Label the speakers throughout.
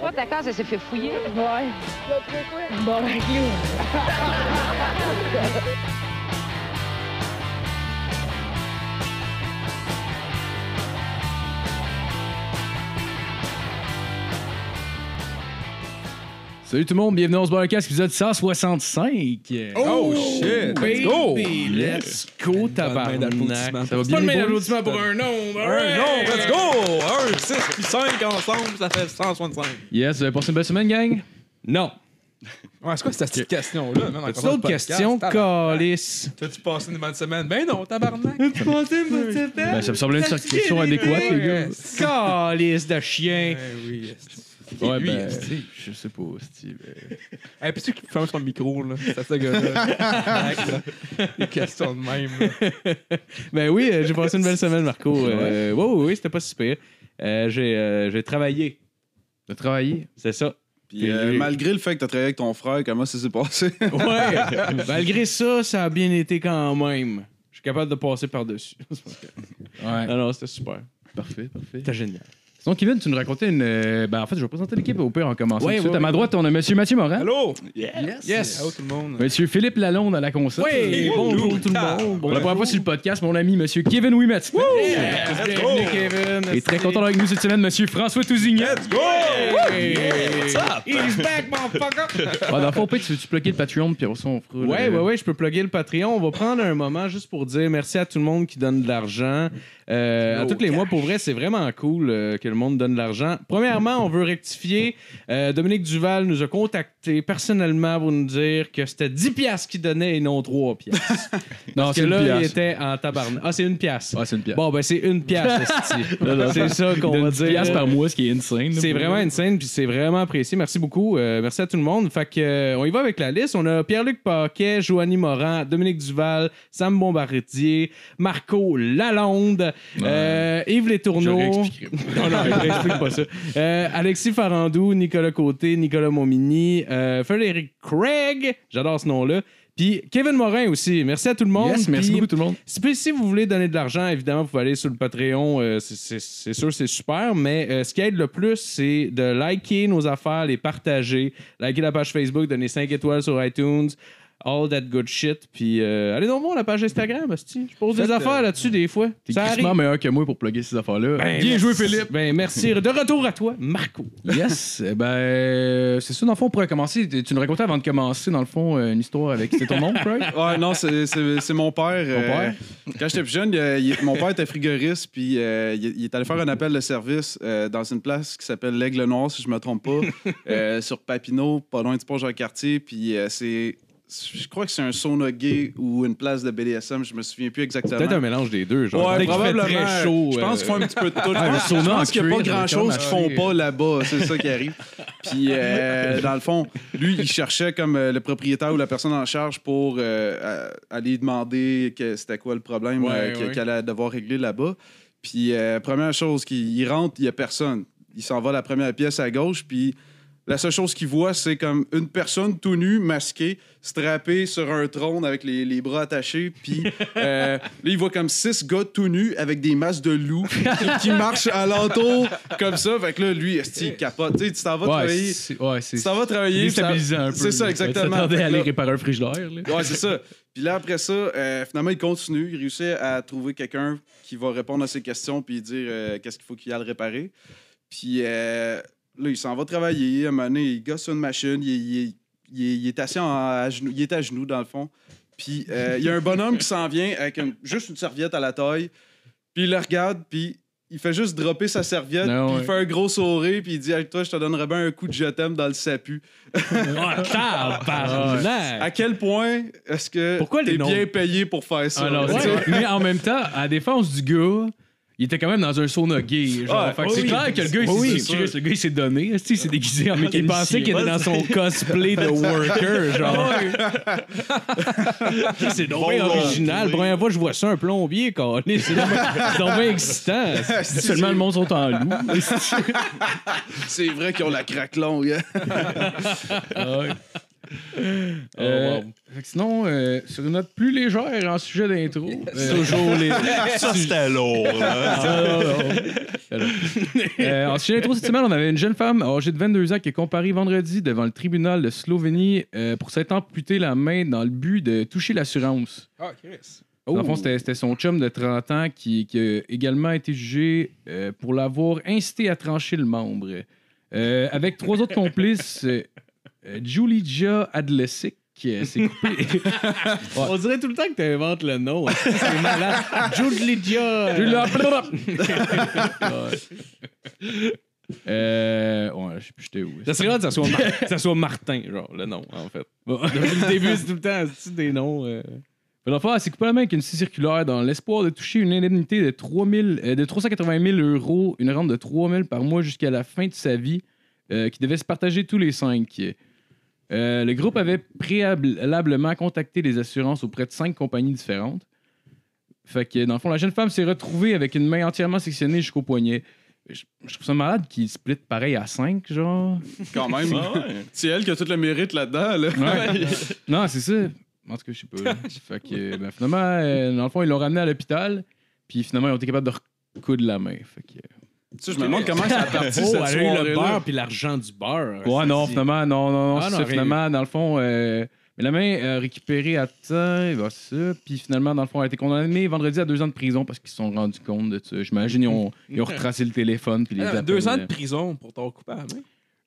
Speaker 1: Toi, ta case, elle s'est fait fouiller.
Speaker 2: Ouais. Bon, ben, clou.
Speaker 3: Salut tout le monde, bienvenue dans ce podcast épisode 165.
Speaker 4: Oh, shit! Let's go!
Speaker 3: Baby, Let's go, tabarnak. Ça va
Speaker 4: C'est
Speaker 3: bien,
Speaker 4: pas le meilleur applaudissement pour un nombre. Un nombre, let's go! 1, 6 puis 5 ensemble, ça fait 165.
Speaker 3: Yes, vous avez passé une belle semaine, gang?
Speaker 4: Non. Ouais, c'est quoi cette petite question-là? man, en
Speaker 3: As-tu
Speaker 4: commençant le
Speaker 3: d'autres questions, calice?
Speaker 4: T'as-tu passé une bonne semaine? Ben non, tabarnak.
Speaker 3: Ben, ça me semblait une question adéquate, les gars. Calice de chien.
Speaker 4: Ben oui.
Speaker 3: Ouais,
Speaker 4: Lui,
Speaker 3: ben, je sais pas, Steve.
Speaker 4: Hey, puis tu qui ferme son micro, là. C'est ce gars-là. Les questions de même. là.
Speaker 3: Ben oui, euh, j'ai passé une belle semaine, Marco. Euh, ouais, ouais, ouais, c'était pas super. Euh, j'ai, euh, j'ai travaillé. J'ai travaillé, c'est ça.
Speaker 5: Puis euh, malgré le fait que t'as travaillé avec ton frère, comment ça s'est passé?
Speaker 3: Ouais. Malgré ça, ça a bien été quand même. Je suis capable de passer par-dessus.
Speaker 6: Ouais.
Speaker 3: Non, non, c'était super.
Speaker 6: Parfait, parfait.
Speaker 3: C'était génial.
Speaker 6: Sinon, Kevin, tu nous racontais une. euh, Ben, en fait, je vais présenter l'équipe au pire en commençant.
Speaker 3: Ouais,
Speaker 6: tout de suite.
Speaker 3: ouais,
Speaker 6: à ma
Speaker 3: ouais.
Speaker 6: droite, on a Monsieur Mathieu Morin.
Speaker 4: Allô?
Speaker 3: Yes.
Speaker 4: Allô, tout le monde.
Speaker 6: Monsieur Philippe Lalonde à la console.
Speaker 3: Oui, bonjour tout le monde.
Speaker 6: Pour la première fois sur le podcast, mon ami Monsieur Kevin Wimet.
Speaker 3: Bienvenue, Kevin.
Speaker 6: Et très content avec nous cette semaine, Monsieur François Tousignan.
Speaker 4: Let's go!
Speaker 3: He's back, motherfucker.
Speaker 6: Ah, dans le fond, tu veux-tu plugger le Patreon, puis on fera. le-
Speaker 3: Ouais, ouais, ouais, je peux plugger le Patreon. On va prendre un moment juste pour dire merci à tout le monde qui donne de l'argent. Euh, à tous les mois, pour vrai, c'est vraiment cool euh, que le monde donne de l'argent. Premièrement, on veut rectifier. Euh, Dominique Duval nous a contacté personnellement pour nous dire que c'était 10 piastres qu'il donnait et non 3 piastres.
Speaker 6: Non,
Speaker 3: Parce
Speaker 6: c'est
Speaker 3: que
Speaker 6: une
Speaker 3: là, il était en tabarnak. Ah, c'est une pièce.
Speaker 6: Ah, c'est une pièce.
Speaker 3: Bon, ben c'est une pièce. C'est ça qu'on va
Speaker 6: Une
Speaker 3: dire.
Speaker 6: pièce par mois, ce qui est insane.
Speaker 3: C'est vraiment
Speaker 6: vrai.
Speaker 3: une scène, puis c'est vraiment apprécié. Merci beaucoup. Euh, merci à tout le monde. Fait que, euh, on y va avec la liste. On a Pierre-Luc Paquet, Joanie Morin, Dominique Duval, Sam Bombardier, Marco Lalonde, euh, Yves
Speaker 6: Je
Speaker 3: Létourneau.
Speaker 6: réexpliquerai.
Speaker 3: non, non, je réexplique pas ça. Euh, Alexis Farandou, Nicolas Côté, Nicolas Momini, euh, Frédéric Craig, j'adore ce nom-là. Puis Kevin Morin aussi. Merci à tout le monde.
Speaker 6: Yes, merci
Speaker 3: Puis-
Speaker 6: beaucoup tout le monde.
Speaker 3: si, vous voulez donner de l'argent, évidemment, vous pouvez aller sur le Patreon. euh, c'est- sûr, c'est super. Mais euh, ce qui aide le plus, c'est de liker nos affaires, les partager, liker la page Facebook, donner 5 étoiles sur iTunes, all that good shit. Puis euh, allez donc voir la page Instagram, hostie. Je pose des affaires
Speaker 4: euh,
Speaker 3: là-dessus des fois.
Speaker 6: T'es
Speaker 3: Ça
Speaker 6: crissement
Speaker 3: arrive.
Speaker 6: meilleur que moi pour plugger ces affaires-là.
Speaker 3: Ben,
Speaker 6: Bien
Speaker 3: merci.
Speaker 6: joué, Philippe.
Speaker 3: Ben, merci. De retour à toi, Marco.
Speaker 6: Yes. Eh ben, euh, c'est ça, dans le fond, on pourrait commencer. Tu nous racontais avant de commencer, dans le fond, euh, une histoire avec. C'est ton nom, Craig?
Speaker 5: ouais, non, c'est- c'est c'est mon père. euh,
Speaker 6: père?
Speaker 5: Quand j'étais plus jeune, il- il- mon père était frigoriste, puis euh, il, il est allé faire un appel de service euh, dans une place qui s'appelle l'Aigle Noir, si je me trompe pas, euh, sur Papineau, pas loin du pont Jean-Cartier, puis euh, c'est. Je crois que c'est un sauna gay ou une place de BDSM, je me souviens plus exactement.
Speaker 3: Peut-être un mélange des deux. Genre.
Speaker 5: Ouais, probablement.
Speaker 3: très chaud.
Speaker 5: Je pense
Speaker 3: euh,
Speaker 5: qu'ils font un petit peu de tout. Je
Speaker 6: le
Speaker 5: pense,
Speaker 6: sauna
Speaker 5: je
Speaker 6: en
Speaker 5: pense qu'il n'y a pas
Speaker 6: cuir,
Speaker 5: grand
Speaker 6: avec
Speaker 5: chose
Speaker 6: un
Speaker 5: qu'ils font pas là-bas. C'est ça qui arrive. Puis, euh, dans le fond, lui, il cherchait comme euh, le propriétaire ou la personne en charge pour euh, aller demander que c'était quoi le problème
Speaker 3: Ouais,
Speaker 5: euh,
Speaker 3: ouais.
Speaker 5: qu'elle allait devoir régler là-bas. Puis, euh, première chose, qu'il il rentre, il n'y a personne. Il s'en va à la première pièce à gauche, puis la seule chose qu'il voit, c'est comme une personne tout nue, masquée, strappée sur un trône avec les, les bras attachés. Puis euh, là, il voit comme six gars tout nus avec des masques de loups qui, qui marchent alentour comme ça. Fait que là, lui, il capote? Tu sais, tu t'en vas
Speaker 6: Ouais,
Speaker 5: travailler.
Speaker 6: c'est ouais, c'est
Speaker 5: Tu t'en vas travailler.
Speaker 6: déstabilisant un peu.
Speaker 5: C'est ça, exactement.
Speaker 6: Tu à aller réparer un frigidaire. Là.
Speaker 5: Ouais, c'est ça. Puis là, après ça, euh, finalement, il continue. Il réussit à trouver quelqu'un qui va répondre à ses questions puis dire euh, qu'est-ce qu'il faut qu'il aille le réparer. Puis euh, là, il s'en va travailler. À un moment donné, il gosse sur une machine. Il, est- il est- il est- il est assis en- à genoux. Il est à genoux, dans le fond. Puis euh, il y a un bonhomme qui s'en vient avec une- juste une serviette à la taille. Puis il le regarde, puis il fait juste dropper sa serviette.
Speaker 6: Non,
Speaker 5: puis
Speaker 6: ouais.
Speaker 5: il fait un gros sourire, puis il dit Avec toi, je te donnerais bien un coup de je t'aime dans le sapu.
Speaker 3: Ah, tabarnak!
Speaker 5: À quel point est-ce que t'es bien payé pour faire ça?
Speaker 6: Alors? Ah, Mais en même temps, à la défense du gars, il était quand même dans un sauna gay. Genre,
Speaker 5: Ouais,
Speaker 6: Fait que
Speaker 5: oui,
Speaker 6: c'est clair que le gars, il s'est
Speaker 5: oui,
Speaker 6: le gars, il s'est donné. Il s'est déguisé en mécanicien.
Speaker 3: Il pensait qu'il était dans son cosplay de worker, genre. c'est donc bien original. Première fois je vois ça, un plombier, câlisse. C'est donc bien- c'est donc bien excitant.
Speaker 6: Seulement le monde sont en loup.
Speaker 5: C'est vrai qu'ils ont la craque longue. hein.
Speaker 6: Euh, fait que sinon, euh, sur une note plus légère en sujet d'intro, euh,
Speaker 3: Toujours les.
Speaker 1: Ça, c'était lourd. là.
Speaker 6: Ah. Euh, en sujet d'intro cette semaine, on avait une jeune femme âgée de 22 ans qui est comparée vendredi devant le tribunal de Slovénie euh, pour s'être amputé la main dans le but de toucher l'assurance.
Speaker 4: Ah, Chris.
Speaker 6: Dans le fond, c'était c'était son chum de 30 ans qui, qui a également été jugé euh, pour l'avoir incité à trancher le membre. Euh, avec trois autres complices, euh, Julija Adlesic, qui euh, s'est coupé.
Speaker 3: On dirait tout le temps que tu inventes le nom. C'est malade. Jude Lydia.
Speaker 6: euh, ouais, je sais plus j'étais où.
Speaker 3: Ça serait que ça soit, Mar- ça soit Martin, genre, le nom, en fait. Depuis le début, c'est tout le temps c'est des noms. euh?
Speaker 6: S'est coupé la main avec une scie circulaire dans l'espoir de toucher une indemnité de, 3 000, euh, de 380 000 euros, une rente de 3 000 par mois jusqu'à la fin de sa vie, euh, qui devait se partager tous les cinq. Euh, le groupe avait préalablement contacté les assurances auprès de cinq compagnies différentes. Fait que, dans le fond, la jeune femme s'est retrouvée avec une main entièrement sectionnée jusqu'au poignet. Je, je trouve ça malade qu'il split pareil à 5, genre.
Speaker 5: Quand même.
Speaker 1: Ah ouais.
Speaker 5: C'est elle qui a tout le mérite là-dedans. Là.
Speaker 6: Ouais. non, c'est ça. En tout cas, je sais pas. fait que, ben, finalement, euh, dans le fond, ils l'ont ramené à l'hôpital. Puis finalement, ils ont été capables de recoudre la main. Fait que,
Speaker 5: Tu sais, je me demande comment ça a parti
Speaker 3: Oh,
Speaker 5: cette
Speaker 3: elle a eu le beurre puis l'argent du beurre.
Speaker 6: Ouais, non, finalement, non, non, non,
Speaker 3: Ah, non, rien.
Speaker 6: finalement, dans le fond, euh, mais la main euh, récupérée à temps, et bah, ça, puis finalement, dans le fond, elle a été condamnée vendredi à deux ans de prison parce qu'ils se sont rendus compte de ça. J'imagine ils ont, ils ont retracé le téléphone, puis les
Speaker 4: Ah,
Speaker 6: appels,
Speaker 4: deux ans de
Speaker 6: euh.
Speaker 4: prison pour à la main.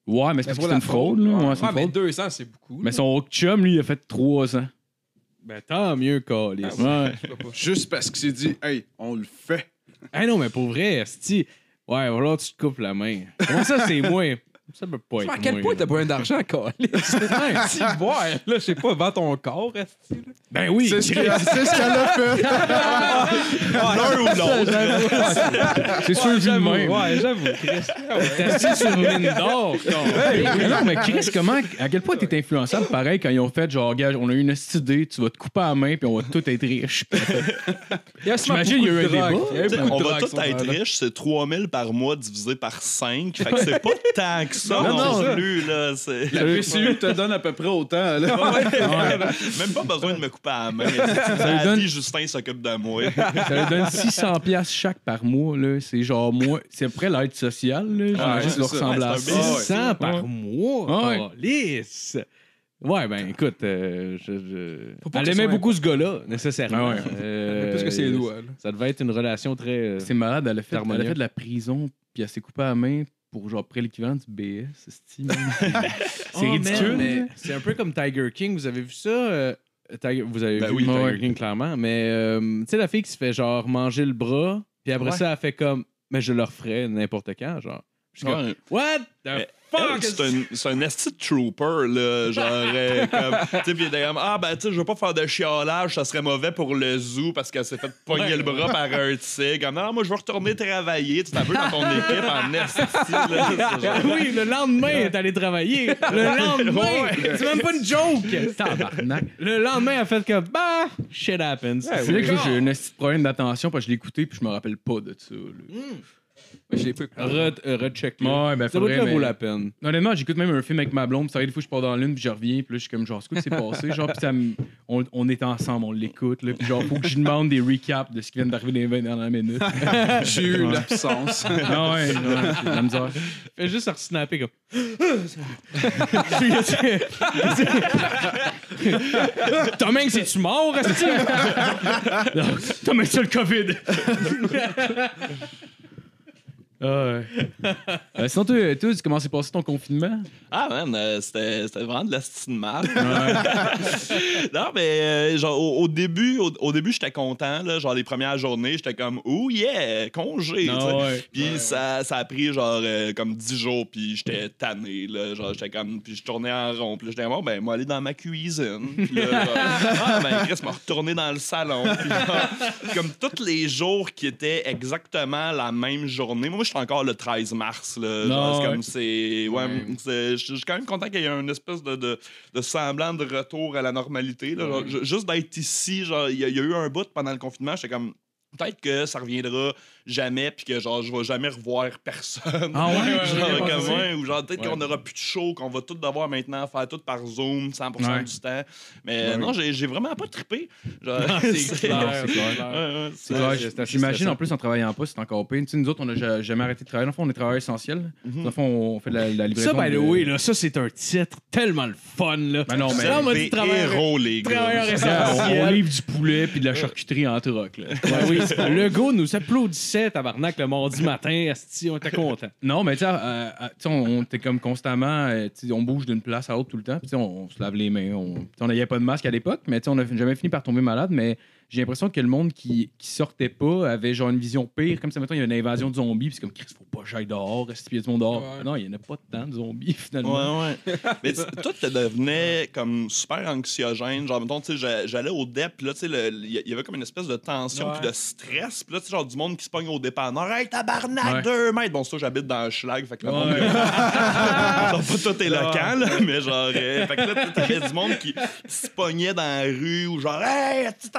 Speaker 6: Ouais, mais c'est parce que c'est une fraude, là. Ouais, une
Speaker 4: mais
Speaker 6: fraude.
Speaker 4: deux ans, c'est beaucoup.
Speaker 6: Mais son chum, lui, il a fait trois ans.
Speaker 3: Ben, tant mieux, Calis.
Speaker 4: Ah,
Speaker 6: Ouais.
Speaker 5: Juste parce qu'il s'est dit, hey, on le fait.
Speaker 3: Ah non, mais pour vrai, Esti, ouais, alors tu te coupes la main. Comment ça, c'est moi? Ça peut pas être
Speaker 4: à quel
Speaker 3: moi,
Speaker 4: point t'as besoin d'argent, Calis? Si, boire, là, je sais pas, vends ton corps, esti, là?
Speaker 3: Ben oui,
Speaker 5: c'est ce qu'elle a fait.
Speaker 1: L'un ou l'autre.
Speaker 6: C'est sûr, vu de même.
Speaker 4: Ouais, j'avoue. Chris.
Speaker 3: t'es assis sur une mine d'or.
Speaker 6: Mais non, mais Chris, comment, à quel point t'es influençable pareil quand ils ont fait genre, gars, on a eu une idée, tu vas te couper la main puis on va tous être
Speaker 4: sûrement
Speaker 6: J'imagine, il y a eu un débat.
Speaker 4: Il y a eu
Speaker 1: T'sais,
Speaker 4: beaucoup de
Speaker 1: on va
Speaker 4: ce
Speaker 1: être riches, c'est 3000 par mois divisé par 5. Fait que c'est pas tant que ça
Speaker 4: Non,
Speaker 1: non,
Speaker 4: non,
Speaker 1: plus. Là, c'est...
Speaker 5: La PCU te donne à peu près autant. Là.
Speaker 1: Même pas besoin de me couper à la main. Ça
Speaker 6: donne-
Speaker 1: dit Justin s'occupe de moi.
Speaker 6: Ça leur donne 600 pièces chaque par mois, là. C'est genre, moi, c'est à peu près l'aide sociale, là. À
Speaker 1: un business.
Speaker 3: 600 par mois.
Speaker 6: Ouais.
Speaker 3: Oh, lisse. Ouais, ben écoute, euh, je, je-
Speaker 4: Faut pas
Speaker 3: elle aimait beaucoup ce gars-là, nécessairement.
Speaker 6: Ah ouais.
Speaker 3: Euh,
Speaker 4: Plus que ses doigts, là.
Speaker 3: Ça devait être une relation très. euh,
Speaker 6: C'est malade, elle a, fait, elle a fait de la prison, puis elle s'est coupée à la main pour genre près l'équivalent du BS. C'est
Speaker 3: Oh,
Speaker 6: ridicule.
Speaker 3: C'est un peu comme Tiger King. Vous avez vu ça? Tiger- vous avez
Speaker 1: Ben
Speaker 3: vu
Speaker 1: oui.
Speaker 3: Tiger
Speaker 6: Ouais.
Speaker 3: King, clairement. Mais euh, tu sais, la fille qui se fait genre manger le bras, puis après
Speaker 4: Ouais.
Speaker 3: ça, elle fait comme. Mais je le referais n'importe quand, genre. Je suis comme,
Speaker 1: Ouais.
Speaker 3: What the fuck?
Speaker 1: c'est un, c'est un esti trooper, là. Genre, euh, comme. Tu sais, pis d'ailleurs, ah, ben, tu sais, je veux pas faire de chiolage, ça serait mauvais pour le zoo parce qu'elle s'est fait pogner le bras par un tigre. Comme, non, moi, je veux retourner travailler. Tu un peu dans ton équipe en esti, là.
Speaker 3: Oui, le lendemain, elle est allée travailler. Le lendemain! C'est même pas une joke!
Speaker 6: Tabarnak.
Speaker 3: Le lendemain, elle a fait comme, bah, shit happens.
Speaker 6: C'est là que j'ai un petit problème d'attention parce que je l'ai écouté puis je me rappelle pas de ça.
Speaker 4: Je l'ai pas écouté.
Speaker 3: Re- euh, Recheck.
Speaker 6: Ouais, ben,
Speaker 3: Ça vaut
Speaker 6: faudrait,
Speaker 3: vaut
Speaker 6: mais-
Speaker 3: la peine.
Speaker 6: Honnêtement, j'écoute même un film avec ma blonde, puis ça arrive des fois je pars dans l'une, puis je reviens, puis là je suis comme genre, c'est quoi qui s'est passé? Genre, puis ça me- on, on est ensemble, on l'écoute, là, puis genre, faut que je demande des recaps de ce qui vient d'arriver dans les 20 dernières minutes.
Speaker 5: J'ai eu l'absence.
Speaker 6: non, ouais, non, c'est de la misère.
Speaker 3: Fais juste resnapper comme. Tom Hanks, es-tu mort,
Speaker 6: T'as mis ça le COVID! Ah ouais. Euh, sinon, toi, toi, comment s'est passé ton confinement?
Speaker 1: Ah, man, euh, c'était c'était vraiment de la de marde. non, mais euh, genre, au, au début, au, au début, j'étais content, là. Genre, les premières journées, j'étais comme, oh yeah, congé. tu sais.
Speaker 6: Ah ouais.
Speaker 1: Puis ça, ça a pris genre euh, comme 10 jours, puis j'étais tanné, là. Genre, j'étais comme, puis je tournais en rond. Puis j'étais, bon, ben, moi, aller dans ma cuisine. Puis là, genre, ah, ben, Chris m'a retourné dans le salon. Puis genre, comme tous les jours qui étaient exactement la même journée. Moi, suis encore le 13 mars, là. Genre,
Speaker 6: Non,
Speaker 1: c'est
Speaker 6: ouais.
Speaker 1: comme, c'est. Ouais,
Speaker 3: Ouais.
Speaker 1: c'est- je suis quand même content qu'il y ait une espèce de, de, de semblant de retour à la normalité, là. Genre, juste d'être ici, genre, il y, y a eu un bout pendant le confinement, j'étais comme. Peut-être que ça reviendra jamais, puis que genre, je vais jamais revoir personne.
Speaker 6: Ah ouais, ouais,
Speaker 1: genre,
Speaker 6: ouais,
Speaker 1: comme,
Speaker 6: ouais.
Speaker 1: ouais, ou genre, peut-être
Speaker 3: Ouais.
Speaker 1: qu'on n'aura plus de show, qu'on va tout devoir maintenant faire tout par Zoom 100%
Speaker 6: Ouais.
Speaker 1: du temps. Mais
Speaker 3: Ouais.
Speaker 1: non, j'ai j'ai vraiment pas trippé.
Speaker 3: C'est clair,
Speaker 6: c'est clair. J'imagine en plus en travaillant pas, c'est encore pire. Tu sais, nous autres, on n'a ja- jamais arrêté de travailler. Dans le fond, on est travailleurs essentiels.
Speaker 1: Mhm.
Speaker 6: Dans le fond, on fait de la, la livraison.
Speaker 3: Ça, by the way, là, ça, c'est un titre tellement le fun, là.
Speaker 6: Ben non, mais-
Speaker 3: Ça, on m'a dit
Speaker 1: Des héros, les gars.
Speaker 6: on, livre du poulet puis de la charcuterie en troc. Là.
Speaker 3: Oui, le gars nous applaudissait, tabarnak, le mardi matin. Asti, on était contents.
Speaker 6: Non, mais tu euh, euh, sais, on, était comme constamment, euh, on bouge d'une place à l'autre tout le temps. Puis on, on se lave les mains. On, n'avait pas de masque à l'époque, mais on n'a jamais fini par tomber malade. Mais j'ai l'impression que le monde qui, qui sortait pas avait genre une vision pire. Comme ça, mettons, il y a une invasion de zombies. Puis c'est comme, Chris, faut pas que j'aille dehors. A du monde dehors?
Speaker 4: Ouais.
Speaker 6: Non, il y en a pas tant de zombies finalement.
Speaker 1: Ouais, ouais. Mais tu- toi, tu devenais comme super anxiogène. Genre, mettons, tu sais, j'a- j'allais au DEP, puis là, tu sais, il y- avait comme une espèce de tension
Speaker 4: Ouais.
Speaker 1: puis de stress. Puis là, tu sais, genre, du monde qui se pogne au dépanneur. Hey, tabarnak,
Speaker 6: Ouais.
Speaker 1: deux mètres. Bon, ça, j'habite dans le schlag, fait que le monde. genre, pas tout est local, là, mais genre. euh, fait que là, tu t'avais du monde qui se pognait dans la rue ou genre, hey, petite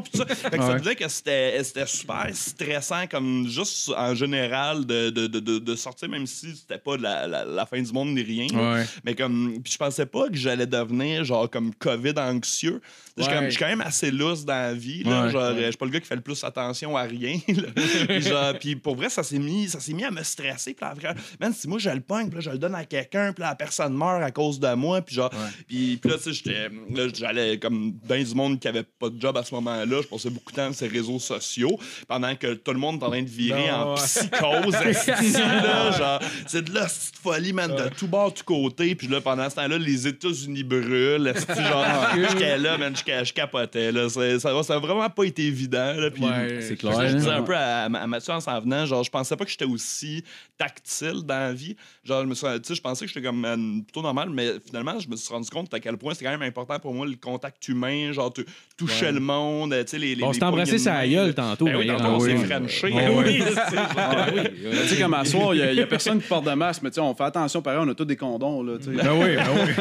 Speaker 1: tension, puis tout ça. Fait que ça que c'était super stressant, comme juste en général, de, de, de, de, sortir, même si c'était pas la, la, la fin du monde ni rien.
Speaker 6: Ouais.
Speaker 1: Mais comme, puis je pensais pas que j'allais devenir genre comme COVID anxieux. Je suis
Speaker 3: Ouais.
Speaker 1: comme- je suis quand même assez lousse dans la vie. Là,
Speaker 6: Ouais,
Speaker 1: genre, euh, je suis pas le gars qui fait le plus attention à rien. puis, genre, puis pour vrai, ça s'est mis, ça s'est mis à me stresser. Puis là, après, man, si moi je le pogne, puis là, je le donne à quelqu'un, puis là, la personne meurt à cause de moi. Puis genre, puis, puis là, tu sais, j'étais- là, j'allais comme dans du monde qui avait pas de job à ce moment-là. Je passais beaucoup de temps sur ces réseaux sociaux pendant que tout le monde est en train de virer
Speaker 4: Non,
Speaker 1: en
Speaker 4: ouais.
Speaker 1: psychose. là, c'est de la folie, man, de tout bord, tout côté. Puis là, pendant ce temps-là, les États-Unis brûlent. j'étais là, man, je, je capotais. Là. C'est- Ça, ça a vraiment pas été évident. Là, puis,
Speaker 6: C'est
Speaker 1: je,
Speaker 6: clair.
Speaker 1: je disais un peu à, à Mathieu en s'en venant, genre, je pensais pas que j'étais aussi tactile dans la vie. Genre, je me suis, je pensais que j'étais comme euh, plutôt normal, mais finalement, je me suis rendu compte à quel point c'était quand même important pour moi le contact humain, genre, tu- toucher le monde, tu sais, les. les
Speaker 3: On s'est embrassé sa gueule tantôt.
Speaker 1: Ben oui, tantôt,
Speaker 3: Ah
Speaker 1: on s'est
Speaker 3: oui.
Speaker 1: frenché.
Speaker 3: Ah
Speaker 1: Oui,
Speaker 3: oui.
Speaker 1: c'est-
Speaker 3: Ah oui.
Speaker 5: Tu sais, comme à soir, il n'y a, personne qui porte de masque, mais tu sais, on fait attention, pareil, on a tous des condoms, là, tu sais.
Speaker 6: Ben oui, ben oui.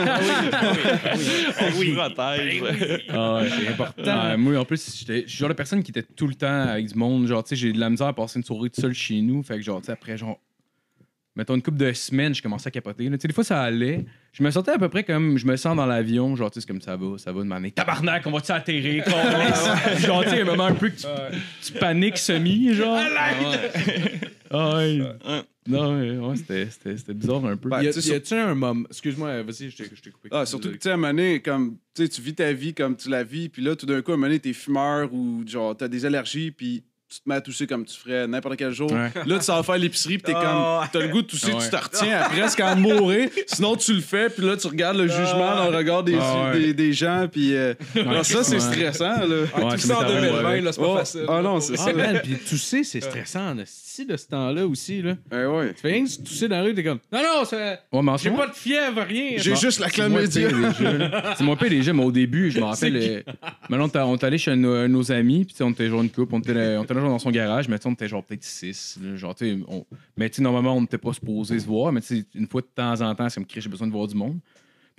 Speaker 1: on se protège.
Speaker 6: Ah ouais, c'est important. Ah, moi, en plus, je suis genre de personne qui était tout le temps avec du monde. Genre, tu sais, j'ai de la misère à passer une soirée tout seul chez nous. Fait que, genre, tu sais, après, genre, mettons une couple de semaines, je commençais à capoter. là. Tu sais, des fois, ça allait. Je me sentais à peu près comme je me sens dans l'avion. Genre, tu sais, c'est comme ça va, ça va de m'amener. Tabarnak, on va-tu atterrir? genre, tu sais, un moment un peu que tu, tu paniques semi, genre. Ah ouais. Non, ouais, ouais, c'était- c'était c'était bizarre un peu.
Speaker 5: Ben,
Speaker 3: Y a-
Speaker 5: tu sais,
Speaker 3: y a-tu un moment. Excuse-moi, vas-y, je t'ai je t'ai coupé.
Speaker 5: Ah, surtout que, tu sais, à un moment donné, comme, tu sais, tu vis ta vie comme tu la vis, puis là, tout d'un coup, à un moment donné, t'es fumeur ou, genre, t'as des allergies, puis tu te mets à tousser comme tu ferais n'importe quel jour.
Speaker 6: Ouais.
Speaker 5: Là, tu vas faire l'épicerie, puis t'es comme, t'as le goût de tousser,
Speaker 6: Ouais.
Speaker 5: tu te retiens à presque en mourir. Sinon, tu le fais, puis là, tu regardes le jugement dans le regard des,
Speaker 6: Ah ouais.
Speaker 5: des, des gens, puis euh, alors ça, c'est stressant, là.
Speaker 6: Ouais,
Speaker 4: tout
Speaker 6: ça
Speaker 4: en
Speaker 6: m'est arrivé,
Speaker 4: 2020,
Speaker 6: ouais.
Speaker 4: là, c'est pas
Speaker 5: Oh,
Speaker 4: facile.
Speaker 5: ah non, c'est
Speaker 3: Ah,
Speaker 5: ça.
Speaker 3: man, puis tousser, c'est stressant, esti, de ce temps-là aussi, là.
Speaker 5: Ouais.
Speaker 3: Tu fais rien que tousser dans la rue, t'es comme. Non, non, ça-
Speaker 6: Ouais, mais en ce
Speaker 3: j'ai
Speaker 6: moment-
Speaker 3: pas de fièvre, rien.
Speaker 5: J'ai juste la
Speaker 6: C'est pire là. C'est moins pire déjà, mais au début, je me rappelle. euh, Maintenant, on est allé chez nos, nos amis, puis tu sais, on était genre une couple, on était, là- on était là genre dans son garage, mais tu sais, on était genre peut-être six. là, genre, tu sais, on- mais tu sais, normalement, on n'était pas supposé se voir, mais tu sais, une fois de temps en temps, c'est comme Chris, j'ai besoin de voir du monde.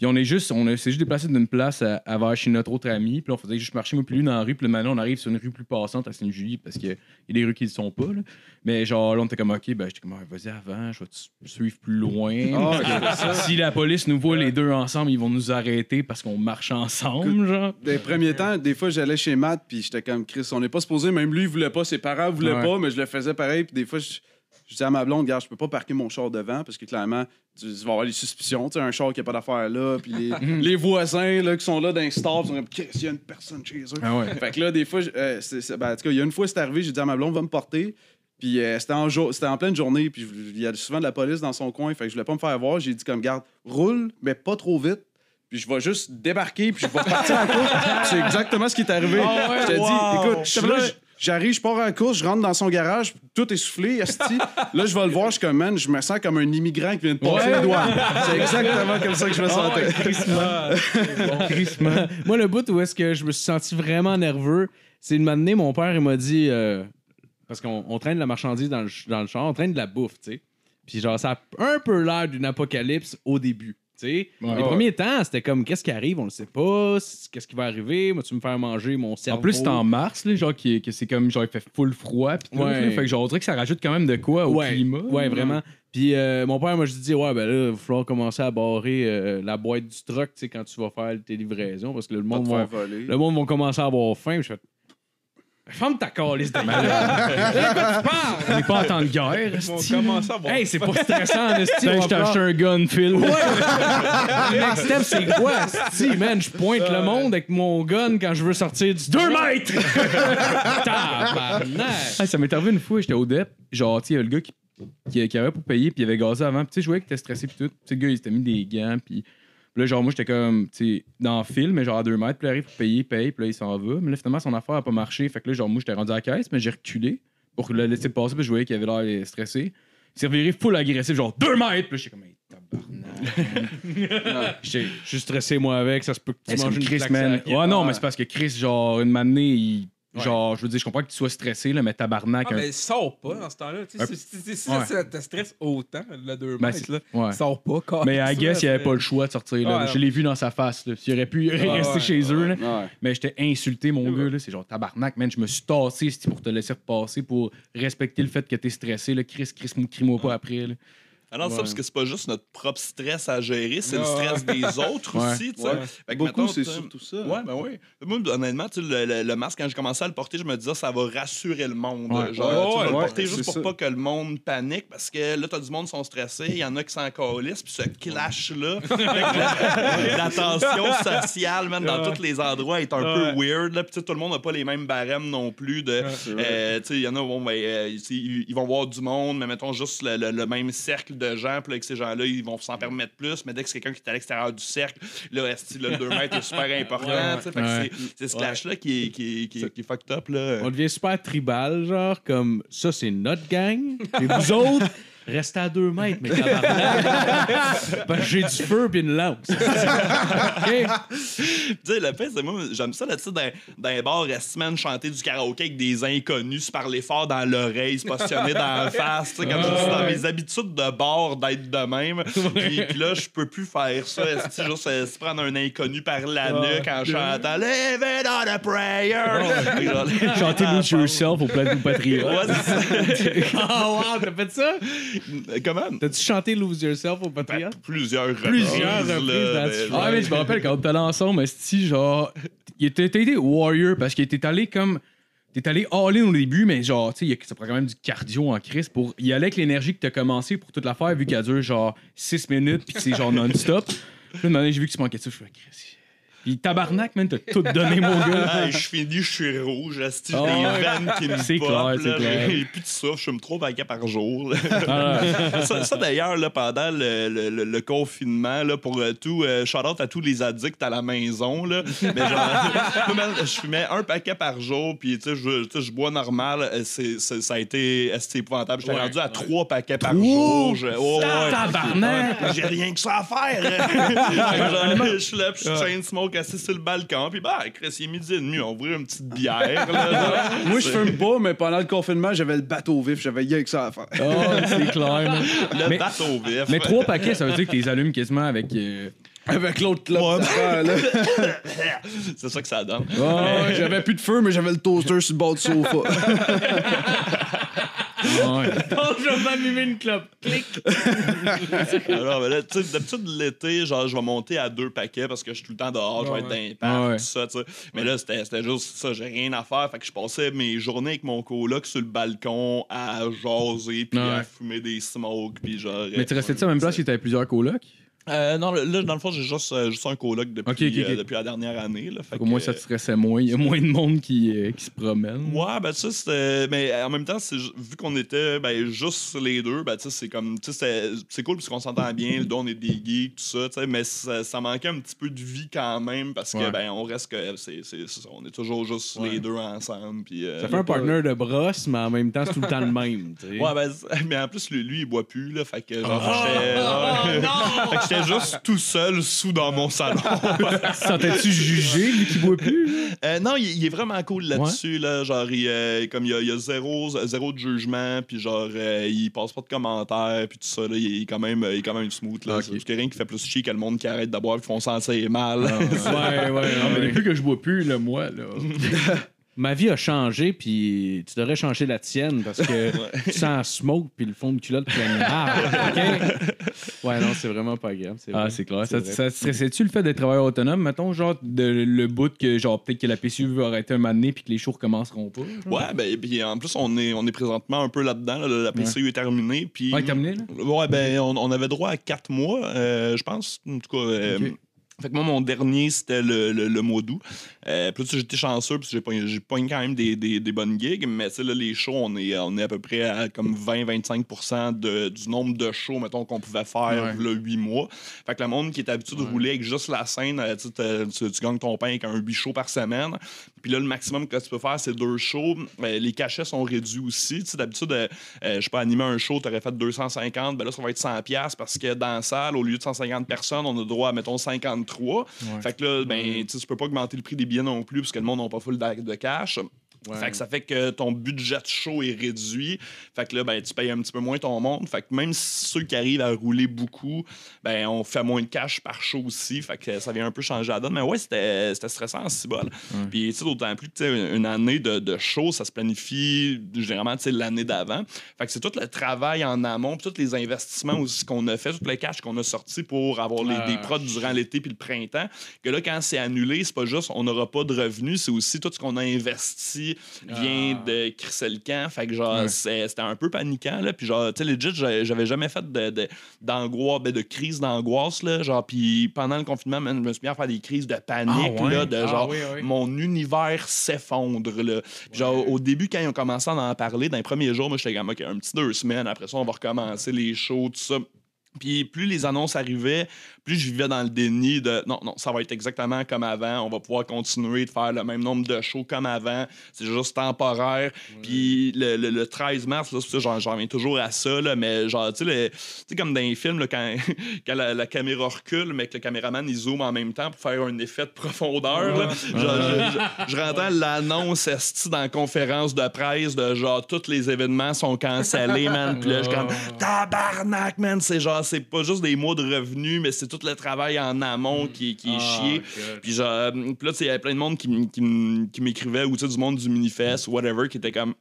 Speaker 6: Puis on est juste, on s'est juste déplacé d'une place à, à vers chez notre autre ami, puis on faisait juste marcher moi plus lui dans la rue, puis maintenant, on arrive sur une rue plus passante à Sainte-Julie, parce qu'il y a des rues qui ne sont pas, là. Mais genre, là, on était comme, OK, ben, j'étais comme, Ah, vas-y avant, je vais te suivre plus loin.
Speaker 5: Ah,
Speaker 6: si la police nous voit les deux ensemble, ils vont nous arrêter parce qu'on marche ensemble, genre.
Speaker 5: Des premiers temps, des fois, j'allais chez Matt, puis j'étais comme Chris, on n'est pas supposé, même lui, il voulait pas, ses parents voulaient
Speaker 6: Ouais.
Speaker 5: pas, mais je le faisais pareil, puis des fois, je, je disais à ma blonde, regarde, je peux pas parquer mon char devant, parce que clairement, tu, tu vas avoir les suspicions, tu sais, un char qui a pas d'affaires là, puis les, les voisins là, qui sont là dans les stores, ils sont comme il y a une personne chez eux.
Speaker 6: Ah ouais.
Speaker 5: Fait que là, des fois, euh, c'est- ben, en tout cas, il y a une fois, c'est arrivé, j'ai dit à ma blonde, va me porter. Puis euh, c'était en, c'était en pleine journée, puis il y a souvent de la police dans son coin, fait que je voulais pas me faire voir. J'ai dit comme, garde, roule, mais pas trop vite. Puis je vais juste débarquer, puis je vais partir en course. C'est exactement ce qui est arrivé. je te
Speaker 1: wow.
Speaker 5: dis, écoute, je suis là, j'arrive, je pars en course, je rentre dans son garage, tout est soufflé, esti. Là, je vais le voir, je suis comme, man, je me sens comme un immigrant qui vient de passer
Speaker 6: Ouais.
Speaker 5: les doigts. C'est exactement comme ça que je me sentais.
Speaker 3: Crissement. Moi, le bout où est-ce que je me suis senti vraiment nerveux, c'est une matinée, mon père, il m'a dit. euh, parce qu'on on traîne de la marchandise dans le, dans le char, on traîne de la bouffe, tu sais. Puis genre, ça a un peu l'air d'une apocalypse au début.
Speaker 6: Ouais.
Speaker 3: les
Speaker 6: Ouais.
Speaker 3: premiers temps, c'était comme qu'est-ce qui arrive, on le sait pas, qu'est-ce qui va arriver, moi tu me faire manger mon cerveau?
Speaker 6: En plus, c'est en mars, là, genre, qui, que c'est comme, genre, il fait full froid, tout,
Speaker 3: Ouais.
Speaker 6: là. Fait que, genre, on dirait que ça rajoute quand même de quoi au
Speaker 3: ouais,
Speaker 6: climat.
Speaker 3: Ouais, vraiment. Puis euh, mon père m'a juste dit ouais ben là, il va falloir commencer à barrer euh, la boîte du truck, tu sais quand tu vas faire tes livraisons parce que le monde va le monde commencer à avoir faim, Puis je fais Ferme ta calice de malade. De quoi tu parles?
Speaker 6: On n'est pas en temps de guerre, esti.
Speaker 4: commencer à voir.
Speaker 3: Hey, c'est pas stressant, esti, on
Speaker 6: je t'ai acheté un gun, Phil.
Speaker 3: Le next step, c'est quoi? Si, man, je pointe le monde avec mon gun quand je veux sortir du. Deux mètres! Tabarnak!
Speaker 6: Ça m'est arrivé une fois, j'étais au DEP. Genre, tu sais, il y avait le gars qui, qui, qui avait pas payé, puis il avait gazé avant. Puis, tu sais, je voyais qu'il était stressé, puis tout. Tu sais, le gars, il s'était mis des gants, puis. Puis là, genre, moi, j'étais comme, tu sais, dans le film, mais genre à deux mètres, puis il arrive pour payer, paye, puis là, il s'en va. Mais là, finalement, son affaire a pas marché. Fait que là, genre, moi, j'étais rendu à la caisse, mais j'ai reculé pour le laisser passer, puis je voyais qu'il avait l'air stressé. Il s'est reviré full agressif, genre deux mètres, puis là, j'étais comme, hey, tabarnak. J'étais.
Speaker 3: Je suis stressé, moi, avec. Ça se peut que tu manges une
Speaker 6: Chris, man? Ouais, non, mais c'est parce que Chris, genre, une matinée, il.
Speaker 3: Ouais.
Speaker 6: Genre, je veux dire, je comprends que tu sois stressé, là, mais tabarnak.
Speaker 4: Ah,
Speaker 6: un-
Speaker 4: mais sors pas dans ce temps-là. Tu sais,
Speaker 6: Un-
Speaker 4: si- si- si
Speaker 6: Ouais.
Speaker 4: ça te stresse autant, le 2
Speaker 6: Ben,
Speaker 4: mètres, là,
Speaker 6: Ouais.
Speaker 4: sors pas.
Speaker 6: Mais
Speaker 4: à
Speaker 6: guess, il avait pas le choix de sortir. Là. Je l'ai vu dans sa face. Là. Il aurait pu rester chez eux. Là. Mais j'étais insulté, mon gars. C'est genre tabarnak, man. Je me suis tassé pour te laisser repasser, pour respecter le fait que t'es stressé. Là. Chris, Chris, crie-moi pas après. Là.
Speaker 1: Ah non, c'est ça, parce que c'est pas juste notre propre stress à gérer, c'est le
Speaker 4: Ouais.
Speaker 1: stress des autres aussi. Fait que,
Speaker 5: Beaucoup, c'est surtout ça.
Speaker 1: Ouais, ben oui. Moi, honnêtement, le, le- le masque, quand j'ai commencé à le porter, je me disais, ça va rassurer le monde. Genre, tu vas le porter juste pour
Speaker 5: ça.
Speaker 1: pas que le monde panique, parce que là, t'as du monde qui sont stressés, il y en a qui s'en calissent, puis ce clash-là, la, tension sociale, man, dans tous les endroits est un peu weird, là, puis tout le monde n'a pas les mêmes barèmes non plus de... Euh, il y en a, bon, ben, euh, ils vont voir du monde, mais mettons juste le, le- le même cercle de gens, puis là, avec ces gens-là, ils vont s'en permettre plus, mais dès que c'est quelqu'un qui est à l'extérieur du cercle, là, le 2 mètres est super important,
Speaker 6: Ouais.
Speaker 1: c'est- c'est ce clash-là qui est, qui, est, qui, est, qui est fucked up, là.
Speaker 3: On devient super tribal, genre, comme ça, c'est notre gang. Et vous autres, restez à deux mètres, mais. Parce que j'ai du feu puis une lance. OK?
Speaker 1: Tu sais, le fait, c'est moi, j'aime ça, là, tu sais, dans, dans les bars, semaine chanter du karaoké avec des inconnus, se parler fort dans l'oreille, se positionner dans la face, tu sais, comme je dis, dans mes habitudes de bar d'être de même. Puis, puis là, je peux plus faire ça, esti, juste euh, se prendre un inconnu par la nuque en chantant Live it on a prayer.
Speaker 6: Chanter Lose Yourself au plateau Patriote.
Speaker 1: Ouais, c'est ça.
Speaker 3: Oh, wow, t'as fait ça?
Speaker 1: Comment?
Speaker 3: T'as-tu chanté Lose Yourself au Patriot?
Speaker 1: Plusieurs reprises.
Speaker 3: Plusieurs reprises dans
Speaker 1: ben,
Speaker 6: Ah, mais je me rappelle quand on était allé ensemble, si genre. Il était, t'as été warrior parce qu'il était allé comme. T'es allé all-in au début, mais genre, tu sais, ça prend quand même du cardio en crise pour y aller avec l'énergie que t'as commencé pour toute l'affaire, vu qu'elle dure genre 6 minutes, puis que c'est genre non-stop. Puis là, une année, j'ai vu que tu manquais de ça, je Chris. Puis tabarnak, man, t'as tout donné, mon gars.
Speaker 1: Je finis, je suis rouge, j'ai
Speaker 6: Ah
Speaker 1: des
Speaker 6: ouais.
Speaker 1: veines qui me
Speaker 6: C'est
Speaker 1: pop,
Speaker 6: clair,
Speaker 1: là,
Speaker 6: c'est clair.
Speaker 1: J'ai plus de souffle, je fume trois paquets par jour.
Speaker 6: Ah,
Speaker 1: ça, ça, d'ailleurs, là, pendant le, le- le- le confinement, là, pour euh, tout, euh, shout-out à tous les addicts à la maison, là. Mais genre, je fumais un paquet par jour, puis tu sais, je, tu sais, je bois normal. euh, c'est- c'est- ça a été c'est épouvantable. J'étais
Speaker 3: Ouais,
Speaker 1: rendu à
Speaker 3: ouais.
Speaker 1: trois paquets par jour. Je- oh, ouais.
Speaker 6: Tabarnak!
Speaker 1: J'ai rien que ça à faire. Genre, je suis là, puis je chain smoke assis sur le balcon. Puis, bah, Chris, il est midi et demi, on va ouvrir une petite bière. Là.
Speaker 5: Moi, je fume pas, mais pendant le confinement, j'avais le bateau vif. J'avais rien que ça à faire.
Speaker 6: Oh, c'est clair, man.
Speaker 1: Le
Speaker 6: Mais-
Speaker 1: bateau vif.
Speaker 6: Mais trois paquets, ça veut dire que t'es allumes quasiment avec. euh,
Speaker 5: Avec l'autre club. là.
Speaker 1: C'est ça que ça donne.
Speaker 5: Ouais, j'avais plus de feu, mais j'avais le toaster sur le bord du sofa.
Speaker 6: ouais.
Speaker 3: Oh, je vais m'allumer une clope. Clic.
Speaker 1: Alors, ben là, tu sais, d'habitude, l'été, genre, je vais monter à deux paquets parce que je suis tout le temps dehors, je vais être dans les parcs,
Speaker 6: Ouais.
Speaker 1: tout ça, tu sais. Mais là, c'était c'était juste ça, j'ai rien à faire. Fait que je passais mes journées avec mon coloc sur le balcon à jaser, puis
Speaker 6: Ouais.
Speaker 1: à fumer des smokes, puis genre.
Speaker 6: Mais tu restais-tu à la même place que t'avais plusieurs colocs?
Speaker 1: Euh, non, là, dans le fond, j'ai juste, euh, juste un coloc depuis, euh, depuis la dernière année. Là, fait
Speaker 6: Au moins, ça te stressait moins. Il y a moins de monde qui, euh, qui se promène.
Speaker 1: Ouais, ben ça, c'était. Mais en même temps, vu qu'on était ben, juste les deux, ben tu sais, c'est comme. Tu sais, c'est- cool parce qu'on s'entend bien, le dos, on est des geeks, tout ça, tu sais, mais ça, ça manquait un petit peu de vie quand même parce que,
Speaker 6: Ouais.
Speaker 1: ben, on reste que. c'est c'est- c'est ça, on est toujours juste
Speaker 3: Ouais.
Speaker 1: les deux ensemble. Puis, euh,
Speaker 3: Ça fait un partner de brosse, mais en même temps, c'est tout le temps le même. tu sais.
Speaker 1: Ouais, ben, mais en plus, lui, lui, il boit plus, là, fait que genre,
Speaker 3: Oh,
Speaker 1: j'étais-
Speaker 3: oh, non!
Speaker 1: Fait que j'étais juste tout seul sous dans mon salon.
Speaker 6: Sentais-tu jugé, lui qui boit plus?
Speaker 1: Euh, non, il, il est vraiment cool là-dessus. Là, genre, il, euh, comme il y a, il a zéro, zéro de jugement, puis genre, euh, il passe pas de commentaires, puis tout ça. Là, il, est quand même, il est quand même smooth. Là.
Speaker 6: Ok.
Speaker 1: C'est rien qui fait plus chier que le monde qui arrête de boire, qui font sentir mal.
Speaker 6: Ouais, ouais, non, mais depuis que je bois plus, là, moi, là.
Speaker 3: Ma vie a changé, puis tu devrais changer la tienne parce que tu sens smoke puis le fond de culotte plein de marde, OK? Ouais, non, c'est vraiment pas c'est
Speaker 6: Ah, c'est clair. Ça,
Speaker 3: vrai.
Speaker 6: ça te stressait-tu le fait d'être travailleur autonome? Mettons, genre, de, le bout que, genre, peut-être que la PCU va arrêter un moment donné puis que les shows recommenceront pas. genre?
Speaker 1: Ouais, ben, puis en plus, on est, on est présentement un peu là-dedans. là. La PCU est terminée. Puis,
Speaker 6: Ouais, terminé, là?
Speaker 1: Ouais, ben, on, on avait droit à quatre mois, euh, je pense. En tout cas. euh. Fait que moi, mon dernier, c'était le, le, le mois d'août. Euh, puis sais, j'étais chanceux, que j'ai pogné- pogné quand même des, des, des bonnes gigs. Mais là, les shows, on est, on est à peu près à comme 20-25 de- du nombre de shows, mettons, qu'on pouvait faire
Speaker 6: Ouais.
Speaker 1: là, 8 mois. Fait que le monde qui est habitué de rouler avec juste la scène, euh, tu, gagnes ton pain avec un 8 shows par semaine. Puis là, le maximum que tu peux faire, c'est deux shows. Euh, les cachets sont réduits aussi. Tu sais, d'habitude, euh, je sais pas, animer un show, tu aurais fait 250. Ben là, ça va être 100$ piastres parce que dans la salle, au lieu de 150 personnes, on a droit à, mettons, 53. Fait que là, ben, tu peux pas augmenter le prix des billets non plus parce que le monde n'a pas full de cash.
Speaker 3: Ouais.
Speaker 1: Fait que ça fait que ton budget de show est réduit. Fait que là, ben, tu payes un petit peu moins ton monde. Fait que même ceux qui arrivent à rouler beaucoup, ben, on fait moins de cash par show aussi. Fait que ça vient un peu changer la donne. Mais ouais, c'était stressant en cibole. Puis, tu sais, d'autant plus que, une année de, de show, ça se planifie généralement, tu sais, l'année d'avant. Fait que c'est tout le travail en amont, puis tous les investissements aussi qu'on a fait, tout le cash qu'on a sorti pour avoir les, des prods durant l'été puis le printemps. Que là, quand c'est annulé, c'est pas juste on n'aura pas de revenus, c'est aussi tout ce qu'on a investi vient
Speaker 3: Ah.
Speaker 1: de crisser le camp. Fait que genre,
Speaker 6: Ouais.
Speaker 1: c'était un peu paniquant. Là. Puis genre, tu sais, legit, j'avais jamais fait de, de, ben, de crise d'angoisse. Là. Genre, puis pendant le confinement, man, je me suis mis à faire des crises de panique.
Speaker 6: Ah ouais?
Speaker 1: là, de
Speaker 6: Ah
Speaker 1: genre,
Speaker 6: oui, oui.
Speaker 1: mon univers s'effondre. Là. Puis Genre, au début, quand ils ont commencé à en parler, dans les premiers jours, moi, j'étais comme, OK, un petit deux semaines. Après ça, on va recommencer les shows, tout ça. Puis plus les annonces arrivaient, plus je vivais dans le déni de non, non, ça va être exactement comme avant. On va pouvoir continuer de faire le même nombre de shows comme avant. C'est juste temporaire. Puis le, le- le 13 mars, là, j'en, j'en reviens toujours à ça, là, mais genre, tu sais, comme dans les films, là, quand, quand la, la caméra recule, mais que le caméraman il zoome en même temps pour faire un effet de profondeur. là. Genre, je, je, je rentends l'annonce esti, dans la conférence de presse de genre tous les événements sont cancellés, man. Puis là, je suis comme tabarnak, man. C'est genre, c'est pas juste des mois de revenus, mais c'est tout le travail en amont qui, qui est chié. Puis genre, euh, puis là, il y avait plein de monde qui, m'écrivait, ou tu sais, du monde du Minifest, whatever, qui était comme.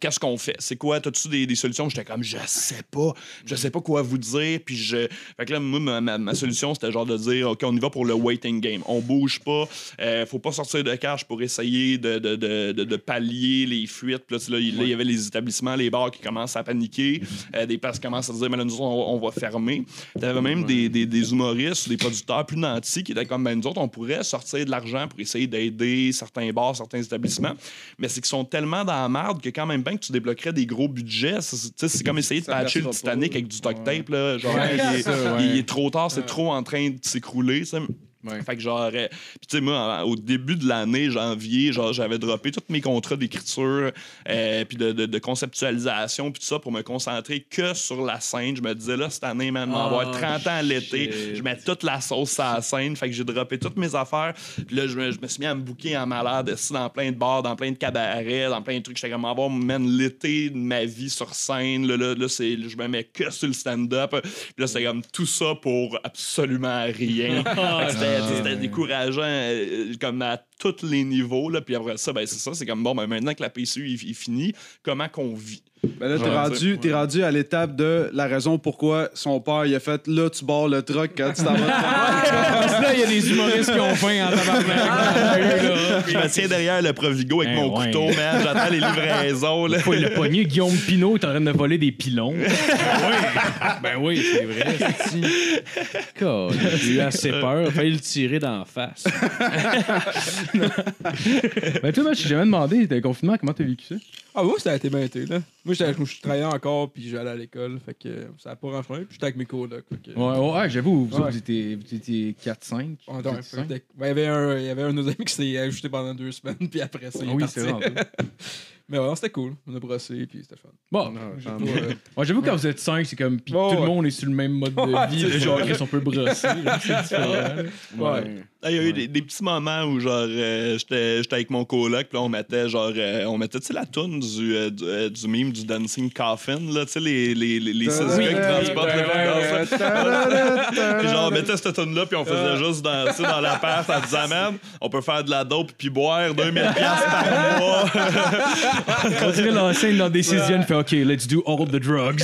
Speaker 1: Qu'est-ce qu'on fait? C'est quoi? T'as-tu des, des solutions? J'étais comme, je sais pas. Je sais pas quoi vous dire. Puis je. Fait que là, moi, ma, ma- ma solution, c'était genre de dire, OK, on y va pour le waiting game. On bouge pas. Euh, faut pas sortir de cash pour essayer de, de, de, de- pallier les fuites. Puis là, il y avait les établissements, les bars qui commencent à paniquer. Euh, des places qui commencent à dire, mais là, nous, on, on va fermer. T'avais même des, des, des humoristes ou des producteurs plus nantis qui étaient comme, ben, nous autres, on pourrait sortir de l'argent pour essayer d'aider certains bars, certains établissements. Mais c'est qu'ils sont tellement dans la merde que quand même bien que tu débloquerais des gros budgets, c'est comme essayer de patcher le Titanic avec du duct tape. Là, genre, il, est,
Speaker 6: c'est ça, ouais.
Speaker 1: il est trop tard, c'est trop en train de s'écrouler.
Speaker 3: Ouais.
Speaker 1: Fait que genre, euh, puis tu sais, moi, en- au début de l'année, janvier, genre, j'avais droppé tous mes contrats d'écriture, euh, puis de, de- de conceptualisation, puis tout ça, pour me concentrer que sur la scène. Je me disais, là, cette année, man, on va avoir
Speaker 3: Oh,
Speaker 1: 30 ans à l'été,
Speaker 3: shit.
Speaker 1: je mets toute la sauce à la scène, fait que j'ai droppé toutes mes affaires. Puis là, je me, je me suis mis à me bouquer en malade, assis dans plein de bars, dans plein de cabarets, dans plein de trucs. J'étais comme, avoir, man, l'été de ma vie sur scène, là, là, là, c'est, je me mets que sur le stand-up. Puis là, c'était comme tout ça pour absolument rien. Fait que c'était, c'était décourageant euh, comme à tous les niveaux. Là. Puis après ça, ben, c'est ça. C'est comme bon, ben, maintenant que la PCU est, est finie, comment qu'on vit?
Speaker 5: Ben là, t'es
Speaker 1: Ouais,
Speaker 5: rendu, à l'étape de la raison pourquoi son père il a fait là, tu barres le truck quand tu t'en vas.
Speaker 6: Parce que là, il y a des humoristes qui ont faim en tabarnak.
Speaker 1: Je me tiens derrière le Provigo avec
Speaker 6: Ben
Speaker 1: mon
Speaker 6: ouais.
Speaker 1: couteau, man. J'attends les livraisons. Là.
Speaker 6: Le pogner. Guillaume Pinot est en train de voler des pilons. ben oui, c'est vrai.
Speaker 3: J'ai eu assez peur. Failli le tirer dans la face.
Speaker 6: Ben toi, moi, je t'ai jamais demandé, le confinement, comment t'as vécu ça?
Speaker 4: Ah, moi, ça a été bien été, là. Moi, j'étais- je travaillais encore, puis j'allais à l'école, fait que euh, ça a pas renflé. Puis j'étais avec mes colocs, que...
Speaker 6: Ouais, ouais, ouais, j'avoue, vous,
Speaker 4: Ouais.
Speaker 6: vous étiez, vous étiez 4-5.
Speaker 4: On était un peu-
Speaker 6: 4-5.
Speaker 4: Ben, il y avait un, il y avait un de nos amis qui s'est ajouté pendant deux semaines, puis après
Speaker 6: Ah oui, c'est vrai.
Speaker 4: Mais ouais, c'était cool. On a brossé, puis c'était fun.
Speaker 6: Bon,
Speaker 4: pas,
Speaker 3: mieux.
Speaker 4: euh,
Speaker 6: ouais, j'avoue, quand vous êtes 5, c'est comme. Puis
Speaker 4: Ouais,
Speaker 6: tout le
Speaker 4: ouais.
Speaker 6: monde est sur le même mode de
Speaker 4: Ouais,
Speaker 6: vie. genre, on peut brosser. C'est différent.
Speaker 4: Ouais.
Speaker 1: Il y a eu des, des petits moments où genre euh, j'étais j'étais avec mon coloc puis là on mettait genre euh, on mettait tu sais la toune du, euh, du, euh, du meme du dancing coffin là tu sais les les les, les six gars qui transportent le Puis genre on mettait cette tune là puis on faisait juste danser dans l'appart en disant man on peut faire de la dope puis boire 2000 piastres par mois.
Speaker 6: On dirait la scène dans Decision fait OK, let's do all the drugs.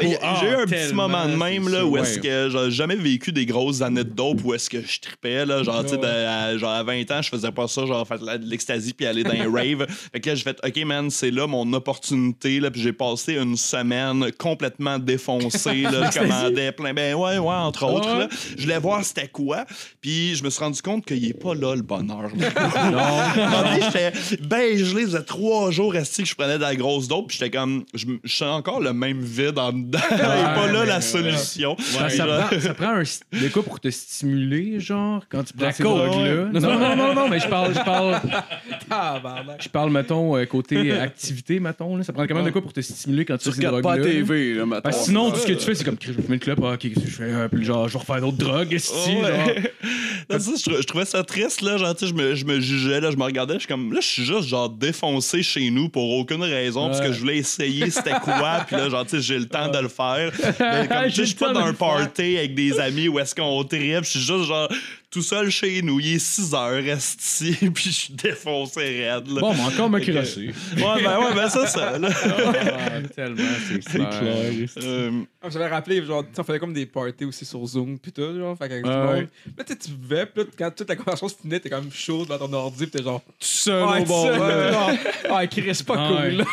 Speaker 1: Et J'ai eu un petit moment de même là, où est-ce que j'ai jamais vécu des grosses années de dope où est-ce que je tripais là, genre tu sais de- à, genre à 20 ans je faisais pas ça genre faire de l'ecstasy puis aller dans un rave. Fait que là j'ai fait OK man, c'est là mon opportunité là puis j'ai passé une semaine complètement défoncé là, je commandais plein ben ouais ouais entre autres là. Je voulais voir c'était quoi puis je me suis rendu compte qu'il est pas là le bonheur. non. j'étais ben gelé, ça trois jours restés que je prenais de la grosse dope puis j'étais comme je sens encore le même vide en dedans. Il est pas là la solution.
Speaker 6: Ça, ça prend, ça prend un st- de quoi pour te stimuler, genre, quand tu prends
Speaker 3: La
Speaker 6: ces drogues-là? Non, non, non, non, non, mais je parle, je parle, je parle, mettons, euh, côté activité, mettons. Là. Ça prend quand même de quoi pour te stimuler quand tu
Speaker 5: Tu
Speaker 6: fais ces
Speaker 5: regardes
Speaker 6: drogues-là.
Speaker 5: pas la TV, là, maintenant.
Speaker 6: Parce que sinon, tout ce que tu fais, c'est comme, je vais fumer le club, ah, ok, je fais? Ah, puis genre, je vais refaire d'autres drogues,
Speaker 1: Ouais.
Speaker 6: genre?
Speaker 1: Non, ça, je, trou- je trouvais ça triste, là. Genre, tu sais, je me, je me jugeais, là, je me regardais, je suis comme, là, je suis juste, genre, défoncé chez nous pour aucune raison, parce que je voulais essayer c'était quoi, puis là, genre, tu sais, j'ai le temps de le faire. Mais comme, tu sais,
Speaker 6: J'ai
Speaker 1: je suis pas dans un party avec des amis où est-ce qu'on tripe, je suis juste, genre, tout seul chez nous, il est 6 heures, reste ici, puis je suis défoncé raide, là.
Speaker 6: Bon, mais encore me crosser.
Speaker 1: Ouais, ben, ouais, ben, ça, ça, là.
Speaker 3: Ah, tellement, c'est clair.
Speaker 1: Euh,
Speaker 4: Ah, J'avais rappelé, genre, tu sais, on faisait comme des parties aussi sur Zoom, pis tout, genre, fait qu'avec tout le
Speaker 6: ouais.
Speaker 4: monde. Là, tu sais, tu buvais, pis là, quand toute la conversation se finit, t'es comme chaud devant ton ordi, pis t'es genre,
Speaker 3: Tout seul
Speaker 4: Ouais,
Speaker 3: au là.
Speaker 4: Ah, Chris, c'est pas
Speaker 6: Ah,
Speaker 4: cool,
Speaker 6: ouais.
Speaker 4: là.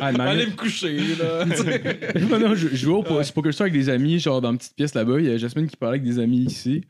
Speaker 6: Ah, mais
Speaker 4: Allez me coucher, là.
Speaker 6: non, non, je, jouais au po- Poker avec des amis, genre dans une petite pièce là-bas. Il y a Jasmine qui parlait avec des amis ici.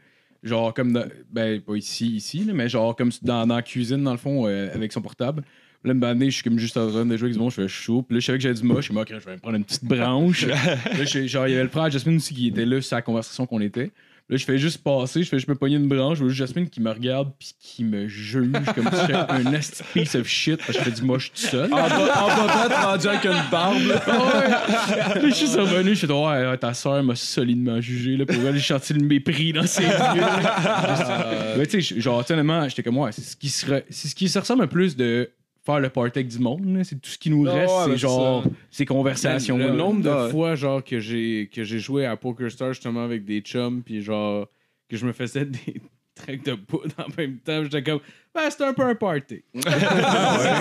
Speaker 6: Genre comme dans- Ben, pas ici, ici, là, mais genre comme dans, dans la cuisine, dans le fond, euh, avec son portable. Là, une année, je suis comme juste en train de jouer avec du monde, je fais chaud. Puis là, je savais que j'avais du moche. Je suis ok, je vais me prendre une petite branche. là, genre, il y avait le frère Jasmine aussi qui était là sur la conversation qu'on était. Là, je fais juste passer, je fais je me pogner une branche, je vois juste Jasmine qui me regarde puis qui me juge comme si j'étais un nasty piece of shit parce que je fais du moche tout seul.
Speaker 5: En bas- en bas, t'es rendu avec une barbe, là.
Speaker 6: Puis je suis revenu, je suis dit, ouais, ouais, ta soeur m'a solidement jugé. Là, pour elle, j'ai senti le mépris dans ses yeux. là. Mais tu sais, genre, honnêtement, j'étais comme, ouais, c'est ce qui serait. C'est ce qui se ressemble le plus de faire le party avec du monde. C'est tout ce qui nous
Speaker 4: Ah
Speaker 6: reste,
Speaker 4: ouais,
Speaker 6: c'est
Speaker 4: ben,
Speaker 6: genre ces conversations.
Speaker 3: Le nombre de fois genre que j'ai que j'ai joué à Poker Star justement avec des chums puis genre que je me faisais des tracks de poudre en même temps, j'étais comme ben c'est un peu un party.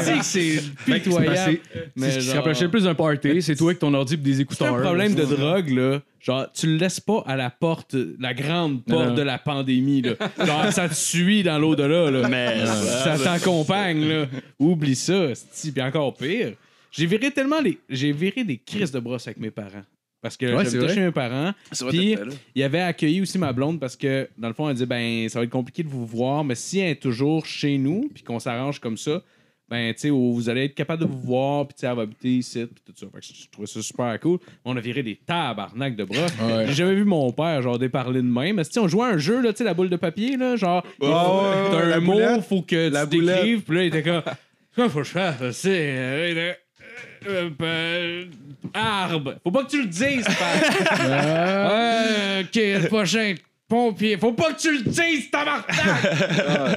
Speaker 3: C'est que c'est pitoyable. Mais
Speaker 6: ce qui se
Speaker 3: genre-
Speaker 6: rapprochait le plus d'un party, c'est toi avec ton ordi et des
Speaker 3: C'est
Speaker 6: écouteurs.
Speaker 3: un problème de drogue, là. Genre, tu le laisses pas à la porte, la grande porte
Speaker 6: non.
Speaker 3: de la pandémie, là. Genre, ça te suit dans l'au-delà, là.
Speaker 1: Mais
Speaker 3: ça t'accompagne, là. Oublie ça, c'est puis encore pire. J'ai viré tellement les. J'ai viré des crises de brosse avec mes parents. Parce que
Speaker 6: Ouais,
Speaker 3: j'habitais chez mes parents. Puis, il avait accueilli aussi ma blonde parce que, dans le fond, elle dit ben, ça va être compliqué de vous voir, mais si elle est toujours chez nous, puis qu'on s'arrange comme ça, ben, tu sais, vous allez être capable de vous voir, puis tu sais, elle va habiter ici, puis tout ça. Fait que je trouvais ça super cool. On a viré des tabarnak de bras.
Speaker 6: Ouais.
Speaker 3: J'ai jamais vu mon père, genre, déparler de même. Mais si on jouait à un jeu, là, tu sais, la boule de papier, là, genre,
Speaker 5: ouais,
Speaker 3: t'as un mot,
Speaker 5: boulette.
Speaker 3: faut que
Speaker 5: La
Speaker 3: tu décrives, puis là, il était comme, quoi faut que je fasse, c'est. Euh, euh, euh, arbre. Faut pas que tu le dises. Euh, ok, le prochain pompier. Faut pas que tu le dises, tabarnak!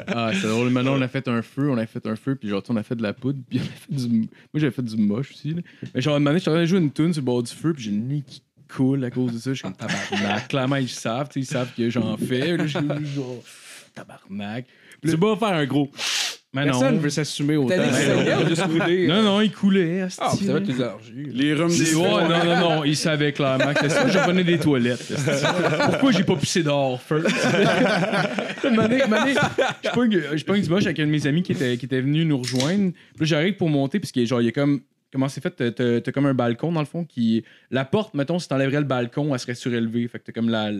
Speaker 6: Ah, c'est drôle. Maintenant, on a fait un feu, on a fait un feu, puis genre, on a fait de la poudre, puis on a fait du. Moi, j'avais fait du moche aussi. Là. Mais genre, une année, j'étais en train de jouer une tune sur le bord du feu, puis j'ai le nez qui coule à cause de ça. Je suis comme tabarnak. Clairement, ils savent, tu sais, ils savent que j'en fais. Là, je suis genre, tabarnak.
Speaker 3: Tu vas faire un gros.
Speaker 6: Mais
Speaker 3: Personne
Speaker 6: non.
Speaker 3: veut s'assumer autant.
Speaker 4: T'as dit que
Speaker 3: Mais non.
Speaker 4: c'était juste?
Speaker 6: Non, non, il coulait.
Speaker 4: Ah, ça va
Speaker 6: là.
Speaker 4: être les
Speaker 6: C'est-
Speaker 5: des
Speaker 6: Ouais, non, non, non, il savait clairement que ça. Je venais des toilettes. esti. Pourquoi j'ai pas pissé dehors, first? Je pogne- je pogne du moche avec un de mes amis qui était, qui était venu nous rejoindre. Puis là, j'arrive pour monter, parce que genre, il y a comme. Comment c'est fait? T'as- T'as t'as comme un balcon, dans le fond, qui. La porte, mettons, si t'enlèverais le balcon, elle serait surélevée. Fait que t'as comme la.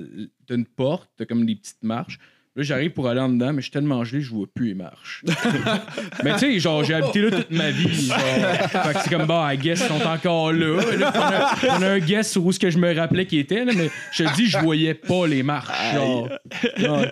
Speaker 6: T'as une porte, t'as comme des petites marches. Là, j'arrive pour aller en dedans, mais je suis tellement gelé, je vois plus les marches. mais tu sais, genre, j'ai habité là toute ma vie. Genre. Fait que c'est comme, bah, I guess, ils sont encore là. Là, on, a, on a un guess sur où ce que je me rappelais qui était, là, mais je te dis, je voyais pas les marches. Genre. Ouais.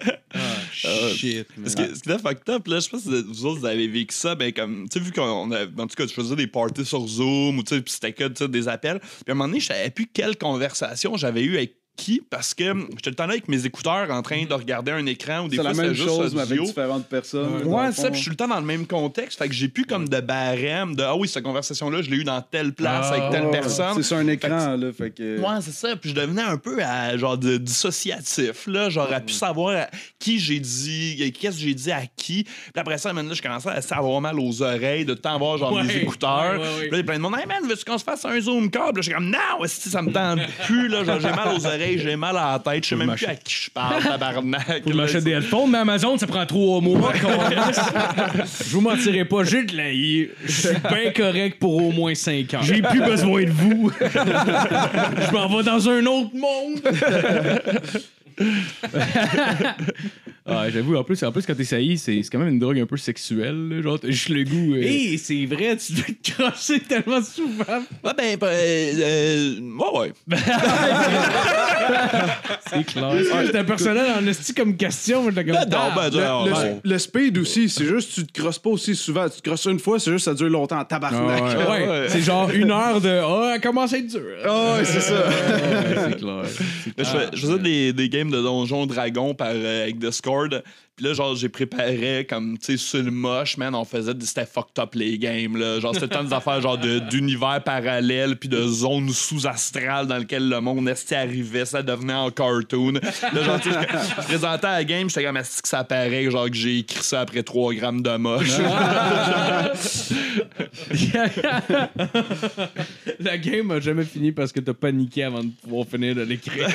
Speaker 3: shit.
Speaker 1: Ce qui, ce qui était fucked up, là, je sais pas si vous autres vous avez vécu ça, ben comme, tu sais, vu qu'on a, en tout cas, je faisais des parties sur Zoom ou tu sais, puis c'était que des appels. Puis à un moment donné, je savais plus quelle conversation j'avais eu avec qui? Parce que j'étais le temps là avec mes écouteurs en train de regarder un écran ou des
Speaker 5: C'est
Speaker 1: fois
Speaker 5: même
Speaker 1: juste
Speaker 5: chose, mais avec différentes personnes.
Speaker 1: Ouais, ça, puis je suis le temps dans le même contexte. Fait que j'ai plus comme de barème de Ah oui, cette conversation-là, je l'ai eu dans telle place
Speaker 6: Ah,
Speaker 1: avec telle
Speaker 5: Ouais,
Speaker 1: personne.
Speaker 5: C'est sur un écran, là. Fait que.
Speaker 1: Ouais, c'est ça. Puis je devenais un peu à, genre de, dissociatif, là. Genre, à plus savoir à qui j'ai dit, qu'est-ce que j'ai dit à qui. Puis après ça, maintenant, je commençais à avoir mal aux oreilles, de temps avoir genre
Speaker 3: Ouais,
Speaker 1: mes écouteurs. Puis là, il y a plein de monde, hey man, veux-tu qu'on se fasse un zoom là, je suis comme, non, si ça me tente plus, là. J'ai mal aux oreilles, j'ai mal à la tête, je sais même plus à qui je parle, tabarnak. Là,
Speaker 6: m'achète des headphones, mais Amazon, ça prend trois mois.
Speaker 3: Je vous mentirai pas, j'ai de la Je suis bien correct pour au moins 5 ans.
Speaker 6: J'ai plus besoin de vous.
Speaker 3: Je m'en vais dans un autre monde.
Speaker 6: Ah, j'avoue, en plus, en plus, quand t'es sailli, c'est c'est quand même une drogue un peu sexuelle. là. Genre, t'as juste le goût. euh,
Speaker 3: Hé, c'est vrai, tu dois te crosser tellement souvent.
Speaker 1: Ouais, ben, ben, euh, ouais, ouais.
Speaker 6: c'est clair.
Speaker 3: C'était personnel en esti comme question. mais j'étais comme,
Speaker 1: Ben, non, ben,
Speaker 5: Le,
Speaker 1: non,
Speaker 5: le-
Speaker 1: non.
Speaker 5: le speed aussi, c'est juste tu te crosses pas aussi souvent. Tu te crosses une fois, c'est juste ça dure longtemps tabarnak.
Speaker 6: Ah ouais.
Speaker 3: Ouais,
Speaker 1: Ouais.
Speaker 3: c'est genre une heure de. Ah, elle commence à être dure.
Speaker 5: Ah ouais, c'est ça.
Speaker 6: Ouais, c'est clair.
Speaker 1: Là, je, fais- je faisais des, des games de Donjon Dragon par, euh, avec Discord. Puis là, genre, j'ai préparé comme, tu sais, sur le moche, man, on faisait des. C'était fucked up les games, là. Genre, c'était tant des affaires, genre, de- d'univers parallèles, puis de zones sous-astrales dans lesquelles le monde est arrivait, ça devenait en cartoon. Là, genre, tu sais, je, présentais à la game, j'étais comme, est-ce que ça paraît, genre, que j'ai écrit ça après 3 grammes de moche?
Speaker 3: La game a jamais fini parce que t'as paniqué avant de pouvoir finir de l'écrire.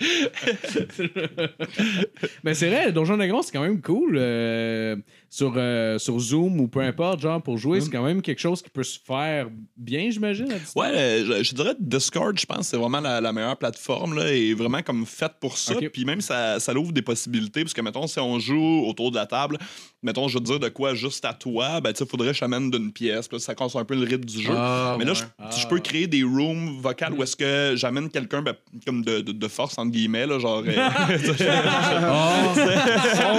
Speaker 3: Mais c'est vrai, Donjon Dragon, c'est quand même cool. euh, sur, euh, sur Zoom ou peu importe, genre, pour jouer, c'est quand même quelque chose qui peut se faire bien, j'imagine.
Speaker 1: Ouais, euh, je, je dirais Discord, je pense, c'est vraiment la, la meilleure plateforme là, et vraiment comme faite pour ça.
Speaker 3: Ok.
Speaker 1: Puis même ça, ça ouvre des possibilités parce que mettons si on joue autour de la table, mettons je veux dire de quoi juste à toi, ben tu faudrait que je t'amène d'une pièce, puis là, ça casse un peu le rythme du jeu.
Speaker 4: Ah,
Speaker 1: Mais là,
Speaker 4: ouais.
Speaker 1: je, je peux créer des rooms vocales où est-ce que j'amène quelqu'un ben, comme de, de, de force entre guillemets là, genre. euh,
Speaker 5: Oh,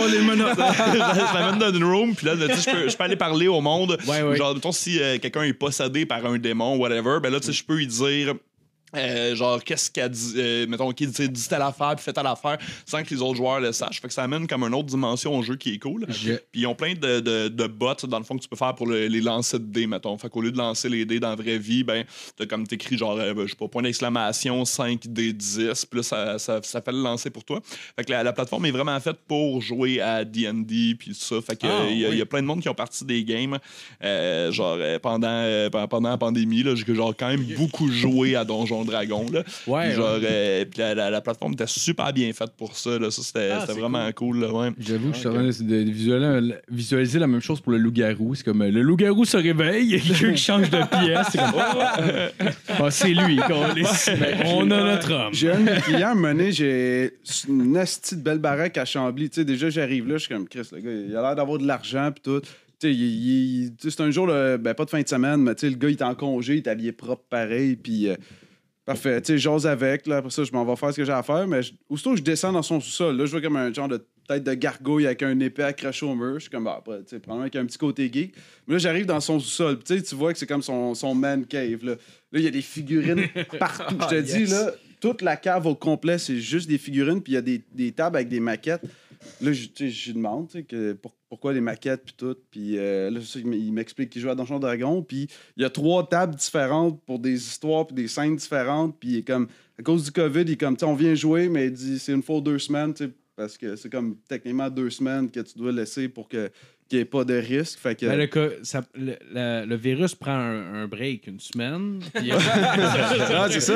Speaker 5: les menottes.
Speaker 1: je l'amène dans une room, puis là, tu sais, je peux, je peux aller parler au monde.
Speaker 3: Ouais, ouais.
Speaker 1: Genre, mettons, si euh, quelqu'un est possédé par un démon, whatever, ben là, tu sais, je peux lui dire. Euh, genre, qu'est-ce qu'elle dit, euh, mettons, qui dit, dit telle affaire, puis fait telle affaire, sans que les autres joueurs le sachent. Fait que ça amène comme une autre dimension au jeu qui est cool.
Speaker 6: Je-
Speaker 1: Puis ils ont plein de, de, de bots, dans le fond, que tu peux faire pour le- les lancer de dés, mettons. Fait qu'au lieu de lancer les dés dans la vraie vie, ben, t'as comme t'écris genre, euh, ben, je sais pas, point d'exclamation, 5 d 10, puis là, ça, ça, ça fait le lancer pour toi. Fait que la, la plateforme est vraiment faite pour jouer à D&D, puis tout ça. Fait que
Speaker 3: Ah,
Speaker 1: euh, il y, a-
Speaker 3: oui.
Speaker 1: il y a plein de monde qui ont parti des games, euh, genre, pendant, pendant pendant la pandémie, là, j'ai genre quand même beaucoup joué à Donjon Dragon, là.
Speaker 3: Ouais,
Speaker 1: Puis genre, euh, puis la, la- la plateforme était super bien faite pour ça, là. Ça, c'était
Speaker 3: Ah,
Speaker 1: vraiment cool, là, ouais.
Speaker 6: J'avoue que je suis en train de, visualiser, visualiser la même chose pour le loup-garou. C'est comme euh, le loup-garou se réveille, il change de pièce. C'est comme, Ah, c'est lui. câlisse. On a notre homme.
Speaker 5: J'ai un clients mené, j'ai une asti de belle baraque à Chambly. Tu sais, déjà, j'arrive là, je suis comme Chris, le gars, il a l'air d'avoir de l'argent puis tout. Tu sais, il- il- tu sais, c'est un jour, là, ben, pas de fin de semaine, mais tu sais, le gars, il est en congé, il est habillé propre pareil, puis euh, parfait. Tu sais, j'ose avec, là, après ça, je m'en vais faire ce que j'ai à faire, mais je- aussitôt que je descends dans son sous-sol, là, je vois comme un genre de tête de gargouille avec un épée accroché au mur. Je suis comme, bah, après, tu sais, probablement avec un petit côté geek. Mais là, j'arrive dans son sous-sol, tu sais, tu vois que c'est comme son, son man cave, là. Là, il y a des figurines partout. Je te dis, là, toute la cave au complet, c'est juste des figurines, puis il y a des, des tables avec des maquettes. Là, je, je lui demande que, pour- pourquoi les maquettes, puis tout. Puis euh, là, il m'explique qu'il joue à Donjon Dragon, puis il y a trois tables différentes pour des histoires, puis des scènes différentes. Puis il est comme, à cause du COVID, il est comme, on vient jouer, mais il dit, c'est une fois deux semaines, parce que c'est comme techniquement deux semaines que tu dois laisser pour que qu'il n'y ait pas de risque. Fait que.
Speaker 3: Ben, le, ça- le, la- le virus prend un, un break une semaine. puis-
Speaker 5: ah, c'est ça.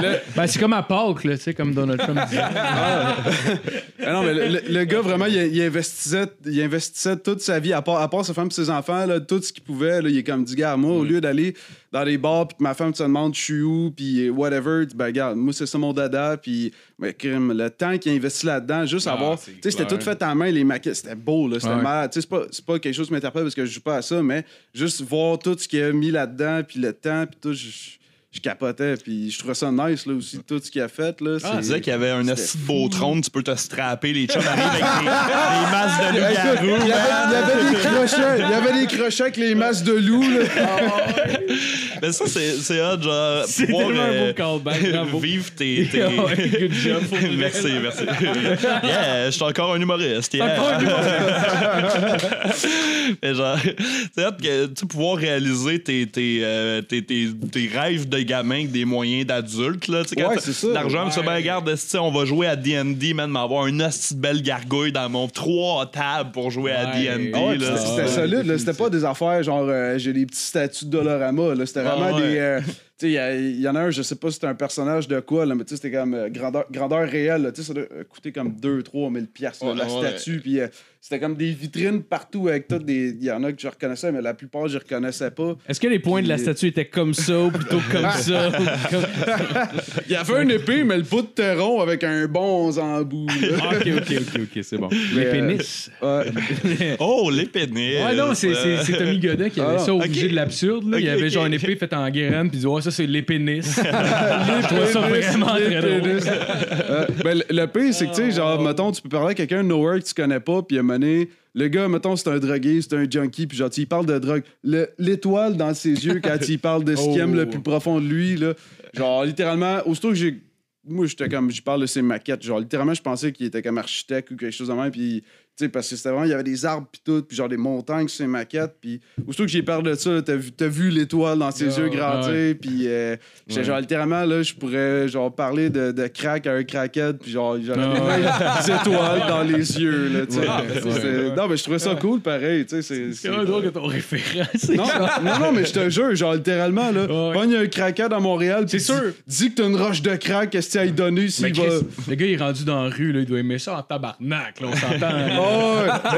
Speaker 5: Le-
Speaker 6: Ben, c'est comme à Pâques, là, tu sais, comme Donald Trump disait.
Speaker 5: Ah non, mais le, le- le gars, vraiment, il, il investissait, il investissait toute sa vie, à part, à part sa femme et ses enfants, là, tout ce qu'il pouvait. Là, il est comme, dit, gars, moi, au lieu d'aller dans les bars, puis que ma femme se demande, je suis où, puis whatever, ben, regarde, moi, c'est ça mon dada, puis, crime, le temps qu'il a investi là-dedans, juste
Speaker 3: Ah,
Speaker 5: avoir. Tu sais, c'était tout fait en main, les maquettes, c'était beau, là, c'était
Speaker 6: Ouais.
Speaker 5: malade. Tu sais, c'est pas, c'est pas quelque chose qui m'interpelle parce que je joue pas à ça, mais juste voir tout ce qu'il a mis là-dedans, puis le temps, puis tout, je- je capotais. Puis je trouvais ça nice, là, aussi, tout ce qu'il a fait. Là,
Speaker 1: Tu
Speaker 5: c'est-
Speaker 1: disais qu'il y avait un assis de beau trône, tu peux te strapper, les chums arrivent avec des, des masses de loup-garou.
Speaker 5: il y, avait, il y avait des crochets, il y avait des crochets avec les masses de loups. Là.
Speaker 1: Mais ça, c'est c'est hot, genre.
Speaker 3: C'est
Speaker 1: pouvoir,
Speaker 3: tellement un
Speaker 1: euh,
Speaker 3: beau callback, bravo.
Speaker 1: Vivre tes.
Speaker 3: good job. pour
Speaker 1: merci, merci. Yeah, je suis encore un humoriste. Yeah.
Speaker 3: Encore un
Speaker 1: Mais genre, c'est hot que tu pouvoir réaliser tes, tes, euh, tes, tes, tes rêves de gamin avec des moyens d'adulte. là. Tu sais,
Speaker 5: Ouais,
Speaker 1: t'as
Speaker 5: c'est ça.
Speaker 1: L'argent, tu sais, ben, regarde, esti, on va jouer à D&D, man, m'avoir une hostie de belle gargouille dans mon trois tables pour jouer à
Speaker 3: Ouais.
Speaker 1: D&D.
Speaker 5: Ah ouais,
Speaker 1: là.
Speaker 5: c'était- solide. là. C'était pas des affaires genre euh, j'ai des petits statues de Dolorama. là. C'était
Speaker 1: Ah
Speaker 5: vraiment
Speaker 1: ouais.
Speaker 5: des. euh, il y a- il y, en a un, je sais pas si c'était un personnage de quoi, là, mais tu sais, c'était comme euh, grandeur, grandeur réelle. là. Tu sais, ça doit euh, coûter comme 2-3 000 piastres, la
Speaker 1: ouais.
Speaker 5: statue. Puis euh, c'était comme des vitrines partout avec toutes des. Il y en a que je reconnaissais, mais la plupart, je reconnaissais pas.
Speaker 3: Est-ce que les points de la statue étaient comme ça ou plutôt comme ça? comme-
Speaker 5: Il y avait une épée, mais le bout de rond avec un bon en bout.
Speaker 3: Ah, ok, ok, ok, ok, c'est bon.
Speaker 6: Les
Speaker 5: euh,
Speaker 6: pénis.
Speaker 5: Ouais.
Speaker 1: Oh, les pénis.
Speaker 6: Ouais, non, c'est- Tommy Godin qui avait
Speaker 5: Ah,
Speaker 6: ça au
Speaker 1: ok.
Speaker 6: budget de l'absurde. là. Il avait genre une épée faite en graine, puis il disait, ouais, ça, c'est les pénis. Je trouve ça vraiment
Speaker 5: Les
Speaker 6: très drôle.
Speaker 5: pénis. Euh, ben, le- le pire, c'est que, tu sais, genre, mettons, tu peux parler à quelqu'un de nowhere que tu connais pas, puis à un moment donné, le gars, mettons, c'est un drogué, c'est un junkie, puis genre, tu y parles de drogue. Le- L'étoile dans ses yeux quand il parle de ce qu'il aime le plus profond de lui, là, genre, littéralement, aussitôt que j'ai. Moi, j'étais comme, je parle de ses maquettes, genre, littéralement, je pensais qu'il était comme architecte ou quelque chose de même, puis. Sais, parce que c'était vraiment, il y avait des arbres puis tout, puis genre des montagnes sur ses maquettes, puis aussitôt que j'ai parlé de ça, t'as vu, vu l'étoile dans ses
Speaker 6: Ah,
Speaker 5: yeux grandir, puis euh,
Speaker 3: Ouais.
Speaker 5: genre littéralement, là, je pourrais genre parler de, de crack à un crackhead, puis genre, j'aurais
Speaker 6: Ah,
Speaker 5: des étoiles dans les yeux, là, tu sais.
Speaker 6: Ouais, ouais,
Speaker 5: Non, mais je trouvais ça cool, pareil, tu sais. c'est-
Speaker 6: vraiment drôle que ton référent,
Speaker 5: Non, non, non, mais je te jure, genre littéralement, là, pogne un crackhead à Montréal, puis
Speaker 6: C'est
Speaker 5: dis-
Speaker 6: sûr.
Speaker 5: Dis que t'as une roche de crack, qu'est-ce que tu as
Speaker 6: Mais
Speaker 5: s'il va.
Speaker 6: le gars, il est rendu dans la rue, là, il doit aimer ça en tabarnak, là, on s'entend.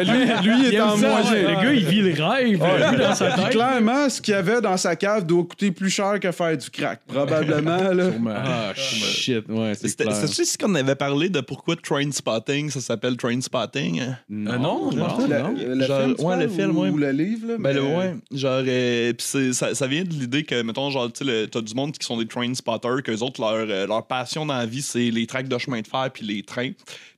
Speaker 5: Lui, lui, il est en moyen.
Speaker 6: Le gars, il vit le rêve, là, lui, dans sa
Speaker 5: Puis
Speaker 6: tête.
Speaker 5: clairement, ce qu'il y avait dans sa cave doit coûter plus cher que faire du crack. Probablement, là.
Speaker 3: Ah, shit, ouais, c'est clair.
Speaker 1: c'est-tu ici qu'on avait parlé de pourquoi Train Spotting, ça s'appelle Train Spotting?
Speaker 3: Non,
Speaker 6: non,
Speaker 3: non,
Speaker 6: non.
Speaker 5: Le,
Speaker 3: non.
Speaker 5: le
Speaker 1: Genre,
Speaker 5: film,
Speaker 1: ouais, le film,
Speaker 5: ou,
Speaker 1: ouais.
Speaker 5: ou le livre, là.
Speaker 1: Ben, le,
Speaker 5: mais-
Speaker 1: ouais. Genre, euh, pis c'est- ça, ça vient de l'idée que, mettons, genre, tu t'as du monde qui sont des train spotters, qu'eux autres, leur, euh, leur passion dans la vie, c'est les tracks de chemin de fer puis les trains.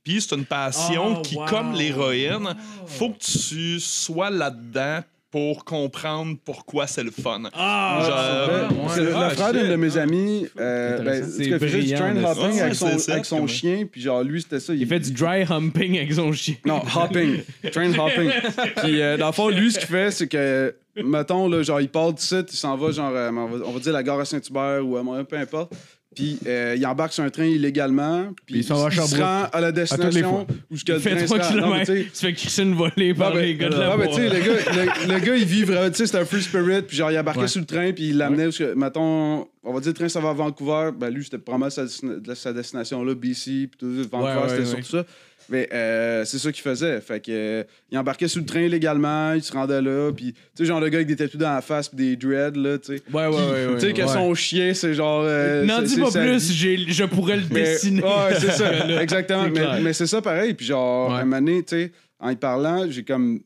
Speaker 1: Puis c'est une passion
Speaker 3: Oh,
Speaker 1: qui,
Speaker 3: wow.
Speaker 1: comme l'héroïne, faut que tu sois là-dedans pour comprendre pourquoi c'est le fun.
Speaker 3: Ah,
Speaker 1: Genre,
Speaker 5: Ouais, c'est le,
Speaker 6: Ah,
Speaker 5: frère d'une
Speaker 6: shit.
Speaker 5: de mes amis, euh, ben, il faisait du train hopping
Speaker 1: c'est-
Speaker 5: avec son,
Speaker 1: c'est ça,
Speaker 5: avec son
Speaker 1: comme-
Speaker 5: chien, puis genre, lui, c'était ça.
Speaker 3: Il fait du dry humping avec son chien.
Speaker 5: Non, hopping. Train hopping. Puis, euh, dans le fond, lui, ce qu'il fait, c'est que, mettons, là, genre, il part du site, il s'en va, genre, euh, on, va, dire la gare à Saint-Hubert ou à Montréal, peu importe. Puis, euh, il embarque sur un train illégalement. Puis,
Speaker 6: il s'en va à
Speaker 5: se
Speaker 6: Sherbrooke.
Speaker 5: rend à la destination où ce que le
Speaker 3: Il fait 3
Speaker 5: se rend. Non, mais tu sais,
Speaker 3: km. Tu fais Christine voler par
Speaker 5: ben,
Speaker 3: les gars de la
Speaker 5: ah, ben, tu sais, le gars, le, le gars, il vit vraiment, tu sais, c'est un free spirit, puis genre, il embarquait
Speaker 6: Ouais.
Speaker 5: sur le train, puis il l'amenait, parce que, mettons, on va dire, le train, ça va à Vancouver, ben lui, c'était probablement sa, sa destination là, BC, puis tout, Vancouver,
Speaker 6: Ouais, ouais,
Speaker 5: c'était
Speaker 6: ouais.
Speaker 5: surtout ça. Mais euh, c'est ça qu'il faisait. Fait que, euh, il embarquait sur le train légalement, il se rendait là, puis, tu sais, genre, le gars avec des tattoos dans la face, puis des dreads, là, tu sais.
Speaker 3: Ouais, ouais, ouais.
Speaker 5: Tu sais, que
Speaker 3: ouais.
Speaker 5: son chien, c'est genre. euh,
Speaker 3: N'en dis pas plus, je pourrais le
Speaker 5: Mais-
Speaker 3: dessiner.
Speaker 5: Ouais, c'est ça, exactement. Mais, c'est ça pareil. Puis genre,
Speaker 6: Ouais.
Speaker 5: un moment donné, tu sais, en y parlant, j'ai comme.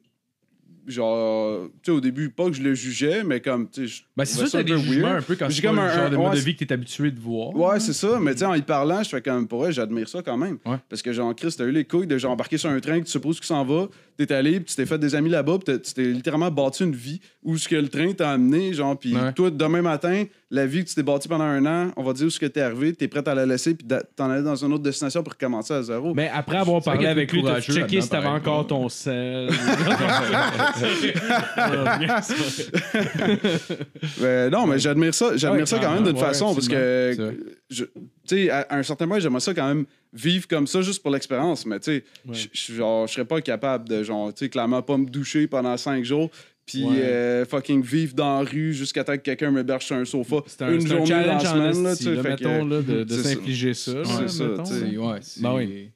Speaker 5: Genre, tu sais, au début, pas que je le jugeais, mais comme, tu sais, je
Speaker 6: Ben, c'est sûr que t'as
Speaker 5: un
Speaker 6: des
Speaker 5: peu
Speaker 6: jugements
Speaker 5: weird.
Speaker 6: un peu quand c'est pas
Speaker 5: comme
Speaker 6: le
Speaker 5: un-
Speaker 6: genre de
Speaker 5: un-
Speaker 6: mode de
Speaker 5: ouais,
Speaker 6: vie que t'es habitué de voir.
Speaker 5: Ouais, c'est ça. Mais tu sais, en y parlant, je fais comme, pour vrai, j'admire ça quand même.
Speaker 6: Ouais.
Speaker 5: Parce que, genre, Chris, t'as eu les couilles de genre embarquer sur un train que tu supposes qu'il s'en va, t'es allé, puis tu t'es fait des amis là-bas, puis tu t'es littéralement bâti une vie où ce que le train t'a amené, genre, puis
Speaker 6: Ouais.
Speaker 5: toi, demain matin, la vie que tu t'es bâti pendant un an, on va dire où ce que t'es arrivé, t'es prêt à la laisser, puis t'en aller dans une autre destination pour recommencer à zéro.
Speaker 3: Mais après avoir parlé avec lui, t'as checké si t'avais encore ton sel?
Speaker 5: Ben, non, mais j'admire ça, j'admire
Speaker 6: Ouais,
Speaker 5: ça quand même d'une
Speaker 6: ouais,
Speaker 5: façon parce que, tu sais, à un certain point, j'aimerais ça quand même vivre comme ça juste pour l'expérience, mais tu sais, genre, je serais pas capable de, genre, tu sais, clairement pas me doucher pendant cinq jours. Puis
Speaker 3: Ouais.
Speaker 5: euh, fucking vivre dans la rue jusqu'à temps que quelqu'un m'héberge sur un sofa.
Speaker 3: C'est un,
Speaker 5: une
Speaker 3: c'est un
Speaker 5: journée dans la
Speaker 3: challenge en
Speaker 5: semaine, là, tu sais.
Speaker 3: mettons, là, de, de s'infliger ça.
Speaker 5: C'est ça,
Speaker 6: ouais, c'est
Speaker 3: Ben oui.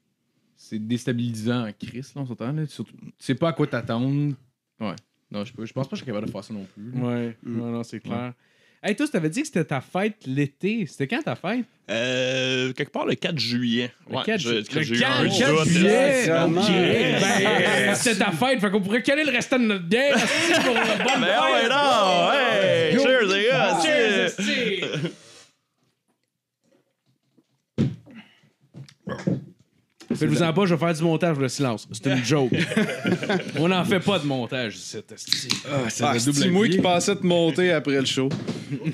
Speaker 6: déstabilisant en crise, là, on s'entend. Surtout, tu sais pas à quoi t'attendre. Ouais. Non, je, peux, je pense pas que je suis capable de faire ça non plus. là.
Speaker 3: Ouais,
Speaker 5: Mm.
Speaker 3: ouais, non, c'est clair. Hey, toi, tu t'avais dit que c'était ta fête l'été. C'était quand ta fête?
Speaker 1: Euh, quelque part le 4 juillet.
Speaker 3: Le 4, le 4 juillet. Ben, c'était ta fête, fait qu'on pourrait caler le restant de notre game
Speaker 1: Mais euh,
Speaker 3: ben,
Speaker 1: oh, non! Hey! Cheers, les gars!
Speaker 3: Cheers. esti. Faites-vous-en pas, je vais faire du montage, le silence. C'est une joke. On n'en fait pas de montage, cette esti.
Speaker 5: Ah, c'est moi qui pensais te monter après le show?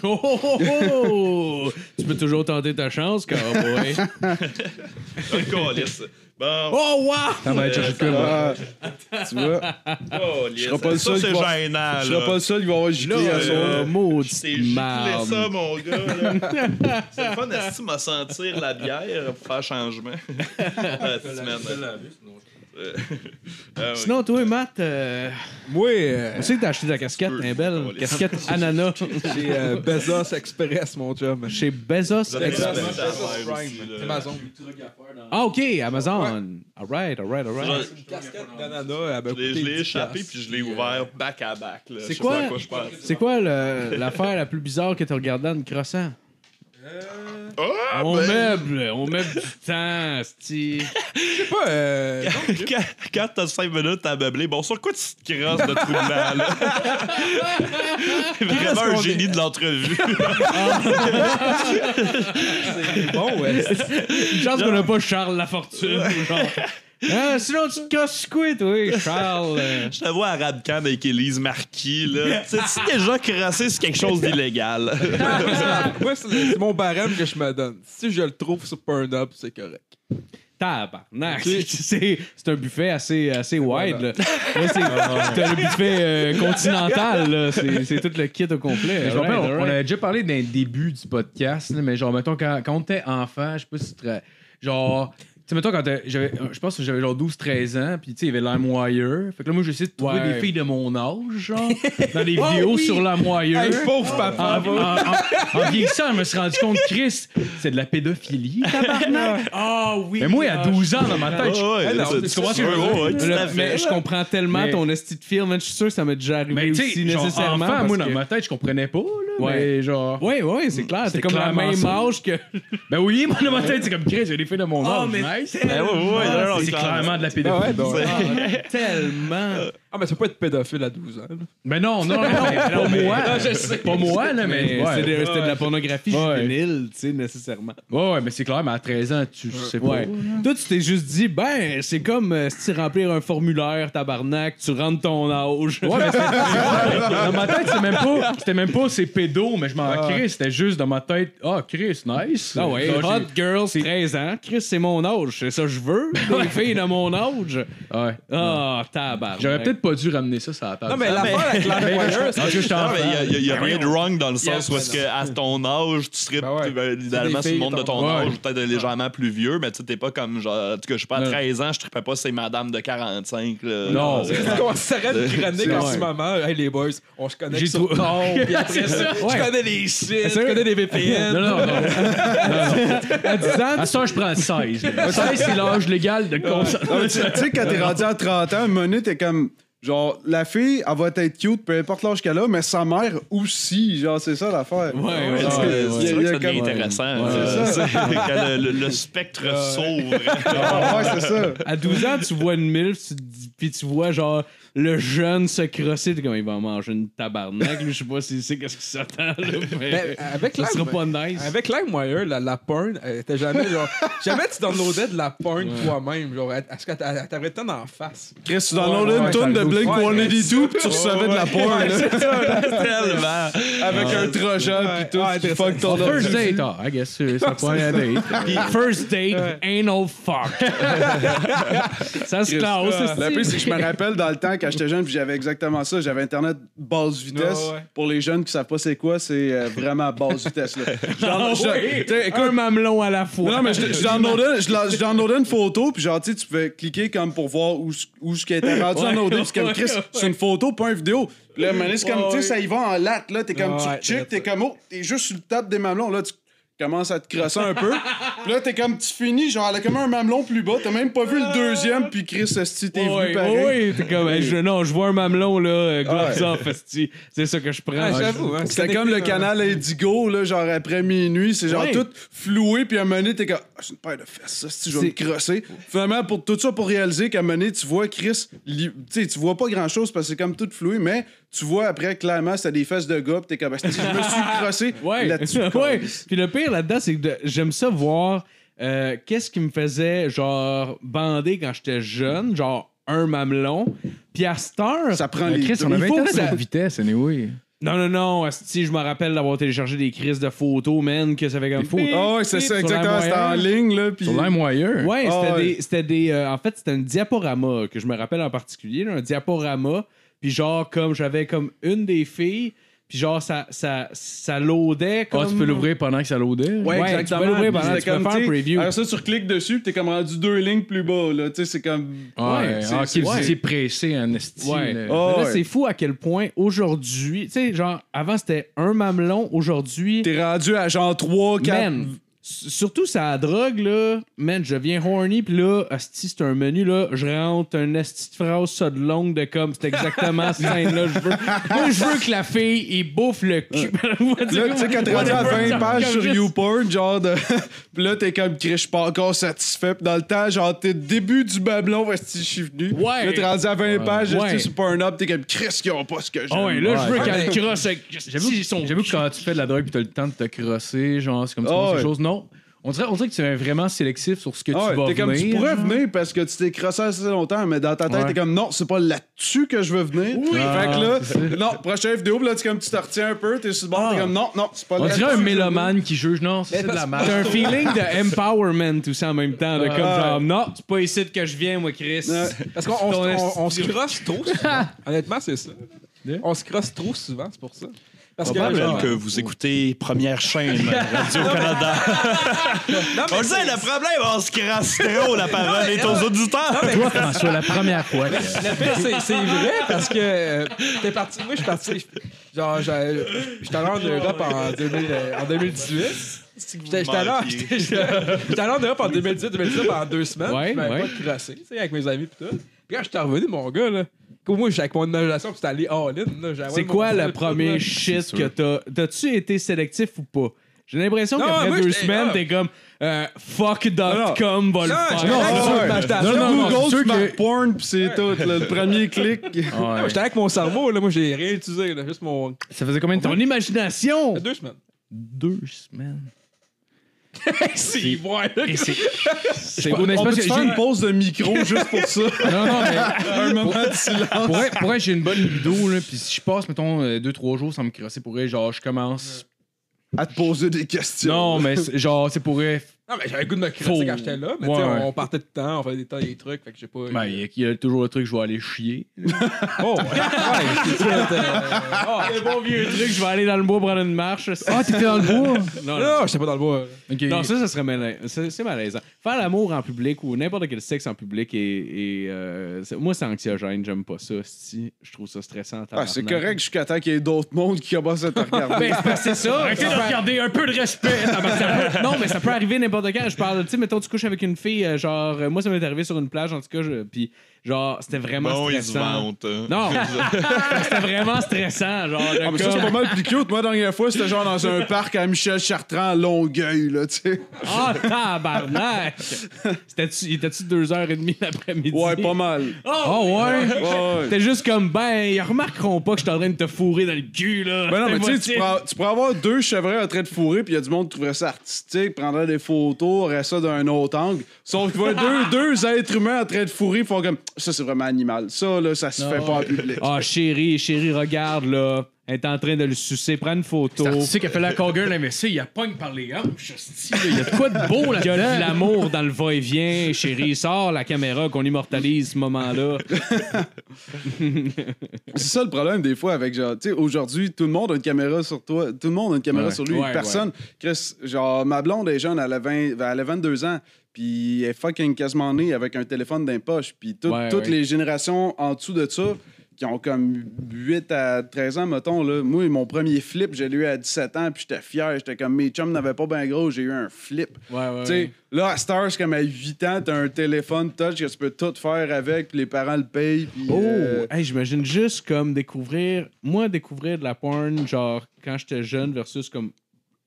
Speaker 3: Oh, oh, oh, oh! Tu peux toujours tenter ta chance, cowboy.
Speaker 1: Bon.
Speaker 3: Oh, wow!
Speaker 6: Ça va être chercher le cul,
Speaker 5: Ah, tu vois,
Speaker 1: Câlisse.
Speaker 5: serai pas le
Speaker 1: Ça,
Speaker 5: seul
Speaker 1: c'est
Speaker 5: qui va-
Speaker 1: gênant,
Speaker 5: je serais
Speaker 1: là.
Speaker 5: pas le seul qui va avoir giclé à son.
Speaker 3: euh, maudit
Speaker 1: C'est giclé ça, mon gars. C'est le fun, est-ce que tu m'as sentir la bière pour faire changement? Euh, ah.
Speaker 3: Sinon, toi, Matt, euh,
Speaker 4: Moi, euh,
Speaker 3: on sait que t'as acheté ta casquette,
Speaker 1: peux.
Speaker 3: une belle
Speaker 1: Oh, les-
Speaker 3: casquette ananas
Speaker 4: j'ai euh, Bezos Express, mon chum.
Speaker 3: chez Bezos.
Speaker 1: Avez
Speaker 3: Express.
Speaker 1: Bezos
Speaker 4: Bezos
Speaker 1: Prime.
Speaker 4: Amazon.
Speaker 3: Ah, OK, Amazon. All right, all right, all right.
Speaker 4: Une casquette d'ananas, elle m'a
Speaker 1: Je l'ai- je
Speaker 4: coûté
Speaker 1: l'ai
Speaker 4: 10
Speaker 1: échappé puis je l'ai ouvert back à back. là.
Speaker 3: C'est quoi?
Speaker 1: pas à quoi je pense.
Speaker 3: C'est quoi le- l'affaire la plus bizarre que t'as regardée en te crossant?
Speaker 1: Ah,
Speaker 3: on
Speaker 1: ben,
Speaker 3: meuble, on meuble du temps, sti.
Speaker 4: Je sais pas, euh,
Speaker 1: quand, quand t'as 5 minutes à meubler, bon, sur quoi tu te crosses de troublant, là? Vraiment un génie de l'entrevue.
Speaker 4: c'est bon, ouais.
Speaker 3: Une chance qu'on n'a pas Charles Lafortune. genre. Ah, sinon, tu te casses quoi, toi, Charles?
Speaker 1: Je te vois à Radcan avec Élise Marquis, là. Tu sais, si déjà crassé, c'est quelque chose d'illégal?
Speaker 4: Moi, c'est le- c'est mon barème que je me donne. Si je le trouve sur Pornhub, c'est correct.
Speaker 3: Tabarnak. C'est c'est un buffet assez, assez wide. Là. Là, c'est
Speaker 6: Ah.
Speaker 3: c'est un buffet euh, continental. là. C'est c'est tout le kit au complet.
Speaker 6: On,
Speaker 3: alright.
Speaker 6: avait déjà parlé d'un début du podcast, là, mais genre, mettons, quand, quand on était enfant, je sais pas si tu te Genre, sais, mettons, quand j'avais, je pense que j'avais genre 12-13 ans, puis tu sais, il y avait LimeWire. Fait que là, moi, j'essayais de trouver
Speaker 3: Ouais.
Speaker 6: des filles de mon âge, genre, dans des
Speaker 3: Oh,
Speaker 6: vidéos
Speaker 3: oui.
Speaker 6: sur LimeWire.
Speaker 4: Hey, pauvre papa!
Speaker 6: en, en- en vieillissant, je me suis rendu compte, Chris, c'est de la pédophilie, tabarnak.
Speaker 3: Ah oui.
Speaker 6: Mais moi, à
Speaker 3: ah,
Speaker 6: 12 ans, dans ma tête, je-
Speaker 1: ouais,
Speaker 4: Ah, non,
Speaker 1: tu-
Speaker 4: tu comprends
Speaker 1: tu-
Speaker 6: ce que je veux
Speaker 1: ouais,
Speaker 6: dire?
Speaker 1: ouais, tout
Speaker 3: Le-
Speaker 1: à fait.
Speaker 3: mais je comprends tellement
Speaker 6: Mais-
Speaker 3: ton esti de film. man. Je suis sûr que ça m'est déjà arrivé
Speaker 6: mais tu
Speaker 3: aussi
Speaker 6: sais, genre,
Speaker 3: nécessairement.
Speaker 6: enfant,
Speaker 3: parce
Speaker 6: moi, dans
Speaker 3: que-
Speaker 6: ma tête, je comprenais pas, là,
Speaker 3: Ouais.
Speaker 6: mais genre...
Speaker 3: Oui, oui, c'est clair. C'est
Speaker 6: C'est
Speaker 3: comme la
Speaker 6: clairement
Speaker 3: même
Speaker 6: ça.
Speaker 3: âge que.
Speaker 6: Ben oui, moi, dans ma tête, c'est comme Chris, il y a des filles de mon
Speaker 3: Ah,
Speaker 6: âge,
Speaker 1: Ben non, non,
Speaker 6: c'est clairement de la pédophilie.
Speaker 4: Ah ouais, donc-
Speaker 3: Ah, tellement.
Speaker 4: Ah, mais ça peut être pédophile à 12 ans. là.
Speaker 6: Mais non, non, non, mais pas moi. Pas moi, là, mais.
Speaker 3: Mais
Speaker 6: ouais.
Speaker 3: c'était de, c'était de la pornographie
Speaker 6: Ouais.
Speaker 3: juvénile, tu sais, nécessairement.
Speaker 6: Ouais, ouais, mais c'est clair, mais à 13 ans, tu sais pas.
Speaker 3: Ouais. Toi, tu t'es juste dit, ben, c'est comme euh, si tu remplir un formulaire, tabarnak, tu rentres ton âge.
Speaker 6: Ouais, mais c'est- dans ma tête, c'était même pas, c'était même pas c'est pédo, mais je m'en
Speaker 4: Ah.
Speaker 6: crée, c'était juste dans ma tête, ah, Chris, nice.
Speaker 3: Ah ouais,
Speaker 6: Genre,
Speaker 3: hot girl,
Speaker 6: c'est-
Speaker 3: 13 ans. Chris, c'est mon âge. C'est ça que je veux. Des filles de mon âge.
Speaker 6: j'ai- Ouais.
Speaker 3: Ah, tabarnak.
Speaker 6: J'aurais peut-être pas dû ramener ça sur la table.
Speaker 4: Non, mais l'affaire avec LimeWire, c'est
Speaker 6: Parce que
Speaker 1: Non,
Speaker 6: enfant.
Speaker 1: mais il y a, rien de wrong dans le sens où est-ce que à ton âge, tu serais
Speaker 4: Ben
Speaker 1: ben, idéalement
Speaker 4: des
Speaker 1: sur le monde de
Speaker 4: de
Speaker 1: ton âge, peut-être légèrement plus vieux, mais tu sais, t'es pas comme genre, en tout cas, je sais pas, à
Speaker 6: Non.
Speaker 1: 13 ans, je trippais pas c'est madame de 45. Là.
Speaker 6: Non.
Speaker 1: c'est-
Speaker 4: On commencerait une chronique
Speaker 3: C'est
Speaker 4: en ce moment. Hey les boys, on se connecte
Speaker 6: J'ai
Speaker 4: sur Tom, puis après ça, je connais les sites, je connais les VPN.
Speaker 6: Non, non, non.
Speaker 3: À 10 ans,
Speaker 6: À ça, je prends 16. là. 16, c'est l'âge légal de
Speaker 5: mais tu tu sais, quand t'es rendu à 30 ans, une minute, t'es comme. Genre, la fille, elle va être cute, peu importe l'âge qu'elle a, mais sa mère aussi. Genre, c'est ça l'affaire.
Speaker 3: Ouais, ouais,
Speaker 1: c'est- vrai que ça devient
Speaker 5: comme-
Speaker 1: intéressant.
Speaker 3: Ouais,
Speaker 5: c'est ça.
Speaker 1: quand le, le- le spectre s'ouvre.
Speaker 5: Ouais, c'est ça.
Speaker 3: À 12 ans, tu vois une MILF, puis tu vois genre le jeune se crosser, comme il va manger une tabarnak. Lui, je sais pas s'il sait qu'est-ce qui s'attend.
Speaker 4: Ben, avec
Speaker 3: ça sera pas nice.
Speaker 4: Avec LimeWire, la, la porn, elle était jamais genre. jamais tu downloadais de la porn
Speaker 3: Ouais.
Speaker 4: toi-même. Genre, est-ce que t'avais le temps d'en face?
Speaker 5: Chris, tu downloadais
Speaker 4: Ouais,
Speaker 5: une tonne de Blink
Speaker 4: ouais,
Speaker 5: 182 puis tu recevais de la porn, là,
Speaker 1: Tellement.
Speaker 5: avec un trojan puis tout.
Speaker 4: ouais,
Speaker 5: tu fuck ton
Speaker 6: First date, ah, I guess ça date.
Speaker 3: Puis first date, anal fuck. ça se classe.
Speaker 5: Le plus, c'est que je me rappelle dans le temps, quand j'étais jeune, puis j'avais exactement ça. J'avais Internet basse vitesse.
Speaker 4: Ouais, ouais.
Speaker 5: Pour les jeunes qui savent pas c'est quoi, c'est euh, vraiment basse vitesse. Là.
Speaker 3: Ah
Speaker 5: Genre,
Speaker 3: ouais?
Speaker 5: je- écoute,
Speaker 3: Un mamelon à la fois.
Speaker 5: non, mais je, je downloadais, je, la- je downloadais une photo, puis genre, tu pouvais cliquer comme pour voir où, ce- où ce qui était rendu downloadé. Puis c'est comme,
Speaker 3: ouais,
Speaker 5: Chris,
Speaker 3: ouais.
Speaker 5: c'est une photo, pas une vidéo. Puis là, c'est comme, tu sais, ça y va en latte, là. T'es comme, tu check, t'es comme, oh, t'es juste sur le top des mamelons. Là, tu commences à te crosser un peu. Puis là, t'es comme, tu finis, genre, elle a comme un mamelon plus bas. T'as même pas vu le deuxième, puis Chris, esti, t'es
Speaker 3: Ouais,
Speaker 5: venu pareil.
Speaker 3: ouais, t'es comme, hey, je, non, je vois un mamelon, là, euh, gloves
Speaker 5: Ouais.
Speaker 3: off, esti. C'est ça que je prends.
Speaker 4: Ah, j'avoue, hein,
Speaker 5: C'était comme le canal Indigo, là, genre après minuit, c'est genre
Speaker 3: Ouais.
Speaker 5: tout floué, puis à un moment donné, t'es comme, ah, c'est une paire de fesses, ça, si je vais me
Speaker 3: C'est-
Speaker 5: crosser. Finalement, pour tout ça, pour réaliser qu'à un moment donné, tu vois Chris, li- tu sais, tu vois pas grand chose parce que c'est comme tout floué, mais tu vois après, clairement, c'était des fesses de gars, pis t'es comme, je me suis crossé
Speaker 3: Ouais,
Speaker 5: là-dessus.
Speaker 3: ouais. Puis le pire là-dedans, c'est que de- j'aime ça voir euh, qu'est-ce qui me faisait, genre, bander quand j'étais jeune, genre, un mamelon. Puis à cette heure,
Speaker 5: Ça prend
Speaker 6: Mais
Speaker 5: les
Speaker 6: Chris, on avait
Speaker 3: faut que ça-
Speaker 6: à vitesse, anyway.
Speaker 3: Non, non, non. Si je me rappelle d'avoir téléchargé des crises de photos, man, que ça fait comme
Speaker 6: photos.
Speaker 5: Ah ouais, c'est ça, exactement. C'était en ligne, là. Puis...
Speaker 6: Sur LimeWire.
Speaker 3: Ouais,
Speaker 5: Ah
Speaker 3: c'était
Speaker 5: ouais.
Speaker 3: des. C'était des euh, en fait, c'était un diaporama que je me rappelle en particulier, là, un diaporama. Puis genre, comme j'avais comme une des filles, puis genre, ça, ça, ça loadait comme.
Speaker 6: Ah, tu peux l'ouvrir pendant que ça loadait?
Speaker 5: Ouais,
Speaker 3: Ouais,
Speaker 5: exactement.
Speaker 3: tu peux l'ouvrir pendant-
Speaker 5: c'était
Speaker 3: tu peux faire un preview.
Speaker 5: Alors ça, tu recliques dessus, puis t'es comme rendu deux lignes plus bas, là. Tu sais, c'est comme...
Speaker 6: Ouais,
Speaker 5: c'est-
Speaker 6: ah,
Speaker 5: ouais.
Speaker 6: c'est pressé en.
Speaker 3: Ouais.
Speaker 6: là.
Speaker 5: Oh,
Speaker 3: Mais là,
Speaker 5: ouais.
Speaker 3: c'est fou à quel point aujourd'hui, tu sais, genre, avant c'était un mamelon, aujourd'hui.
Speaker 5: T'es rendu à genre 3, 4...
Speaker 3: Man, s- surtout ça drogue, là. Man, je viens horny, pis là, asti, c'est un menu, là. Je rentre un asti de phrase, ça de longue, de comme, c'est exactement cette scène-là. Je veux, moi, je veux que la fille, il bouffe le cul.
Speaker 5: Là, tu sais, quand t'es rendu à 20 pages sur YouPorn, genre de. Puis là, t'es comme, Chris, je suis pas encore satisfait. Puis dans le temps, genre, t'es début du babelon, si je suis venu.
Speaker 3: Ouais.
Speaker 5: Là, t'es rendu à 20 pages,
Speaker 3: Ouais.
Speaker 5: sur Pornhub, t'es comme, Chris, qui ont pas ce que.
Speaker 3: Ah ouais, là, je veux qu'elle crosse.
Speaker 6: J'avoue que, quand tu fais de la drogue puis t'as le temps de te crosser, genre, c'est comme tu
Speaker 5: Ah
Speaker 6: manges
Speaker 5: ouais.
Speaker 6: quelque chose. Non. On dirait, on dirait que tu es vraiment sélectif sur ce que
Speaker 5: Ah
Speaker 6: tu vas
Speaker 5: t'es comme, tu
Speaker 6: venir.
Speaker 5: pourrais
Speaker 6: genre.
Speaker 5: venir parce que tu t'es crossé assez longtemps, mais dans ta tête,
Speaker 6: Ouais.
Speaker 5: t'es comme, non, c'est pas là-dessus que je veux venir.
Speaker 6: Ah,
Speaker 5: fait que là,
Speaker 6: ça.
Speaker 5: non, prochaine vidéo, là, tu, comme, tu te retiens un peu, t'es sur le bord,
Speaker 3: Ah.
Speaker 5: t'es comme, non, non, c'est pas
Speaker 6: On
Speaker 5: là-dessus.
Speaker 6: dirait un mélomane qui juge. Non, c'est de la
Speaker 3: T'as
Speaker 6: merde.
Speaker 3: un feeling de empowerment aussi en même temps, de comme
Speaker 5: Ah.
Speaker 3: genre, non, c'est pas ici que je viens, moi, Chris.
Speaker 4: Parce qu'on on, se- on- on crosse trop souvent. Honnêtement, c'est ça. On se crosse trop souvent, c'est pour ça. Parce que,
Speaker 1: Probable
Speaker 4: genre,
Speaker 1: que vous écoutez Première chaîne Radio-Canada.
Speaker 4: non, mais
Speaker 1: On le sait, le problème, on se crasse trop, la parole est aux auditeurs.
Speaker 6: Toi, François, la première fois. que-
Speaker 4: Le pire, c'est, c'est vrai parce que euh, t'es parti. Moi, je suis parti. Genre, j'ai- j'étais allé en Europe en, 2000, euh, en 2018. J'étais j'étais allé, en- j'étais- j'étais allé en Europe en 2018-2019 pendant deux semaines.
Speaker 3: Ouais,
Speaker 4: je m'avais
Speaker 3: ouais.
Speaker 4: pas crossé, tu sais, avec mes amis pis tout. Puis quand j'étais revenu, mon gars, là, moi, avec mon imagination, pis c'était allé all-in.
Speaker 3: C'est quoi le
Speaker 4: pis
Speaker 3: premier shit
Speaker 6: C'est
Speaker 3: que t'as. T'as-tu été sélectif ou pas? J'ai l'impression qu'après deux semaines, t'es comme euh, fuck.com va le
Speaker 4: Non,
Speaker 3: faire.
Speaker 4: j'étais
Speaker 5: Non, c'est.
Speaker 6: Non, non, non,
Speaker 5: Google,
Speaker 6: c'est
Speaker 5: Smart Porn, puis c'est tout, le premier clic.
Speaker 4: J'étais avec mon cerveau, là. Moi, j'ai rien utilisé, là. Juste mon.
Speaker 6: Ça faisait combien de temps?
Speaker 3: Ton imagination!
Speaker 4: Deux semaines.
Speaker 6: Deux semaines.
Speaker 4: C'est
Speaker 6: Et c'est. C'est
Speaker 5: On
Speaker 6: beau, n'est-ce
Speaker 5: peut faire une pause de micro juste pour ça?
Speaker 6: Non, non, mais.
Speaker 5: un moment de silence.
Speaker 6: Pour vrai, pour vrai, j'ai une bonne libido, là. Puis si je passe, mettons, 2-3 jours sans me crosser, pour vrai, genre, je commence.
Speaker 5: À te poser des questions.
Speaker 6: Non, mais genre, c'est pour vrai.
Speaker 4: Non, mais j'avais le goût de me
Speaker 6: Faut-
Speaker 4: quand j'étais là. Mais
Speaker 6: Ouais,
Speaker 4: tu sais,
Speaker 6: ouais.
Speaker 4: on partait de temps, on faisait des temps, des trucs. Fait que j'ai pas.
Speaker 6: Ben, il y a- il y, a toujours le truc, je vais aller chier.
Speaker 4: Oh, ouais. c'est euh, oh,
Speaker 3: Le bon vieux truc, je vais aller dans le bois prendre une marche.
Speaker 6: Ah, t'étais dans le bois?
Speaker 3: non, non.
Speaker 4: Non, j'étais pas dans le bois.
Speaker 6: Ok.
Speaker 3: Non, ça, ça serait malaisant. C'est c'est malaisant. Faire l'amour en public ou n'importe quel sexe en public, et, moi, c'est anxiogène. J'aime pas ça. Si, je trouve ça stressant.
Speaker 5: Ah, c'est
Speaker 3: tabarnak.
Speaker 5: correct jusqu'à temps qu'il y ait d'autres mondes qui commencent à te regarder.
Speaker 3: Ben, c'est parce que c'est ça.
Speaker 6: Arrêtez de regarder un peu de respect.
Speaker 3: Ça peut- non, mais ça peut arriver n'importe quand. Je parle, tu sais, mettons, tu couches avec une fille, euh, genre, euh, moi, ça m'est arrivé sur une plage, en tout cas, puis genre, c'était vraiment
Speaker 1: Bon, ils se
Speaker 3: stressant.
Speaker 1: vantent. hein.
Speaker 3: Non, c'était vraiment stressant, genre, de
Speaker 5: Ah, mais ça, c'est pas mal plus cute. Moi, la dernière fois, c'était genre dans un parc à Michel Chartrand à Longueuil, là, tu sais.
Speaker 3: Ah, tabarnak! C'était-tu, il était-tu deux heures et demie l'après-midi?
Speaker 5: Ouais, pas mal.
Speaker 3: Oh, ouais!
Speaker 5: Ouais.
Speaker 3: C'était juste comme, ben, ils remarqueront pas que je suis en train de te fourrer dans le cul, là.
Speaker 5: Ben non, mais tu sais, tu pourrais, avoir deux chevreuils en train de fourrer, puis il y a du monde qui trouverait ça artistique, prendrait des photos, aurait ça d'un autre angle. Sauf va deux, deux êtres humains en train de fourrer, ils font comme ça, c'est vraiment animal. Ça, là, ça se fait pas en public.
Speaker 3: Ah, chérie, chérie, regarde, là. Elle est en train de le sucer. Prends une photo.
Speaker 6: Tu sais qu'elle fait la cowgirl, mais ça, il a pogne par les hanches. hostie, là. Il y a de quoi de beau
Speaker 3: Il y a de
Speaker 6: là-dedans.
Speaker 3: l'amour dans le va-et-vient, chérie. Sors la caméra qu'on immortalise ce moment-là.
Speaker 5: C'est ça le problème des fois avec genre, tu sais, aujourd'hui, tout le monde a une caméra sur toi, tout le monde a une caméra
Speaker 6: Ouais.
Speaker 5: sur lui.
Speaker 3: Ouais,
Speaker 5: Personne. Chris, genre, ma blonde est jeune, elle a, 20 elle a 22 ans, puis elle est fucking quasiment née avec un téléphone dans les poches. Puis tout-
Speaker 3: Ouais,
Speaker 5: toutes
Speaker 3: ouais.
Speaker 5: les générations en dessous de ça, qui ont comme 8 à 13 ans, mettons, là. Moi, mon premier flip, j'ai eu à 17 ans, puis j'étais fier. J'étais comme, mes chums n'avaient pas bien gros, j'ai eu un flip.
Speaker 3: Ouais, ouais.
Speaker 5: Tu sais, là, à Star, c'est comme à 8 ans, t'as un téléphone touch que tu peux tout faire avec, puis les parents le payent, puis...
Speaker 3: Oh,
Speaker 5: euh,
Speaker 3: hey, j'imagine juste comme découvrir, moi découvrir de la porn, genre quand j'étais jeune versus comme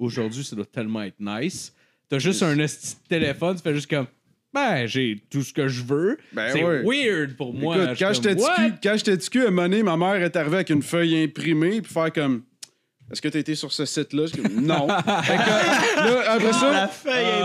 Speaker 3: aujourd'hui, ça doit tellement être nice. T'as juste un esti de téléphone, tu fais juste comme, ben j'ai tout ce que je veux.
Speaker 5: Ben
Speaker 3: c'est weird pour moi.
Speaker 5: Écoute, quand j'étais ticu, à un moment donné, ma mère est arrivée avec une feuille imprimée, puis faire comme Est-ce que tu as été sur ce site-là? Non. Fait que, là, après ça,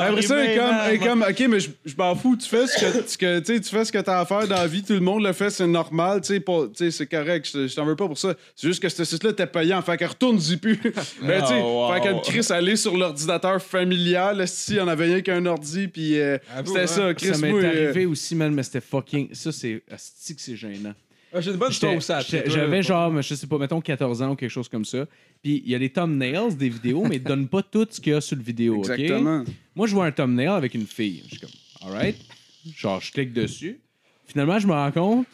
Speaker 5: après ça, elle est comme, elle est comme, OK, mais je, je m'en fous, tu fais ce que, ce que, tu fais ce que t'as à faire dans la vie, tout le monde le fait, c'est normal, tu sais, pas- tu sais, c'est correct, je, je t'en veux pas pour ça. C'est juste que ce site-là était payant, fait qu'elle retourne-y plus. Mais tu sais,
Speaker 1: Oh, wow.
Speaker 5: fait qu'elle Chris allait sur l'ordinateur familial, si il y en avait rien qu'un ordi, puis euh, c'était
Speaker 4: hein.
Speaker 5: ça, Chris,
Speaker 3: Ça m'est
Speaker 5: euh,
Speaker 3: arrivé aussi, man, mais c'était fucking. Ça, c'est. que c'est gênant.
Speaker 4: Ah, J'ai une bonne histoire
Speaker 3: J'étais-
Speaker 4: aussi à
Speaker 3: j'étais-
Speaker 4: toi,
Speaker 3: J'avais genre, je sais pas, mettons 14 ans ou quelque chose comme ça. Puis il y a des thumbnails des vidéos, mais ils donnent pas tout ce qu'il y a sur le vidéo. ok?
Speaker 5: Exactement.
Speaker 3: Moi, je vois un thumbnail avec une fille. Je suis comme, alright. Genre, je clique dessus. Finalement, je me rends compte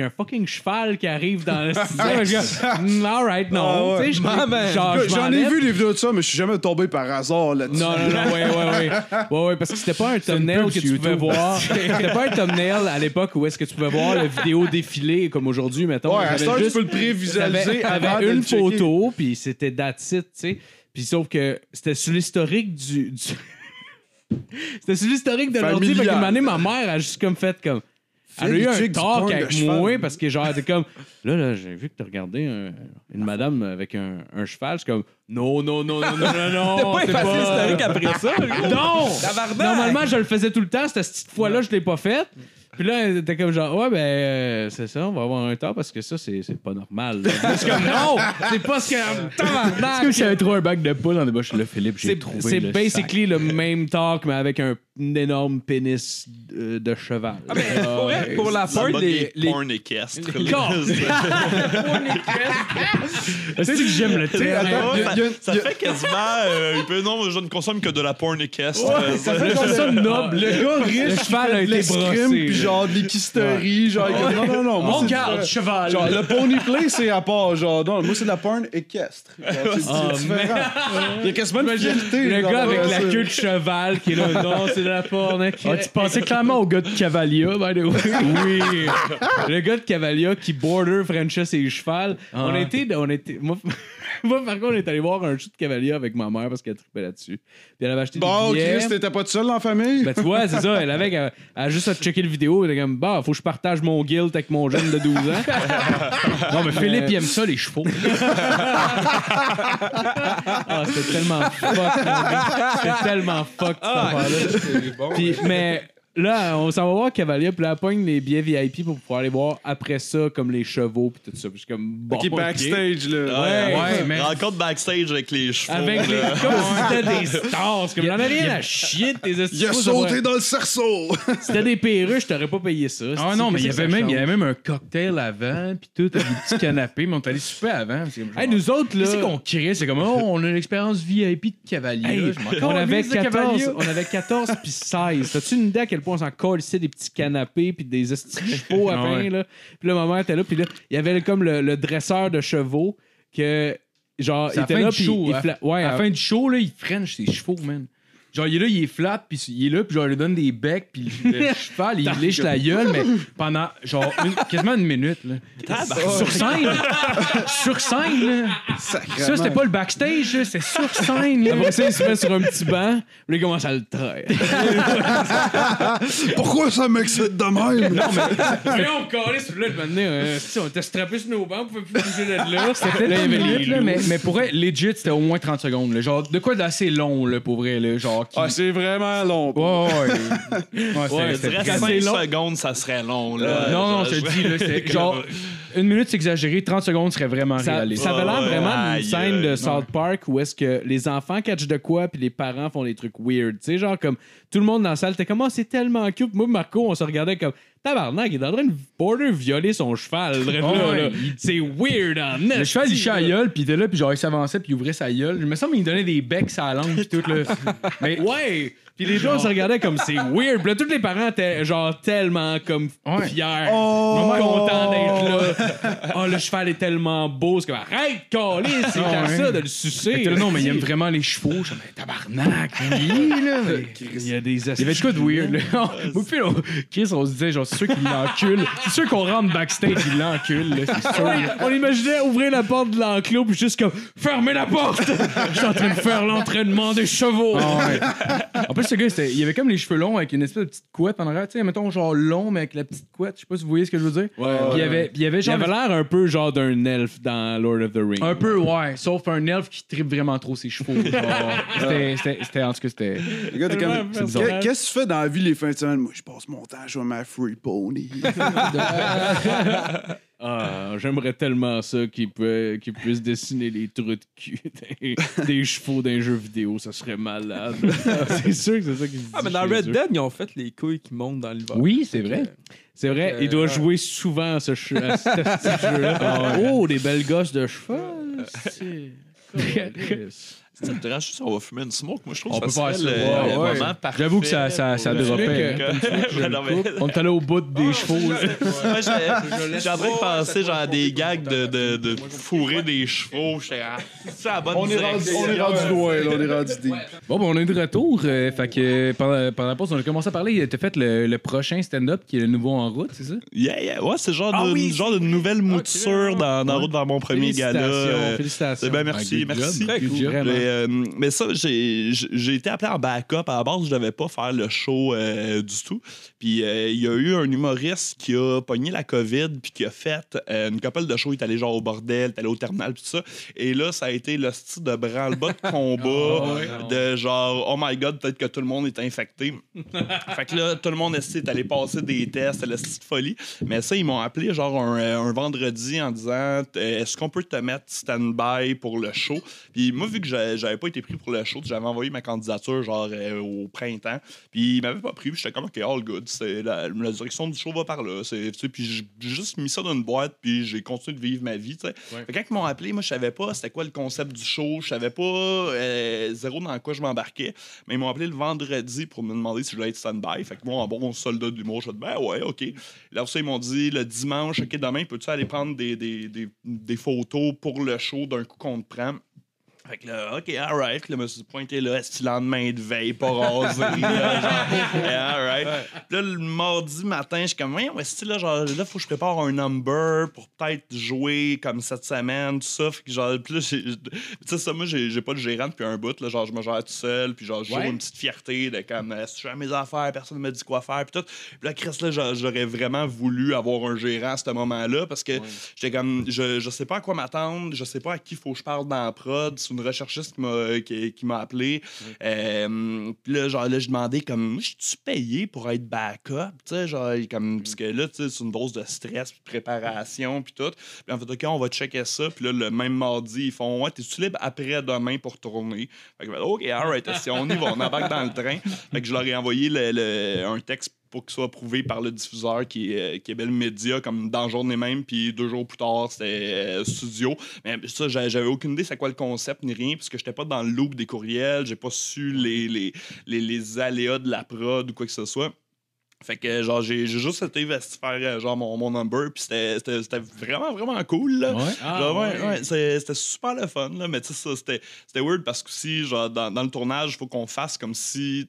Speaker 3: qu'il y a un fucking cheval qui arrive dans le studio. Je dis, Mm, alright, non.
Speaker 5: Ah ouais. J'en ai vu des vidéos de ça, mais je suis jamais tombé par hasard là-dessus.
Speaker 3: Non, non, non, ouais, ouais, ouais. Ouais, ouais, parce que c'était pas un thumbnail que tu pouvais voir. C'était pas un thumbnail à l'époque où est-ce que tu pouvais voir la vidéo défiler comme aujourd'hui, mettons.
Speaker 5: Ouais, à heure, tu peux le prévisualiser avant
Speaker 3: une photo, puis c'était that's it, tu sais. Puis sauf que c'était sur l'historique du... du- c'était sur l'historique de l'ordi. Fait année, ma mère a juste comme fait comme... Elle a eu un talk avec moi parce que genre, était comme là, là, j'ai vu que t'as regardé un- une madame avec un, un cheval. Je suis comme non, non, non, non, non, non, non.
Speaker 4: T'as pas
Speaker 3: c'est
Speaker 4: effacé l'historique après ça?
Speaker 3: Non! Normalement, je le faisais tout le temps. Cette petite fois-là, je l'ai pas faite. Puis là, elle était comme genre, ouais, ben, euh, c'est ça, on va avoir un temps parce que ça, c'est c'est pas normal. là. Je suis comme, non! C'est pas ce que. Tabarnak!
Speaker 6: C'est comme si j'avais trouvé un bac de poule dans des bouches. Là, Philippe, j'ai
Speaker 3: C'est
Speaker 6: trouvé.
Speaker 3: c'est
Speaker 6: le
Speaker 3: basically le même talk, mais avec un, énorme pénis euh, de cheval.
Speaker 4: Ah, ben, pour, vrai, pour la part
Speaker 1: bat
Speaker 4: des.
Speaker 1: des
Speaker 4: les-
Speaker 1: porn équestres. Là.
Speaker 6: sac. Est-ce que j'aime le terme?
Speaker 5: attends,
Speaker 1: Ouais,
Speaker 5: y a-
Speaker 1: ça-
Speaker 5: y a-
Speaker 1: ça
Speaker 5: y a-
Speaker 1: fait quasiment. euh, il peut- non, je ne consomme que de la porn équestre. Euh,
Speaker 5: Ça fait comme
Speaker 3: ça noble.
Speaker 5: Le gars riche,
Speaker 3: Le cheval a été
Speaker 5: l'escrime,
Speaker 3: brossé,
Speaker 5: puis. Genre de l'équisterie, genre comme, non non non, moi c'est
Speaker 6: garde,
Speaker 5: du-
Speaker 6: cheval.
Speaker 5: Genre le pony play c'est à part genre non, moi c'est de la porn équestre. Genre, C'est
Speaker 3: Oh,
Speaker 5: c'est différent. Il y a quasiment une fierté.
Speaker 3: Le
Speaker 5: genre,
Speaker 3: gars avec la queue de cheval qui est là, non, c'est de la porn. ok.
Speaker 6: Ah, tu pensais clairement au gars de Cavalia, by the way.
Speaker 3: Oui. Le gars de Cavalia qui border Frenchait ses chevals. On
Speaker 6: Ah.
Speaker 3: était. On était moi, moi, par contre, on est allé voir un show de Cavalia avec ma mère parce qu'elle trippait là-dessus. Puis elle avait acheté
Speaker 5: Bon,
Speaker 3: des billets.
Speaker 5: Chris, t'étais pas tout seul dans la famille?
Speaker 3: Ben, tu vois, c'est ça. Elle avait elle a juste à checker le vidéo. Elle était comme, bah, faut que je partage mon guilt avec mon jeune de 12 ans.
Speaker 6: Non, mais Philippe, il aime ça, les chevaux.
Speaker 3: Ah, c'était tellement fuck. C'était tellement fuck, cette affaire-là.
Speaker 4: C'est bon.
Speaker 3: Puis, mais là, on s'en va voir Cavalia, puis là, elle pogne les billets VIP pour pouvoir aller voir après ça, comme les chevaux, puis tout ça. Puis je suis comme, bon.
Speaker 5: Ok, backstage là.
Speaker 1: Ouais,
Speaker 3: Ouais,
Speaker 6: mais-
Speaker 1: Rencontre backstage avec les chevaux.
Speaker 3: Avec les.
Speaker 1: là.
Speaker 3: Comme si c'était des stars. C'est comme, j'en ai rien à chier de tes
Speaker 5: Il a sauté dans le cerceau.
Speaker 3: Si c'était des perruches, je t'aurais pas payé ça.
Speaker 6: Ah non, mais il y avait même, il y avait même un cocktail avant, puis tout, avec des petits canapés, mais on est allé super avant. C'est comme genre,
Speaker 3: Hey, nous autres, là.
Speaker 6: Qu'est-ce qu'on crée? C'est comme, oh, on a l'expérience VIP de cavalier.
Speaker 3: Hey,
Speaker 6: là. Je m'en
Speaker 3: on, avait
Speaker 6: calisse de
Speaker 3: 14,
Speaker 6: cavalier.
Speaker 3: on avait 14 puis 16. T'as-tu une idée à quel point on s'en colissait des petits canapés puis des chevaux à la
Speaker 6: Ah ouais.
Speaker 3: là? Puis là, ma mère était là, puis là, il y avait comme le, le dresseur de chevaux que, genre, il était là,
Speaker 6: du
Speaker 3: puis il
Speaker 6: hein?
Speaker 3: fla- Ouais,
Speaker 6: À la
Speaker 3: à-
Speaker 6: fin du show, là, il french ses chevaux, man. Genre, il est là, il est flat, puis il est là, puis genre, il lui donne des becs, puis le cheval, il liche la gueule, mais pendant, genre, une- quasiment une minute, là. Sur scène! sur scène, là! Ça, c'était pas le backstage, là, c'était sur scène, là.
Speaker 3: Après ça, il se met sur un petit banc, puis il commence à le traire.
Speaker 5: Pourquoi ça m'excite de même?
Speaker 3: Non, mais. Voyons, on calait sur là, de m'amener. euh, si on était strappés sur nos bancs, on pouvait plus bouger de là. C'était
Speaker 6: Là, il y avait
Speaker 3: les
Speaker 6: minute, là,
Speaker 3: loups.
Speaker 6: mais, mais pour vrai, legit, c'était au moins 30 secondes. là. Genre, de quoi d'assez long, là, pour vrai, là. Genre,
Speaker 5: Ah, c'est vraiment long.
Speaker 6: Ouais, ouais. Ouais, c'était-
Speaker 1: Je
Speaker 6: c'était
Speaker 1: dirais
Speaker 6: très-
Speaker 1: 5
Speaker 3: long.
Speaker 1: secondes, ça serait long. Là.
Speaker 6: Non, non,
Speaker 1: Genre,
Speaker 6: je te dis, là, c'est genre, une minute, c'est exagéré, 30 secondes serait vraiment
Speaker 3: Ça,
Speaker 6: réaliste.
Speaker 3: ça avait l'air vraiment d'une
Speaker 1: aïe,
Speaker 3: scène de. South Park où est-ce que les enfants catchent de quoi puis les parents font des trucs weird. Tu sais, genre comme tout le monde dans la salle était comme, oh, c'est tellement cute. Moi, Marco, on se regardait comme, tabarnak, il est en train de border violer son cheval. Bref,
Speaker 6: Oh,
Speaker 3: là,
Speaker 6: ouais,
Speaker 3: là.
Speaker 6: il-
Speaker 3: C'est weird en
Speaker 6: Le cheval, il la
Speaker 3: là.
Speaker 6: gueule, puis il était là, puis genre, il s'avançait, puis il ouvrait sa gueule. Je me semble qu'il donnait des becs à la langue, puis tout, là. Mais
Speaker 3: Ouais! Puis les gens se regardaient comme c'est weird. Puis là, tous les parents étaient genre tellement comme
Speaker 6: Ouais.
Speaker 3: fiers.
Speaker 5: Oh!
Speaker 3: contents d'être là. Oh, le cheval est tellement beau. C'est comme arrête, calé, c'est
Speaker 6: Ah, ouais.
Speaker 3: ça de le sucer.
Speaker 6: Là, non, mais il aime vraiment les chevaux. Je comme, tabarnak, oui, là. mais-
Speaker 3: Il y a des
Speaker 6: Il y avait de quoi de weird, là. Moi, puis, on- Chris, on se disait, genre, c'est sûr qu'il l'encule. C'est sûr qu'on rentre backstage, il l'encule, là. C'est sûr.
Speaker 3: On imaginait ouvrir la porte de l'enclos puis juste comme fermez la porte. Je suis en train de faire l'entraînement des chevaux.
Speaker 6: Ah ouais. En plus, ce gars, c'était- il avait comme les cheveux longs avec une espèce de petite couette en arrière. Tu sais, mettons, genre long, mais avec la petite couette. Je sais pas si vous voyez ce que je veux dire.
Speaker 3: Ouais,
Speaker 6: Puis il y avait, puis il y avait
Speaker 3: Il
Speaker 6: genre.
Speaker 3: avait l'air un peu genre d'un elfe dans Lord of the Rings.
Speaker 6: Un peu, ouais. Sauf un elfe qui tripe vraiment trop ses chevaux. C'était- c'était- C'était, en tout cas, c'était.
Speaker 5: Le gars, t'es
Speaker 3: Tellement
Speaker 5: comme,
Speaker 3: personnel.
Speaker 5: Qu'est- Qu'est-ce que tu fais dans la vie les fins de semaine? Moi, je passe mon temps à jouer à ma Free Pony.
Speaker 3: Ah, j'aimerais tellement ça qu'il peut- qu'il puisse dessiner les trous de cul des, des chevaux d'un jeu vidéo. Ça serait malade. c'est sûr que c'est ça qu'il se dit.
Speaker 4: Ah, mais dans Red. Dead, ils ont fait les couilles qui montent dans l'hiver.
Speaker 6: Oui, c'est vrai.
Speaker 3: C'est vrai,
Speaker 4: Euh,
Speaker 3: il doit
Speaker 4: ouais.
Speaker 3: jouer souvent à ce, che- à ce- à ce jeu-là. Oh, des belles gosses de cheval. c'est-
Speaker 1: Ça te dérange si on va fumer une smoke? Moi, je trouve
Speaker 6: On
Speaker 1: que
Speaker 6: peut
Speaker 1: ça
Speaker 6: faire
Speaker 1: serait
Speaker 6: ouais, ouais.
Speaker 1: moment parfait.
Speaker 6: J'avoue que ça, ça, ça
Speaker 3: que-
Speaker 6: hein. On est allé au bout des chevaux. là.
Speaker 1: Moi, j'ai- en train de penser genre à des gags de, de, de fourrer des chevaux. J'étais c'est la bonne
Speaker 5: on, est rendu,
Speaker 1: direction.
Speaker 5: on est rendu loin, là, on est rendu deep.
Speaker 6: Bon, ben, on est de retour. euh, fait que pendant, pendant la pause, on a commencé à parler. T'as fait le, le prochain stand-up qui est le nouveau en route, c'est ça?
Speaker 1: Yeah, yeah. Ouais, c'est genre,
Speaker 4: Ah
Speaker 1: de,
Speaker 4: oui,
Speaker 1: genre de nouvelle mouture dans, dans la route vers mon premier gala.
Speaker 3: Félicitations, félicitations.
Speaker 1: c'est bien, merci,
Speaker 6: Ah,
Speaker 1: merci. Euh, mais ça, j'ai j'ai été appelé en backup. À la base, je devais pas faire le show euh, du tout. Puis euh, il y a eu un humoriste qui a pogné la COVID puis qui a fait une couple de shows. Il est allé genre au bordel, il est allé au terminal, tout ça. Et là, ça a été le style de branle-bas de combat, de genre, oh my god, peut-être que tout le monde est infecté. fait que là, tout le monde est allé passer des tests, le style de folie. Mais ça, ils m'ont appelé genre un, un vendredi en disant est-ce qu'on peut te mettre stand-by pour le show? Puis moi, vu que j'a- j'avais pas été pris pour le show, j'avais envoyé ma candidature genre euh, au printemps. Puis ils m'avaient pas pris, j'étais comme ok, all good. C'est la, la direction du show va par là. Puis j'ai juste mis ça dans une boîte, puis j'ai continué de vivre ma vie. tu sais. Fait que quand ils m'ont appelé, moi, je savais pas c'était quoi le concept du show. Je savais pas euh, zéro dans quoi je m'embarquais. Mais ils m'ont appelé le vendredi pour me demander si je voulais être stand-by. Fait que moi, en bon soldat de l'humour, je dit ben ouais, OK. Là, ça, ils m'ont dit le dimanche, OK, demain, peux-tu aller prendre des, des, des, des photos pour le show d'un coup qu'on te prend? Fait que là, OK, alright. Là, je me suis pointé là, est-ce lendemain de veille, pas rasé? là, alright. Puis là, le mardi matin, je suis comme, ouais, est-ce là, genre, là, faut que je prépare un number pour peut-être jouer comme cette semaine, tout ça? Fait que genre, puis là, tu sais, ça, moi, j'ai j'ai pas de gérant depuis un bout, là, genre, je me gère tout seul, puis genre, j'ai
Speaker 3: Ouais.
Speaker 1: une petite fierté de comme, est-ce que je fais mes affaires, personne ne me dit quoi faire, puis tout. Puis là, Chris, là, j'a- j'aurais vraiment voulu avoir un gérant à ce moment-là, parce que j'étais comme, je, je sais pas à quoi m'attendre, je sais pas à qui faut que je parle dans la prod, une recherchiste qui m'a qui, qui m'a appelé. Euh, puis là, genre, là, je demandais comme, je suis payé pour être backup, tu sais, genre, comme, parce que là, tu sais, c'est une dose de stress, puis de préparation, puis tout. Puis en fait, OK, on va checker ça, puis là, le même mardi, ils font, ouais, t'es-tu libre après-demain pour tourner? Fait que, OK, alright, si on y va, on embarque dans le train. Fait que je leur ai envoyé le- le- un texte pour qu'il soit approuvé par le diffuseur qui est, qui est Bell Media, comme dans la journée même, puis deux jours plus tard, c'était euh, studio. Mais ça, j'a- j'avais aucune idée c'est quoi le concept ni rien, puisque j'étais pas dans le loop des courriels, j'ai pas su les, les, les, les aléas de la prod ou quoi que ce soit. Fait que genre j'ai juste été faire euh, genre mon, mon number puis c'était- vraiment vraiment cool là.
Speaker 6: Ouais.
Speaker 3: Ah,
Speaker 1: Genre, ouais,
Speaker 3: ouais.
Speaker 1: c'était super le fun, là, mais tu sais, ça, c'était c'était weird parce que si, genre, dans, dans le tournage, il faut qu'on fasse comme si.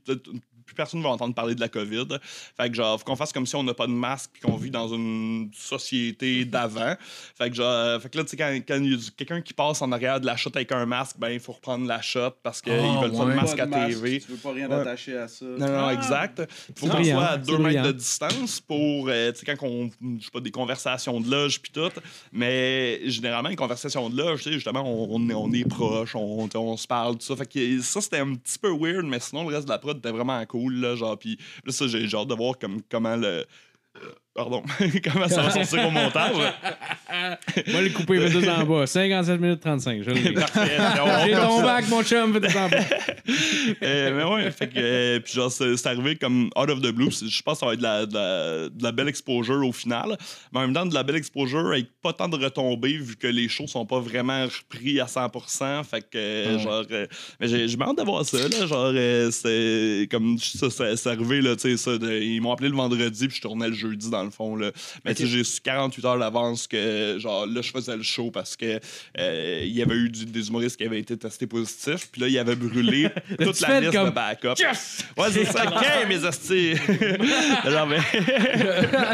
Speaker 1: Plus personne va entendre parler de la COVID. Fait que, genre, faut qu'on fasse comme si on n'a pas de masque puis qu'on vit dans une société d'avant. Fait que, genre, fait que là, tu sais, quand quand il y a quelqu'un qui passe en arrière de la shot avec un masque, ben, il faut reprendre la shot parce qu'ils
Speaker 6: Ah,
Speaker 1: veulent pas
Speaker 6: ouais.
Speaker 1: de masque
Speaker 5: Pas
Speaker 1: à
Speaker 5: de masque,
Speaker 1: TV.
Speaker 5: Tu veux pas rien
Speaker 1: Ouais.
Speaker 5: attacher à ça.
Speaker 1: Non, non, exact. Faut qu'on soit à deux mètres
Speaker 6: brillant.
Speaker 1: de distance pour, euh, tu sais, quand on, je sais pas, des conversations de loge puis tout. Mais généralement, les conversations de loge, tu sais, justement, on, on est, on est proches, on, on se parle, tout ça. Fait que ça, c'était un petit peu weird, mais sinon, le reste de la prod était vraiment cool, là, genre, puis ça, j'ai j'ai hâte de voir comme, comment le... Pardon, comment ça va sortir au montage?
Speaker 3: Moi, le coupé, fais tout en bas. 57 minutes 35. Je.
Speaker 1: Parfait.
Speaker 3: J'ai ton bac, mon chum, fais tout en bas.
Speaker 1: Euh, mais ouais, fait que, euh, puis genre, c'est arrivé comme out of the blue. Je pense que ça va être de la, de la- de la belle exposure au final. Mais en même temps, de la belle exposure avec pas tant de retombées vu que les shows sont pas vraiment repris à 100%. Fait que, euh, genre, euh, mais j'ai hâte d'avoir ça, là. Genre, euh, c'est comme ça, ça- c'est arrivé, là, tu sais, ça. de- ils m'ont appelé le vendredi, puis je tournais le jeudi dans le fond, là. Mais tu sais, j'ai su 48 heures d'avance que que, genre, là, je faisais le show parce que euh, il y avait eu du- des humoristes qui avaient été testés positifs. Puis là, il avait brûlé toute la liste
Speaker 3: comme,
Speaker 1: de backup. Ouais, c'est ça. OK, mes hosties. Genre, ben,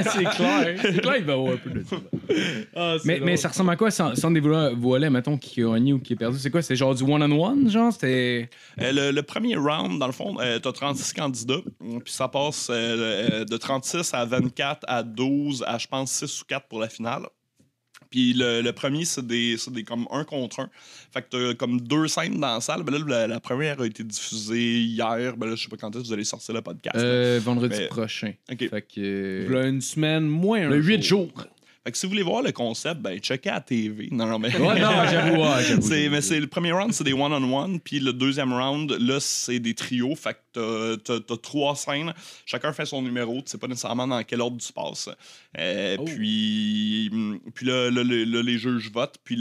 Speaker 6: c'est clair. C'est clair, il va avoir un peu de ça. mais, mais ça ressemble à quoi sans, sans dévoiler, voiler, mettons, qui a gagné ou qui est perdu? C'est quoi? C'est genre du one-on-one, genre? C'était.
Speaker 1: Euh, le, le premier round, dans le fond, euh, t'as 36 candidats, puis ça passe euh, de 36 à 24 à 12 à, je pense, 6 ou 4 pour la finale. Puis le, le premier, c'est des, c'est des comme un contre un. Fait que t'as comme deux scènes dans la salle. Ben là, la, la première a été diffusée hier. Ben là, je sais pas quand est-ce que vous allez sortir le podcast.
Speaker 6: Euh, vendredi
Speaker 1: Mais-
Speaker 6: prochain.
Speaker 1: OK.
Speaker 6: Fait que.
Speaker 3: Là, une semaine, moins un
Speaker 6: Le 8
Speaker 3: jour.
Speaker 6: jours.
Speaker 1: Fait que si vous voulez voir le concept, ben checkez à la TV. Non, non, mais...
Speaker 6: Ouais, non, j'avoue, ouais,
Speaker 1: mais c'est le premier round, c'est des one-on-one, puis le deuxième round, là, c'est des trios. Fait que t'as, trois scènes, chacun fait son numéro, tu sais pas nécessairement dans quel ordre tu passes. Euh,
Speaker 3: Oh.
Speaker 1: Puis, hum, puis le- les juges votent. Puis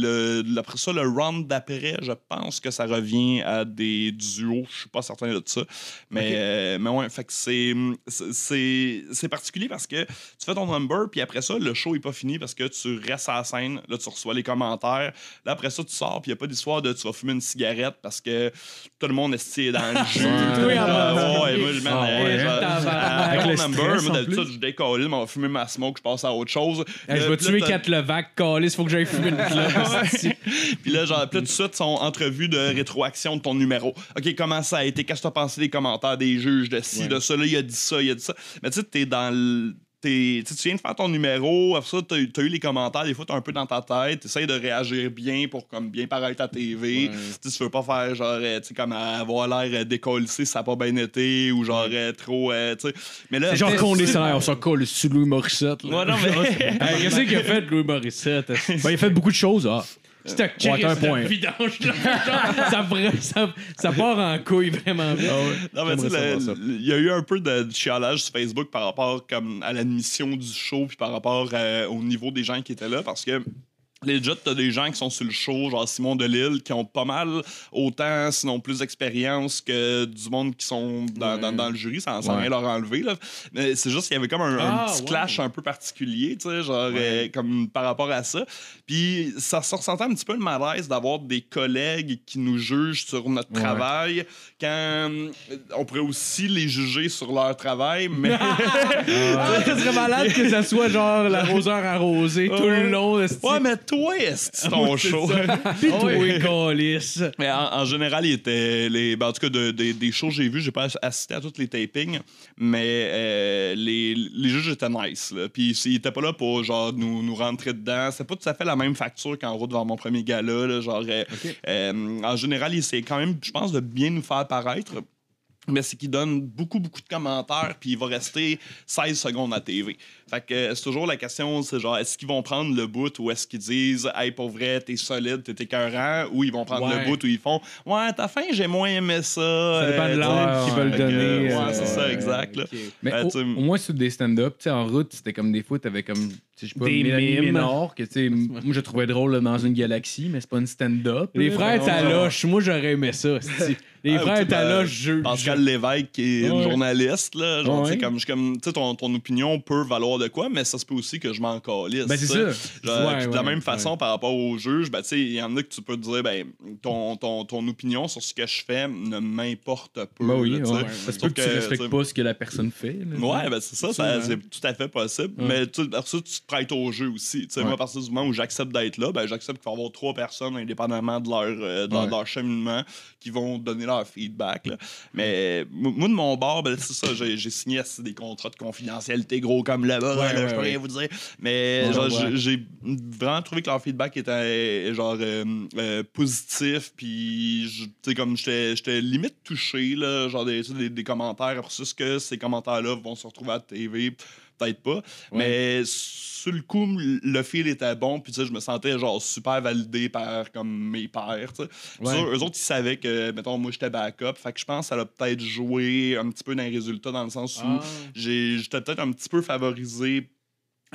Speaker 1: après ça, le round d'après, je pense que ça revient à des duos. Je suis pas certain de ça. Mais, euh, mais ouais, fait que c'est, c'est- c'est, c'est particulier parce que tu fais ton number, puis après ça, le show est pas fini parce que tu restes à la scène. Là, tu reçois les commentaires. Là, après ça, tu sors, puis il n'y a pas d'histoire de tu vas fumer une cigarette parce que tout le monde est stylé dans le jus. Ah, ouais, moi, je m'en
Speaker 6: Ah, ouais,
Speaker 1: genre,
Speaker 6: Avec le
Speaker 1: number, moi, d'habitude,
Speaker 6: plus.
Speaker 1: je décolle, m'en fumer ma smoke, je passe à autre chose.
Speaker 3: Hey, je vais tuer Kat Levac, Calis, faut que j'aille fumer une clope.
Speaker 1: puis là, genre, tout de suite, son entrevue de rétroaction de ton numéro. OK, comment ça a été? Qu'est-ce que tu as pensé des commentaires des juges de ci, de ça? Là, il a dit ça, il a dit ça. Mais tu sais, t'es dans le. Tu tu viens de faire ton numéro, après ça, t'as, eu- t'as eu les commentaires, des fois, t'es un peu dans ta tête, t'essayes de réagir bien pour comme bien paraître à TV. Tu tu veux pas faire genre, euh, tu sais, comme avoir l'air euh, décollé si ça a pas bien été, ou genre euh, trop, euh, tu sais. Mais là,
Speaker 6: C'est genre
Speaker 1: mais-
Speaker 6: condescendant, on s'en colle sous Louis Morissette. là.
Speaker 1: Ouais, non, mais.
Speaker 3: Qu'est-ce qu'il a fait, Louis Morissette?
Speaker 6: Ben, il a fait beaucoup de choses, ah.
Speaker 3: C'est un
Speaker 6: un point.
Speaker 3: vidange. là. Ça, ça, ça part en couille vraiment vite.
Speaker 1: Non, mais le- il y a eu un peu de, de chialage sur Facebook par rapport comme, à l'admission du show puis par rapport euh, au niveau des gens qui étaient là parce que. Legit, t'as des gens qui sont sur le show, genre Simon Delille, qui ont pas mal autant, sinon plus d'expérience que du monde qui sont dans, dans- dans le jury, sans, sans
Speaker 6: Ouais.
Speaker 1: rien leur enlever. Là. Mais c'est juste qu'il y avait comme un, un
Speaker 3: Ah,
Speaker 1: petit
Speaker 3: ouais.
Speaker 1: clash un peu particulier, tu sais, genre, euh, comme par rapport à ça. Puis ça se ressentait un petit peu le malaise d'avoir des collègues qui nous jugent sur notre
Speaker 6: Ouais.
Speaker 1: travail quand euh, on pourrait aussi les juger sur leur travail, mais
Speaker 3: Ah, ça serait malade que ça soit genre l'arroseur arrosé tout le long. esti.
Speaker 1: ouais, mais toi, est ton show?
Speaker 3: Pis toi.
Speaker 1: Mais en, en général, il était les, ben, en tout cas de- de- des shows que j'ai vus, j'ai pas assisté à tous les tapings, mais euh, les, les juges étaient nice. Là. Puis ils étaient pas là pour genre nous, nous rentrer dedans. C'est pas tout à fait la même facture qu'en route vers mon premier gala. Là, genre, euh, euh, en général, il essaie quand même, je pense, de bien nous faire paraître. Mais c'est qu'il donne beaucoup, beaucoup de commentaires, puis il va rester 16 secondes à TV. Fait que euh, c'est toujours la question, c'est genre, est-ce qu'ils vont prendre le bout ou est-ce qu'ils disent, hey, pour vrai, t'es solide, t'es écœurant, ou ils vont prendre
Speaker 3: Ouais.
Speaker 1: le bout où ils font, ouais, ta fin, j'ai moins aimé ça.
Speaker 3: Ça dépend de
Speaker 1: euh,
Speaker 6: ouais,
Speaker 3: qu'ils veulent donner.
Speaker 1: ouais,
Speaker 3: euh,
Speaker 1: c'est ça, exact, là.
Speaker 3: ok.
Speaker 6: Mais
Speaker 1: Euh,
Speaker 6: au, au moins sur des stand-up, tu sais, en route, c'était comme des fois, t'avais comme, je sais pas,
Speaker 3: Des
Speaker 6: Mélanie
Speaker 3: mimes.
Speaker 6: Ménard, que tu sais, moi je trouvais drôle dans une galaxie, mais c'est pas une stand-up.
Speaker 3: Les frères. Taloche, moi j'aurais aimé ça. Les
Speaker 1: Ah,
Speaker 3: frères Taloche,
Speaker 1: ben,
Speaker 3: je.
Speaker 1: Pascal Lévesque, qui est journaliste, là, genre, tu sais, comme, je- comme, tu sais, ton, ton opinion peut valoir de quoi, mais ça se peut aussi que je m'en calisse.
Speaker 6: Ben, c'est ça.
Speaker 1: De la même façon, par rapport aux juges, ben, tu sais, il y en a que tu peux te dire, ben, ton, ton, ton opinion sur ce que je fais ne m'importe pas.
Speaker 6: Ben oui. Parce que tu respectes pas ce que la personne fait.
Speaker 1: Ouais, ben c'est ça, c'est tout à fait possible. Mais tu, après ça, tu te prêtes au jeu aussi.
Speaker 6: Ouais.
Speaker 1: Moi, à partir du moment où j'accepte d'être là, ben, j'accepte qu'il va y avoir trois personnes, indépendamment de leur, euh, de leur-
Speaker 6: Ouais.
Speaker 1: de leur cheminement, qui vont donner leur feedback. là. Mais moi, de mon bord, ben, c'est ça, j'ai signé des contrats de confidentialité gros comme là-bas.
Speaker 3: Ouais,
Speaker 1: là, je peux rien vous dire. Mais j'ai- vraiment trouvé que leur feedback était genre euh, euh, positif. Puis, comme j'étais limite touché, là, genre des, des, des commentaires. Après ça, est-ce que ces commentaires-là vont se retrouver à la TV? Peut-être pas. Mais sur le coup, le feel était bon. Puis, tu sais, je me sentais genre super validé par comme mes. Puis
Speaker 3: Ouais.
Speaker 1: eux autres, ils savaient que, mettons, moi, j'étais backup. Fait que je pense que ça a peut-être joué un petit peu dans les résultats, dans le sens où
Speaker 3: Ah.
Speaker 1: j'étais peut-être un petit peu favorisé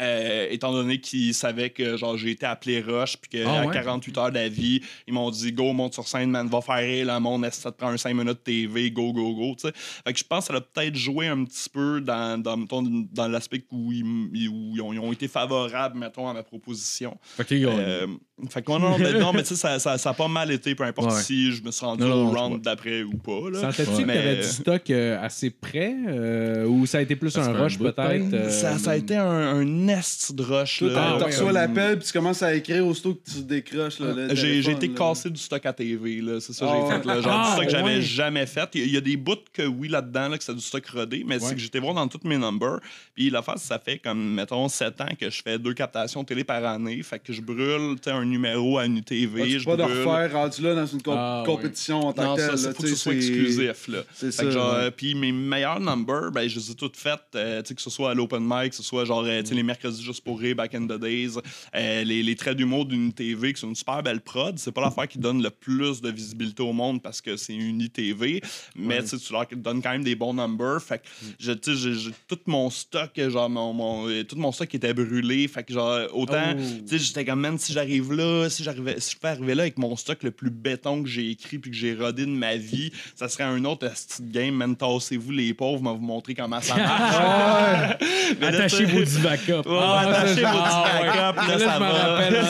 Speaker 1: Euh, étant donné qu'ils savaient que genre j'ai été appelé Rush puis qu'à
Speaker 6: Ah ouais?
Speaker 1: 48 heures d'avis, ils m'ont dit go monte sur scène man va faire rire le monde ça te prend un 5 minutes TV go go go tu sais. Fait que je pense que ça a peut-être joué un petit peu dans dans, mettons, dans l'aspect où, ils, où ils, ont, ils ont été favorables mettons à ma proposition.
Speaker 6: Fait que,
Speaker 1: Euh, fait que ouais, non, mais, non, mais tu sais, ça, ça, ça a pas mal été, peu importe
Speaker 6: Ouais.
Speaker 1: si je me suis rendu
Speaker 6: Non, non,
Speaker 1: au round d'après ou pas. Là.
Speaker 3: Sentais-tu
Speaker 6: Ouais.
Speaker 3: que t'avais
Speaker 1: Mais-
Speaker 3: du stock euh, assez près euh, ou ça a été plus
Speaker 6: Ça
Speaker 3: un rush peut-être? euh,
Speaker 1: Ça, ça a été un, un nest de rush.
Speaker 5: T'as-
Speaker 3: Ah, ouais,
Speaker 5: reçois l'appel, puis tu commences à écrire aussitôt que tu décroches. là, le
Speaker 1: J'ai été
Speaker 5: là.
Speaker 1: cassé du stock à TV, là. C'est ça que
Speaker 5: Ah
Speaker 1: j'ai
Speaker 5: ouais.
Speaker 1: fait. Là. Genre
Speaker 3: Ah,
Speaker 1: du stock que j'avais
Speaker 3: ouais.
Speaker 1: jamais fait. Il y, a- il y a des bouts que oui là-dedans, là, que c'est du stock rodé, mais
Speaker 3: Ouais.
Speaker 1: c'est que j'étais voir dans tous mes numbers. Puis la face, ça fait comme, mettons, 7 ans que je fais deux captations télé par année. Fait que je brûle tu un numéro à une TV.
Speaker 5: tu
Speaker 1: je
Speaker 5: peux pas de refaire rendu là dans une comp-
Speaker 3: Ah, ouais.
Speaker 5: compétition en tant
Speaker 1: Non,
Speaker 5: que
Speaker 1: ça,
Speaker 5: telle.
Speaker 1: c'est
Speaker 5: là,
Speaker 1: faut que
Speaker 5: tu
Speaker 1: ce soit exclusif. Là.
Speaker 5: Ça.
Speaker 1: genre,
Speaker 5: ouais.
Speaker 1: euh, puis mes meilleurs numbers, ben, je les ai toutes faites, euh, que ce soit à l'open mic, que ce soit genre, euh, les mercredis juste pour rire, back in the days, euh, les, les traits d'humour d'une TV, que c'est une super belle prod. C'est pas l'affaire qui donne le plus de visibilité au monde parce que c'est une ITV, mais tu sais, tu leur donnes quand même des bons numbers. Fait que, je- sais, j'ai tout mon stock, genre, mon, mon- tout mon stock était brûlé. Fait que, genre, autant,
Speaker 3: Oh.
Speaker 1: tu sais, j'étais comme, man, si j'arrive là, si j'arrivais, si je peux arriver là avec mon stock le plus béton que j'ai écrit puis que j'ai rodé de ma vie, ça serait un autre de game, man, tassez-vous les pauvres, va vous montrer comment ça marche. Mais là,
Speaker 6: Attachez
Speaker 1: tu sais-
Speaker 6: vos divacop.
Speaker 1: Ouais, attachez vos
Speaker 3: Ah, ouais.
Speaker 1: backups, là,
Speaker 3: Là,
Speaker 1: ça
Speaker 3: je
Speaker 1: va.
Speaker 3: rappelle.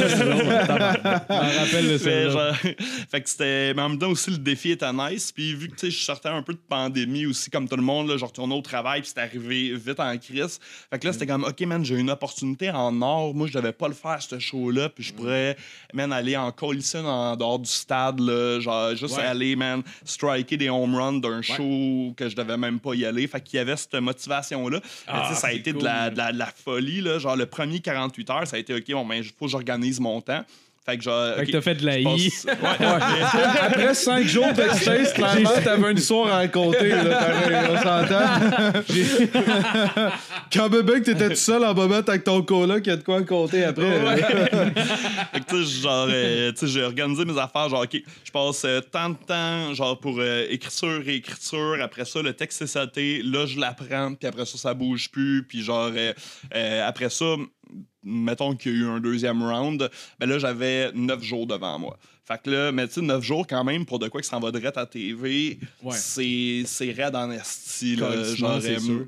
Speaker 3: c'est. Je
Speaker 1: genre, fait que c'était. Mais en même temps aussi, le défi était nice. Puis vu que tu sais, je sortais un peu de pandémie aussi, comme tout le monde, là, je retournais au travail, puis c'était arrivé vite en crise. Fait que là, c'était comme, OK, man, j'ai une opportunité en or. Moi, je devais pas le faire, ce show-là. Puis je pourrais, man, aller en coalition en dehors du stade, là. Genre, juste
Speaker 3: Ouais.
Speaker 1: aller, man, striker des home runs d'un show que je devais même pas y aller. Fait qu'il y avait cette motivation-là.
Speaker 3: Ah,
Speaker 1: ça a été de, la, de, la, de la folie, là. Genre, le premier 48 heures, ça a été, OK, bon, ben, il faut que j'organise mon temps. Fait que genre.
Speaker 3: Fait que t'as fait de la I.
Speaker 1: passe- Ouais, ouais.
Speaker 5: Après 5 jours d'extase, clairement, t'avais une histoire à raconter. Là, on s'entend. Quand bébé que t'étais tout seul en bobette avec ton coloc, il y a de quoi compter après.
Speaker 1: Fait que, tu sais, genre, euh, tu sais, j'ai organisé mes affaires, genre, OK, je passe euh, tant de temps, genre, pour euh, écriture, réécriture, après ça, le texte est sauté, là, je l'apprends, puis après ça, ça bouge plus, puis genre, euh, euh, après ça, mettons qu'il y a eu un deuxième round, ben là, j'avais neuf jours devant moi. Fait que là, mais tu sais, neuf jours quand même, pour de quoi que ça en va direct à TV,
Speaker 3: Ouais.
Speaker 1: c'est raide en esti, genre...
Speaker 3: c'est sûr.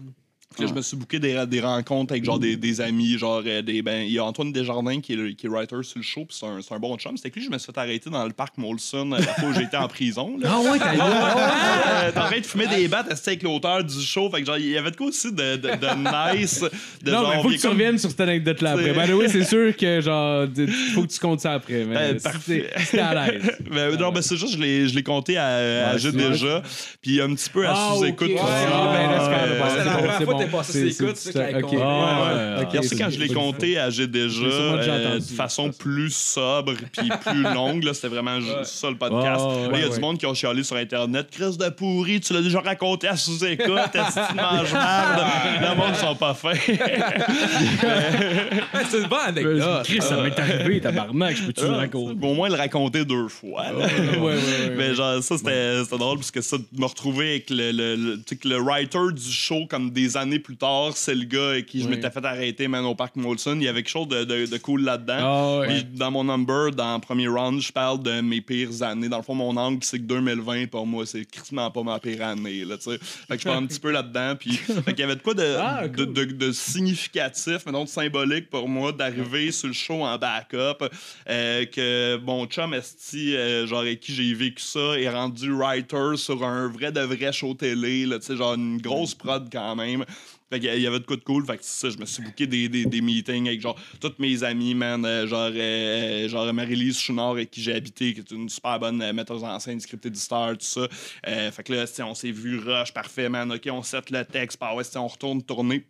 Speaker 1: Puis là, je me suis booké des, des rencontres avec genre des, des amis, genre euh, des ben il y a Antoine Desjardins qui est, le- qui est writer sur le show, puis c'est un, c'est un bon chum. C'était que lui je me suis fait arrêter dans le parc Molson euh, la fois où j'étais en prison. Là.
Speaker 6: Ah ouais, t'as
Speaker 1: Euh, T'es en train de fumer des battes assis avec l'auteur du show. Fait que genre, il y avait de quoi aussi de, de, de nice. De
Speaker 3: Non,
Speaker 1: genre,
Speaker 3: mais faut que tu
Speaker 1: comme-
Speaker 3: reviennes sur cette anecdote-là après.
Speaker 1: C'est-
Speaker 3: Ben oui, c'est sûr que genre, faut que tu comptes ça après. Mais
Speaker 1: Ben,
Speaker 3: si
Speaker 1: parfait.
Speaker 3: à l'aise.
Speaker 1: Ben, non, ben, c'est juste, je l'ai, je l'ai compté à,
Speaker 3: Ouais,
Speaker 1: déjà. Puis un petit peu à
Speaker 3: Ah,
Speaker 1: sous-écoute
Speaker 3: ok.
Speaker 1: aussi.
Speaker 3: Ouais, ben, même
Speaker 1: Euh,
Speaker 3: bon,
Speaker 4: c'est ça qu'elle
Speaker 1: quand je l'ai
Speaker 3: c'est-
Speaker 1: compté à J'ai déjà
Speaker 3: déjà
Speaker 1: euh,
Speaker 3: entendu.
Speaker 1: de façon plus sobre puis plus longue. là, C'était vraiment ça le podcast. Il y a du monde qui ont chialé sur Internet. Chris de pourri, tu l'as déjà raconté à sous-écoute. Est-ce que tu manges marde? Le monde sont pas fins.
Speaker 4: C'est une bonne anecdote.
Speaker 6: Chris, ça m'est arrivé, tabarnak, je peux-tu le raconter?
Speaker 1: Au moins le raconter deux fois. Mais genre, ça, c'était c'était drôle parce que ça, me retrouver avec le, le, le writer du show, comme des années plus tard, c'est le gars avec qui je m'étais fait arrêter, man, au parc Molson. Il y avait quelque chose de, de- de cool là-dedans. Puis dans mon number, dans le premier round, je parle de mes pires années. Dans le fond, mon angle, c'est que 2020, pour moi, c'est crissement pas ma pire année. Là, fait que je parle un petit peu là-dedans. Puis fait qu'il y avait de quoi de,
Speaker 3: Ah,
Speaker 1: de,
Speaker 3: cool.
Speaker 1: de- de significatif, mais donc symbolique pour moi, d'arriver sur le show en backup. euh, que mon chum Esti, euh, genre avec qui j'ai vécu ça, est rendu writer sur un vrai de vrai show télé. Là, genre une grosse prod quand même. Fait qu'il y avait de quoi de cool. Fait que c'est ça, je me suis booké des, des, des meetings avec genre tous mes amis, man. euh, genre, euh, genre Marie-Lise Chouinard avec qui j'ai habité, qui est une super bonne euh, metteuse en scène, script éditeur, tout ça. Euh, fait que là, on s'est vu rush, parfait, man. OK, on set le texte, par ouais, on retourne tourner.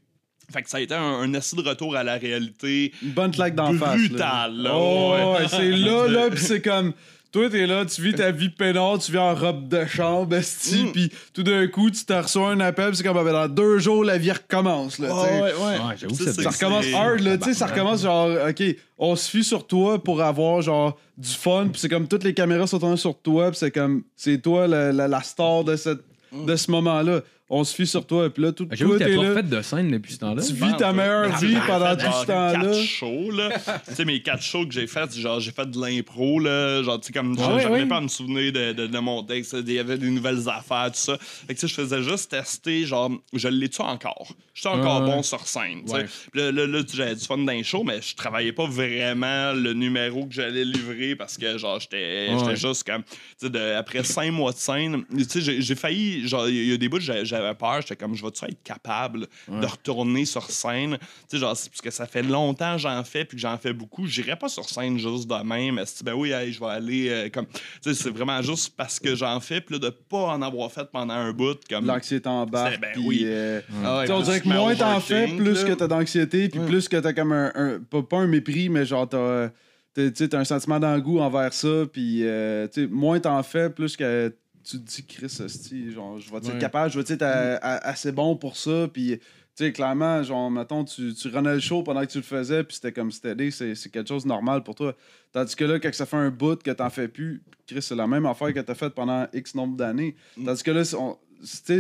Speaker 1: Fait que ça a été un, un essai de retour à la réalité
Speaker 5: Une bonne claque d'en face. là.
Speaker 1: brutale. là.
Speaker 5: Oh,
Speaker 1: Ouais.
Speaker 5: c'est là, là, pis c'est comme. Toi, t'es là, tu vis ta vie peinard, tu vis en robe de chambre, esti,
Speaker 1: Mm.
Speaker 5: pis tout d'un coup, tu te reçois un appel, pis c'est comme, ben, dans deux jours, la vie recommence, là,
Speaker 1: ouais.
Speaker 6: Ouais, j'avoue
Speaker 1: Ça,
Speaker 5: Ça recommence hard, là, tu sais, ça recommence genre, OK, on se fie sur toi pour avoir, genre, du fun, puis c'est comme toutes les caméras sont tournées sur toi, puis c'est comme, c'est toi la, la- la star de, cette, de ce moment-là. On se fie sur toi. Puis là, tout
Speaker 6: Ah, J'avoue que
Speaker 5: t'es
Speaker 6: t'as pas fait de scène depuis ce temps-là.
Speaker 5: Tu vis ta meilleure vie pendant tout ce temps-là.
Speaker 1: quatre shows, là. tu sais, mes quatre shows que j'ai fait, genre, j'ai fait de l'impro, là. Genre, tu sais, comme,
Speaker 6: Ah ouais,
Speaker 1: j'arrivais
Speaker 6: ouais.
Speaker 1: pas à me souvenir de, de, de mon texte. Il y avait des nouvelles affaires, tout ça. Fait que, tu sais, je faisais juste tester, genre, je l'ai-tu encore? Je suis encore bon sur scène, tu sais. Puis là, là, là, tu sais, j'avais du fun dans les shows, mais je travaillais pas vraiment le numéro que j'allais livrer parce que, genre, j'étais
Speaker 6: Ouais.
Speaker 1: juste comme, tu sais, de- après cinq mois de scène, tu sais, j'ai j'ai failli, genre, il y a des bouts, j'avais j'avais peur, j'étais comme, je vais-tu être capable de retourner sur scène? Tu sais, genre, c'est parce que ça fait longtemps que j'en fais, puis que j'en fais beaucoup, j'irai pas sur scène juste de même, mais si, ben oui, je vais aller, euh, comme, tu sais, c'est vraiment juste parce que j'en fais, puis là, de pas en avoir fait pendant un bout, comme.
Speaker 5: L'anxiété en bas.
Speaker 1: Ben oui.
Speaker 5: euh,
Speaker 1: Ah ouais,
Speaker 5: on dirait que moins t'en fais, plus
Speaker 1: là.
Speaker 5: que t'as d'anxiété, puis plus que t'as comme un, un- pas, un mépris, mais genre t'as, euh, t'as, un sentiment d'engoût envers ça, puis euh, tu sais, moins t'en fais, plus que tu te dis, Chris, hostie, genre, je vais être
Speaker 3: Ouais.
Speaker 5: capable, je vais être à- à- assez bon pour ça, puis tu sais, clairement, genre, mettons, tu, tu renais le show pendant que tu le faisais, puis c'était comme steady, c'est, c'est quelque chose de normal pour toi. Tandis que là, quand ça fait un bout que t'en fais plus, Chris, c'est la même affaire que t'as faite pendant X nombre d'années.
Speaker 1: Mm.
Speaker 5: Tandis que là, on,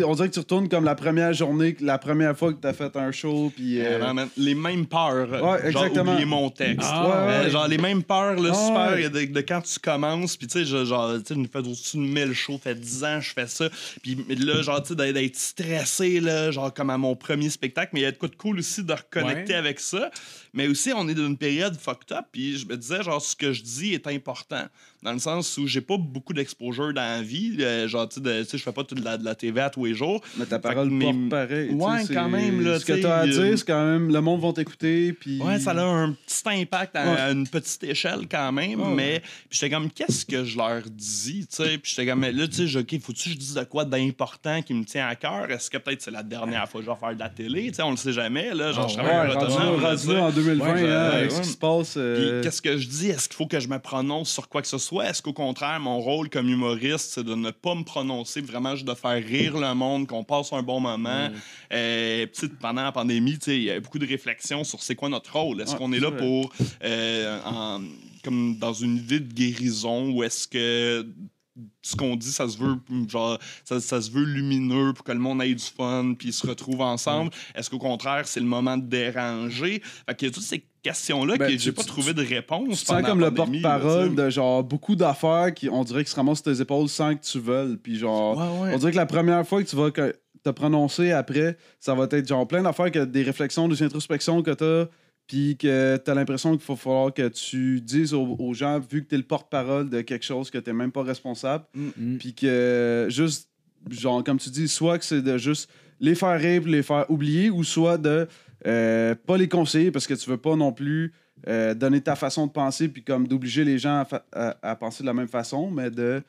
Speaker 5: on dirait que tu retournes comme la première journée, la première fois que t'as fait un show, puis... euh,
Speaker 1: les mêmes peurs.
Speaker 5: Ouais,
Speaker 1: Genre,
Speaker 5: exactement.
Speaker 1: oublier mon texte.
Speaker 3: Ah,
Speaker 5: ouais, ouais.
Speaker 1: genre, les mêmes peurs, là,
Speaker 5: Ah,
Speaker 1: super,
Speaker 5: ouais.
Speaker 1: de, de quand tu commences. Puis, tu sais, je- genre, tu sais, nous fait au-dessus de 1000 shows, fait 10 ans, je fais ça. Puis là, genre, tu sais, d'être- stressé, là, genre, comme à mon premier spectacle. Mais il y a de quoi de cool aussi de reconnecter
Speaker 3: Ouais.
Speaker 1: avec ça. Mais aussi, on est dans une période fucked up. Puis je me disais, genre, ce que je dis est important. Dans le sens où j'ai pas beaucoup d'exposure dans la vie. Euh, genre, tu sais, je fais pas toute de la, de la TV à tous les jours.
Speaker 5: Mais ta
Speaker 1: que
Speaker 5: parole
Speaker 1: mes-
Speaker 5: porte pareil. tu sais,
Speaker 1: Ouais, quand même, là,
Speaker 5: Ce que
Speaker 1: tu
Speaker 5: t'as à dire, c'est quand même... Le monde va t'écouter, puis...
Speaker 1: Ouais, ça a un petit impact à,
Speaker 5: Ouais.
Speaker 1: à une petite échelle quand même,
Speaker 5: Ouais,
Speaker 1: mais puis j'étais comme qu'est-ce que je leur dis, tu sais, puis j'étais comme là tu sais, je- OK, faut-tu que je dise de quoi d'important qui me tient à cœur? Est-ce que peut-être c'est la dernière fois que je vais faire de la télé, tu sais, on le sait jamais là, genre je
Speaker 5: Ouais,
Speaker 1: travaille
Speaker 5: rendu,
Speaker 1: là,
Speaker 5: rendu là en 2020,
Speaker 1: Ouais,
Speaker 5: hein,
Speaker 1: ouais, ouais.
Speaker 5: ce qui se passe... euh,
Speaker 1: Puis qu'est-ce que je dis? Est-ce qu'il faut que je me prononce sur quoi que ce soit? Est-ce qu'au contraire, mon rôle comme humoriste, c'est de ne pas me prononcer, vraiment juste de faire rire le monde, qu'on passe un bon moment? Euh, tu sais, pendant la pandémie, il y a beaucoup de réflexions sur c'est quoi notre rôle. Est-ce
Speaker 5: Ouais,
Speaker 1: qu'on est là
Speaker 5: vrai.
Speaker 1: pour, euh, en- comme dans une idée de guérison, ou est-ce que ce qu'on dit, ça se veut genre ça, ça se veut lumineux pour que le monde ait du fun puis se retrouve ensemble? Est-ce qu'au contraire, c'est le moment de déranger? Fait toutes ces questions-là
Speaker 5: Ben,
Speaker 1: que j'ai pas trouvé de réponse.
Speaker 5: Tu sens comme le porte-parole de genre beaucoup d'affaires qui on dirait qu'ils se ramassent sur tes épaules sans que tu veuilles. Puis genre,
Speaker 1: Ouais, ouais.
Speaker 5: on dirait que la première fois que tu vas que- te prononcer après, ça va être genre plein d'affaires, que des réflexions, des introspections que t'as, puis que t'as l'impression qu'il faut falloir que tu dises aux, aux gens, vu que t'es le porte-parole de quelque chose que t'es même pas responsable,
Speaker 3: Mm.
Speaker 5: puis que juste, genre, comme tu dis, soit que c'est de juste les faire rire, les faire oublier, ou soit de euh, pas les conseiller parce que tu veux pas non plus euh, donner ta façon de penser, puis comme d'obliger les gens à, penser de la même façon, mais de.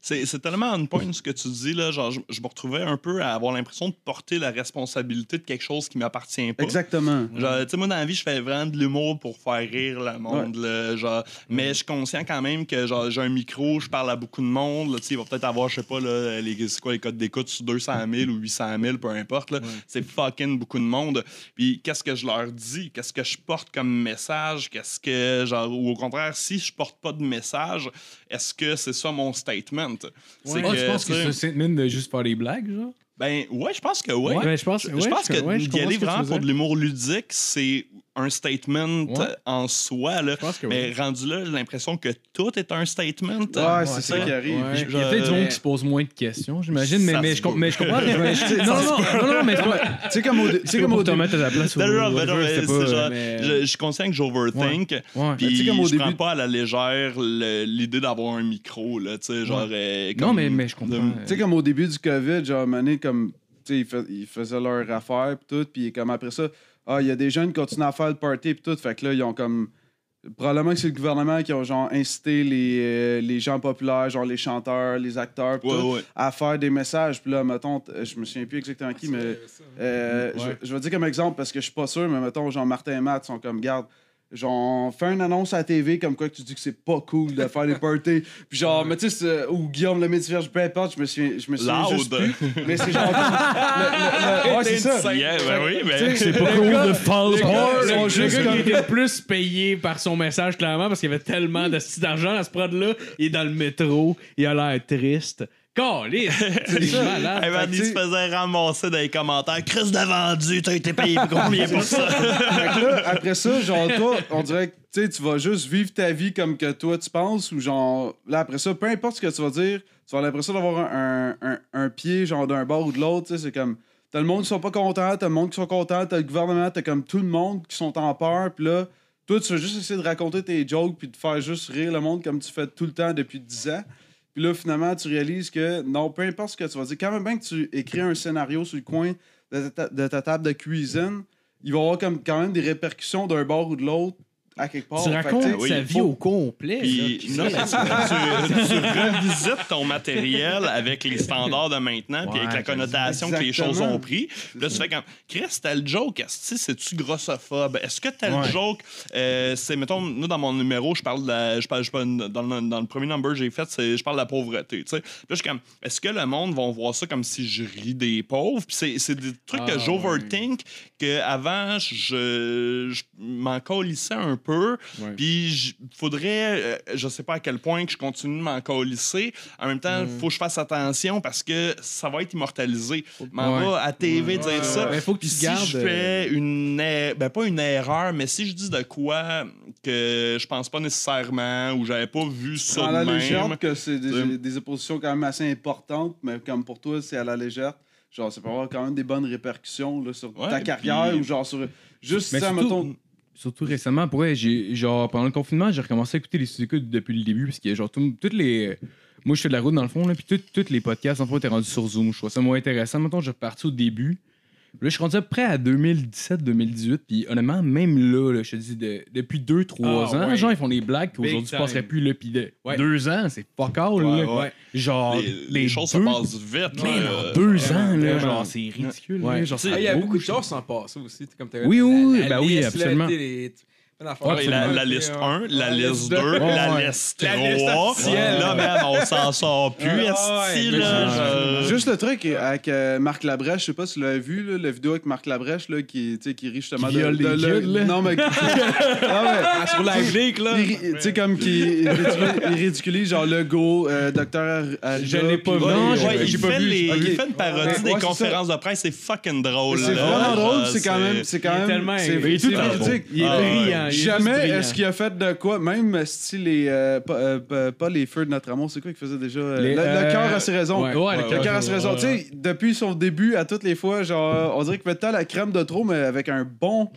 Speaker 1: C'est tellement on point ce que tu dis, là. Genre, je, je me retrouvais un peu à avoir l'impression de porter la responsabilité de quelque chose qui m'appartient pas.
Speaker 5: Exactement.
Speaker 1: Genre, tu sais, moi, dans la vie, je fais vraiment de l'humour pour faire rire le monde, là, genre, mais je suis conscient quand même que, genre, j'ai un micro, je parle à beaucoup de monde, tu sais, il va peut-être avoir, je sais pas, là, les, c'est quoi, les codes d'écoute sur 200 000 ou 800 000, peu importe, là, c'est fucking beaucoup de monde. Puis, qu'est-ce que je leur dis? Qu'est-ce que je porte comme message? Qu'est-ce que, genre, ou au contraire, si je porte pas de message, est-ce que c'est ça mon statement? C'est
Speaker 6: Ah, tu penses que c'est un statement de juste faire des blagues, genre?
Speaker 1: Ben, ouais, je pense que oui.
Speaker 3: Ouais, je pense,
Speaker 1: Je,
Speaker 3: ouais,
Speaker 1: je pense que
Speaker 3: ouais, je
Speaker 1: d'y
Speaker 3: comprends
Speaker 1: aller
Speaker 3: que
Speaker 1: vraiment pour de l'humour ludique, c'est un statement
Speaker 6: Ouais.
Speaker 1: en soi. Là.
Speaker 3: Je pense que
Speaker 1: Mais
Speaker 3: oui.
Speaker 1: rendu là, j'ai l'impression que tout est un statement.
Speaker 5: Ouais, c'est ça qui arrive.
Speaker 3: Ouais.
Speaker 6: Il y a peut-être du
Speaker 1: Je-
Speaker 6: monde qui se pose moins de questions, j'imagine, mais, mais, je, com- mais je comprends. mais je- non, non, non, mais.
Speaker 5: Tu sais, comme au, dé- tu sais,
Speaker 6: C'est
Speaker 5: comme au début.
Speaker 1: Je, je suis conscient que j'overthink.
Speaker 6: Ouais.
Speaker 1: Puis je prends
Speaker 5: début-
Speaker 1: pas à la légère l'idée d'avoir un micro. Genre, euh,
Speaker 6: Non, mais, je comprends.
Speaker 5: Tu sais, comme au début du COVID, genre, Mané, comme, tu sais, ils, fais- ils faisaient leur affaire, pis tout, puis comme après ça, ah, il y a des jeunes qui continuent à faire le party, pis tout, fait que là, ils ont comme. Probablement que c'est le gouvernement qui a genre incité les, euh, les gens populaires, genre les chanteurs, les acteurs, pis
Speaker 1: Ouais,
Speaker 5: tout,
Speaker 1: ouais.
Speaker 5: à faire des messages. Puis là, mettons, je me souviens plus exactement qui, mais euh,
Speaker 3: Ouais.
Speaker 5: je, je vais dire comme exemple parce que je suis pas sûr, mais mettons, genre Martin et Matt sont comme, garde, genre, fais une annonce à la TV comme quoi que tu dis que c'est pas cool de faire des parties. Puis genre, mais tu sais, ou Guillaume le métier, peu importe, je me souviens, je me souviens juste
Speaker 1: Loud.
Speaker 5: plus. Mais c'est genre. le- le- le- ouais, c'est ça.
Speaker 1: Yeah, ben oui, mais.
Speaker 3: C'est pas cool de fall
Speaker 5: sont
Speaker 3: Le
Speaker 5: juste
Speaker 3: gars
Speaker 5: comme-
Speaker 3: qui était le plus payé par son message, clairement, parce qu'il y avait tellement d'argent à ce prod-là. Il est dans le métro, il a l'air triste. Caliste! C'est malade.
Speaker 1: Hey, man, il se faisait ramasser dans les commentaires. Chris de vendu, t'as été payé combien pour ça?
Speaker 5: Là, après ça, genre, toi, on dirait que tu sais, tu vas juste vivre ta vie comme que toi tu penses, ou genre, là, après ça, peu importe ce que tu vas dire, tu vas avoir l'impression d'avoir un, un, un, un pied, genre, d'un bord ou de l'autre, tu sais, c'est comme, t'as le monde qui sont pas contents, t'as le monde qui sont contents, t'as le gouvernement, t'as comme tout le monde qui sont en peur, puis là, toi, tu vas juste essayer de raconter tes jokes, puis de faire juste rire le monde comme tu fais tout le temps depuis 10 ans. Puis là, finalement, tu réalises que non, peu importe ce que tu vas dire, quand même bien que tu écris un scénario sur le coin de ta, table de cuisine, il va y avoir comme, quand même des répercussions d'un bord ou de l'autre à quelque part.
Speaker 3: Tu racontes
Speaker 1: oui,
Speaker 3: sa vie
Speaker 1: faut-
Speaker 3: au complet.
Speaker 1: Puis,
Speaker 3: là.
Speaker 1: non, mais tu, revisites ton matériel avec les standards de maintenant, puis avec la connotation que les choses ont pris. Là, tu fais comme, Chris, tel joke, est-ce que c'est-tu grossophobe? Est-ce que tel
Speaker 6: Ouais.
Speaker 1: joke, euh, c'est, mettons, nous, dans mon numéro, je parle de la- je parle, je parle- dans, le, dans le premier number que j'ai fait, je parle de la pauvreté, tu sais. Puis Là, je suis comme, est-ce que le monde va voir ça comme si je ris des pauvres? Puis c'est, c'est des trucs
Speaker 3: Ah,
Speaker 1: que j'overthink, que avant je, je m'en colissais un peu,
Speaker 3: Ouais.
Speaker 1: puis faudrait, euh, je sais pas à quel point que je continue de m'en colisser. En même temps, faut que je fasse attention parce que ça va être immortalisé. M'en
Speaker 6: Ouais.
Speaker 1: va à TV dire ça.
Speaker 3: ouais. Faut que
Speaker 1: Puis
Speaker 3: tu
Speaker 1: si
Speaker 3: gardes,
Speaker 1: je fais une, er- ben pas une erreur, mais si je dis de quoi que je pense pas nécessairement ou j'avais pas vu ça
Speaker 5: à
Speaker 1: de
Speaker 5: la
Speaker 1: même.
Speaker 5: légère que c'est des,
Speaker 1: Ouais.
Speaker 5: des oppositions quand même assez importantes, mais comme pour toi, c'est à la légère. Genre, ça peut avoir quand même des bonnes répercussions là, sur
Speaker 1: Ouais,
Speaker 5: ta carrière
Speaker 1: puis-
Speaker 5: ou genre sur. Juste
Speaker 6: Mais
Speaker 5: ça,
Speaker 6: surtout-
Speaker 5: mettons.
Speaker 6: Surtout récemment, pour j'ai genre pendant le confinement, j'ai recommencé à écouter les sous-écoutes depuis le début parce que genre tout- toutes les moi je fais de la route dans le fond là, puis tout- tous les podcasts en fait étaient rendus sur Zoom, je trouve ça moins intéressant. Maintenant, j'ai reparti au début. Là, je suis rendu à peu près à 2017-2018, puis honnêtement, même là, là, je te dis, de- depuis 2-3
Speaker 3: Ah,
Speaker 6: ans,
Speaker 3: ouais.
Speaker 6: genre, ils font des blagues qu'aujourd'hui, tu passerais plus là, puis de
Speaker 3: Ouais.
Speaker 6: 2 ans, c'est fuck all,
Speaker 1: Ouais,
Speaker 6: là.
Speaker 1: ouais.
Speaker 6: Genre,
Speaker 1: Les, les choses se
Speaker 6: deux-
Speaker 1: passent vite. Là.
Speaker 6: en 2 ans, là,
Speaker 3: vraiment.
Speaker 6: genre, c'est ridicule. Là, genre,
Speaker 4: Ah, il y a beaucoup de choses sans passer aussi. t'sais, Comme t'as-
Speaker 6: Oui,
Speaker 4: la-
Speaker 6: oui,
Speaker 4: la
Speaker 6: ben oui, absolument.
Speaker 4: D'affaires.
Speaker 1: Ouais, la, la
Speaker 4: Puis,
Speaker 1: liste
Speaker 4: euh,
Speaker 1: 1, la liste 2,
Speaker 6: Ouais,
Speaker 1: la
Speaker 6: ouais.
Speaker 1: liste
Speaker 4: La liste
Speaker 1: 3.
Speaker 4: officielle.
Speaker 1: Là, man, on s'en sort plus.
Speaker 4: Ouais,
Speaker 1: esti,
Speaker 4: ouais,
Speaker 1: là,
Speaker 5: Euh,
Speaker 1: je-
Speaker 5: Juste le truc avec euh, Marc Labrèche, je sais pas si tu l'as vu, là, la vidéo avec Marc Labrèche là, qui, tu sais, qui rit justement
Speaker 6: Qui
Speaker 5: de, de-
Speaker 6: des
Speaker 5: le-
Speaker 6: là.
Speaker 5: Non, mais. Ah, ouais.
Speaker 4: Ah, sur Live League, là.
Speaker 5: Tu sais, comme qui il ridiculise, genre le go, euh, docteur
Speaker 3: Je l'ai pas vu.
Speaker 6: Non, j'ai-
Speaker 1: il,
Speaker 6: pas
Speaker 1: fait
Speaker 6: vu.
Speaker 1: les-
Speaker 5: Ok.
Speaker 1: il fait une parodie des conférences de presse, c'est fucking drôle.
Speaker 5: C'est vraiment drôle, c'est quand même. C'est quand même.
Speaker 3: tellement
Speaker 5: c'est
Speaker 3: il est tout. Il est
Speaker 1: Ah, ouais.
Speaker 3: brillant. Il
Speaker 5: Jamais est-ce qu'il a fait de quoi, même style les. euh, pas, euh, pas- les feux de notre amour, c'est quoi qu'il faisait déjà? Euh,
Speaker 6: Les,
Speaker 5: Le, le
Speaker 6: euh,
Speaker 5: cœur a ses raisons.
Speaker 3: ouais.
Speaker 6: Ouais,
Speaker 1: Ouais,
Speaker 6: le
Speaker 5: Le cœur a
Speaker 6: cœur.
Speaker 5: ses raisons. Tu sais, depuis son début, à toutes les fois, genre, on dirait qu'il fait tant la crème de trop, mais avec un bon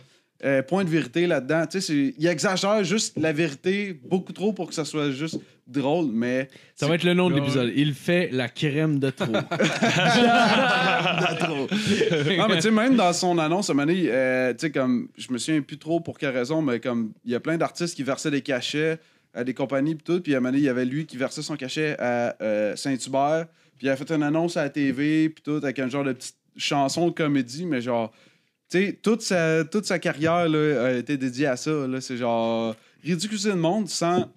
Speaker 5: euh, point de vérité là-dedans. Tu sais, c'est- il exagère juste la vérité beaucoup trop pour que ça soit juste drôle, mais.
Speaker 3: Ça va être le nom de l'épisode. Il fait la crème de trop.
Speaker 5: Non, mais tu sais, même dans son annonce, à euh, tu sais, comme, je me souviens plus trop pour quelle raison, mais comme, il y a plein d'artistes qui versaient des cachets à des compagnies, puis tout, puis à un moment donné, il y avait lui qui versait son cachet à euh, Saint-Hubert, puis il a fait une annonce à la TV, puis tout, avec un genre de petite chanson de comédie, mais genre, tu sais, toute sa, toute sa carrière, là, a été dédiée à ça, là, c'est genre, ridiculiser le monde sans,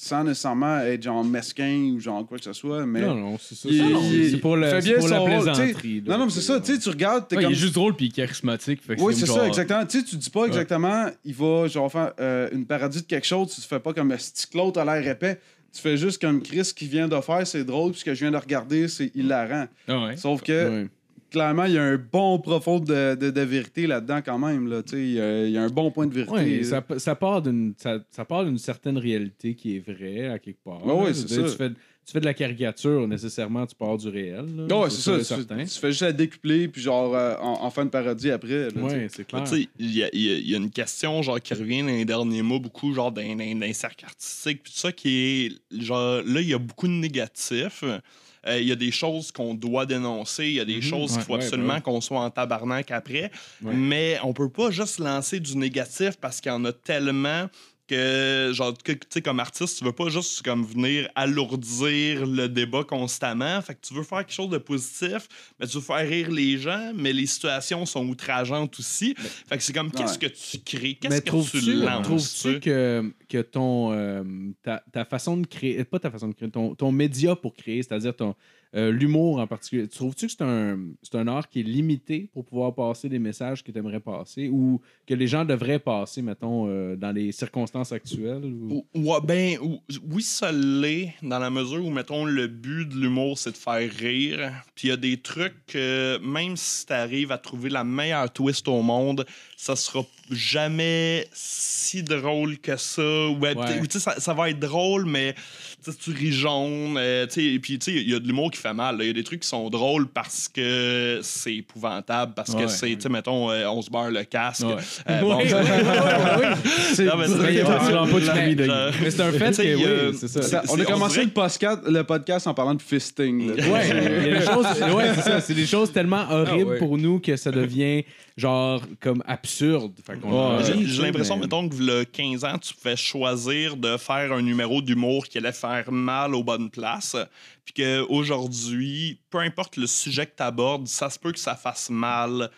Speaker 5: sans nécessairement être genre mesquin ou genre quoi que ce soit, mais...
Speaker 3: non, non, c'est ça. C'est- pour, la
Speaker 5: rôle,
Speaker 3: plaisanterie. là.
Speaker 5: Non, non, mais c'est ça, tu sais, tu regardes,
Speaker 6: Ouais,
Speaker 5: comme...
Speaker 6: Il est juste drôle puis charismatique. fait que
Speaker 5: Oui, c'est
Speaker 6: genre-
Speaker 5: ça, exactement. Tu sais, tu dis pas exactement, il va genre faire euh, une parodie de quelque chose, tu te fais pas comme si l'autre a l'air épais. Tu fais juste comme Chris qui vient de faire, c'est drôle, puis ce que je viens de regarder, c'est hilarant.
Speaker 6: Ah ouais.
Speaker 5: Sauf que. Clairement, il y a un bon profond de, de, de vérité là-dedans quand même. Là, tu sais, il, y a, il y a un bon point de vérité.
Speaker 3: Ouais, ça, ça part d'une ça, ça part d'une certaine réalité qui est vraie à quelque part.
Speaker 5: Ouais, ouais, c'est ça.
Speaker 3: Tu fais, tu fais de la caricature, nécessairement, tu pars du réel. là.
Speaker 5: Ouais, c'est ça. Tu, fais juste la décupler, puis genre euh, en, en faire une parodie après.
Speaker 3: Ouais, c'est clair.
Speaker 1: tu sais, il y y a- il y a une question genre qui revient dans les derniers mots beaucoup genre d'un d'un- d'un cercle artistique puis tout ça qui est genre là il y a beaucoup de négatifs. Euh, Il y a des choses qu'on doit dénoncer, il y a des choses qu'il faut
Speaker 3: ouais,
Speaker 1: absolument
Speaker 3: ouais.
Speaker 1: qu'on soit en tabarnak après. Mais on peut pas juste lancer du négatif parce qu'il y en a tellement que, genre, que, tu sais, comme artiste, tu veux pas juste comme venir alourdir le débat constamment. Fait que tu veux faire quelque chose de positif, mais tu veux faire rire les gens, mais les situations sont outrageantes aussi. Fait que c'est comme, qu'est-ce que tu crées? Qu'est-ce
Speaker 3: Mais
Speaker 1: que tu
Speaker 3: trouves-tu
Speaker 1: lances?
Speaker 3: trouves-tu
Speaker 1: tu
Speaker 3: que, que ton, euh, ta, ta façon de créer, pas ta façon de créer, ton, ton média pour créer, c'est-à-dire ton euh, l'humour en particulier, trouves-tu que c'est un, un art qui est limité pour pouvoir passer des messages que tu aimerais passer ou que les gens devraient passer, mettons, euh, dans les circonstances actuelles? Ou...
Speaker 1: Ou- ouais, ben, ou- oui, ça l'est, dans la mesure où, mettons, le but de l'humour, c'est de faire rire. Puis il y a des trucs que, même si tu arrives à trouver la meilleure twist au monde, ça sera jamais si drôle que ça. Ou, ben,
Speaker 3: Ouais.
Speaker 1: ou, tu sais, ça, ça va être drôle, mais tu ris jaune. euh, et puis, tu sais, il y a de l'humour qui fait mal. Il y a des trucs qui sont drôles parce que c'est épouvantable, parce que
Speaker 3: Ouais.
Speaker 1: c'est, tu sais, mettons, euh, on se barre le casque.
Speaker 3: Ouais.
Speaker 1: Euh, bon,
Speaker 3: Ouais, ouais, ouais, ouais.
Speaker 5: C'est-
Speaker 3: un fait oui, c'est ça.
Speaker 5: Ça- on a commencé le podcast, le podcast en parlant de fisting.
Speaker 3: Ouais, ouais, c'est ça. C'est des choses tellement horribles
Speaker 4: Ah ouais.
Speaker 3: pour nous que ça devient genre comme absurde.
Speaker 1: J'ai l'impression,
Speaker 3: mais-
Speaker 1: mettons, que le 15 ans, tu pouvais choisir de faire un numéro d'humour qui allait faire mal aux bonnes places. Puis qu'aujourd'hui, peu importe le sujet que tu abordes, ça se peut que ça fasse mal.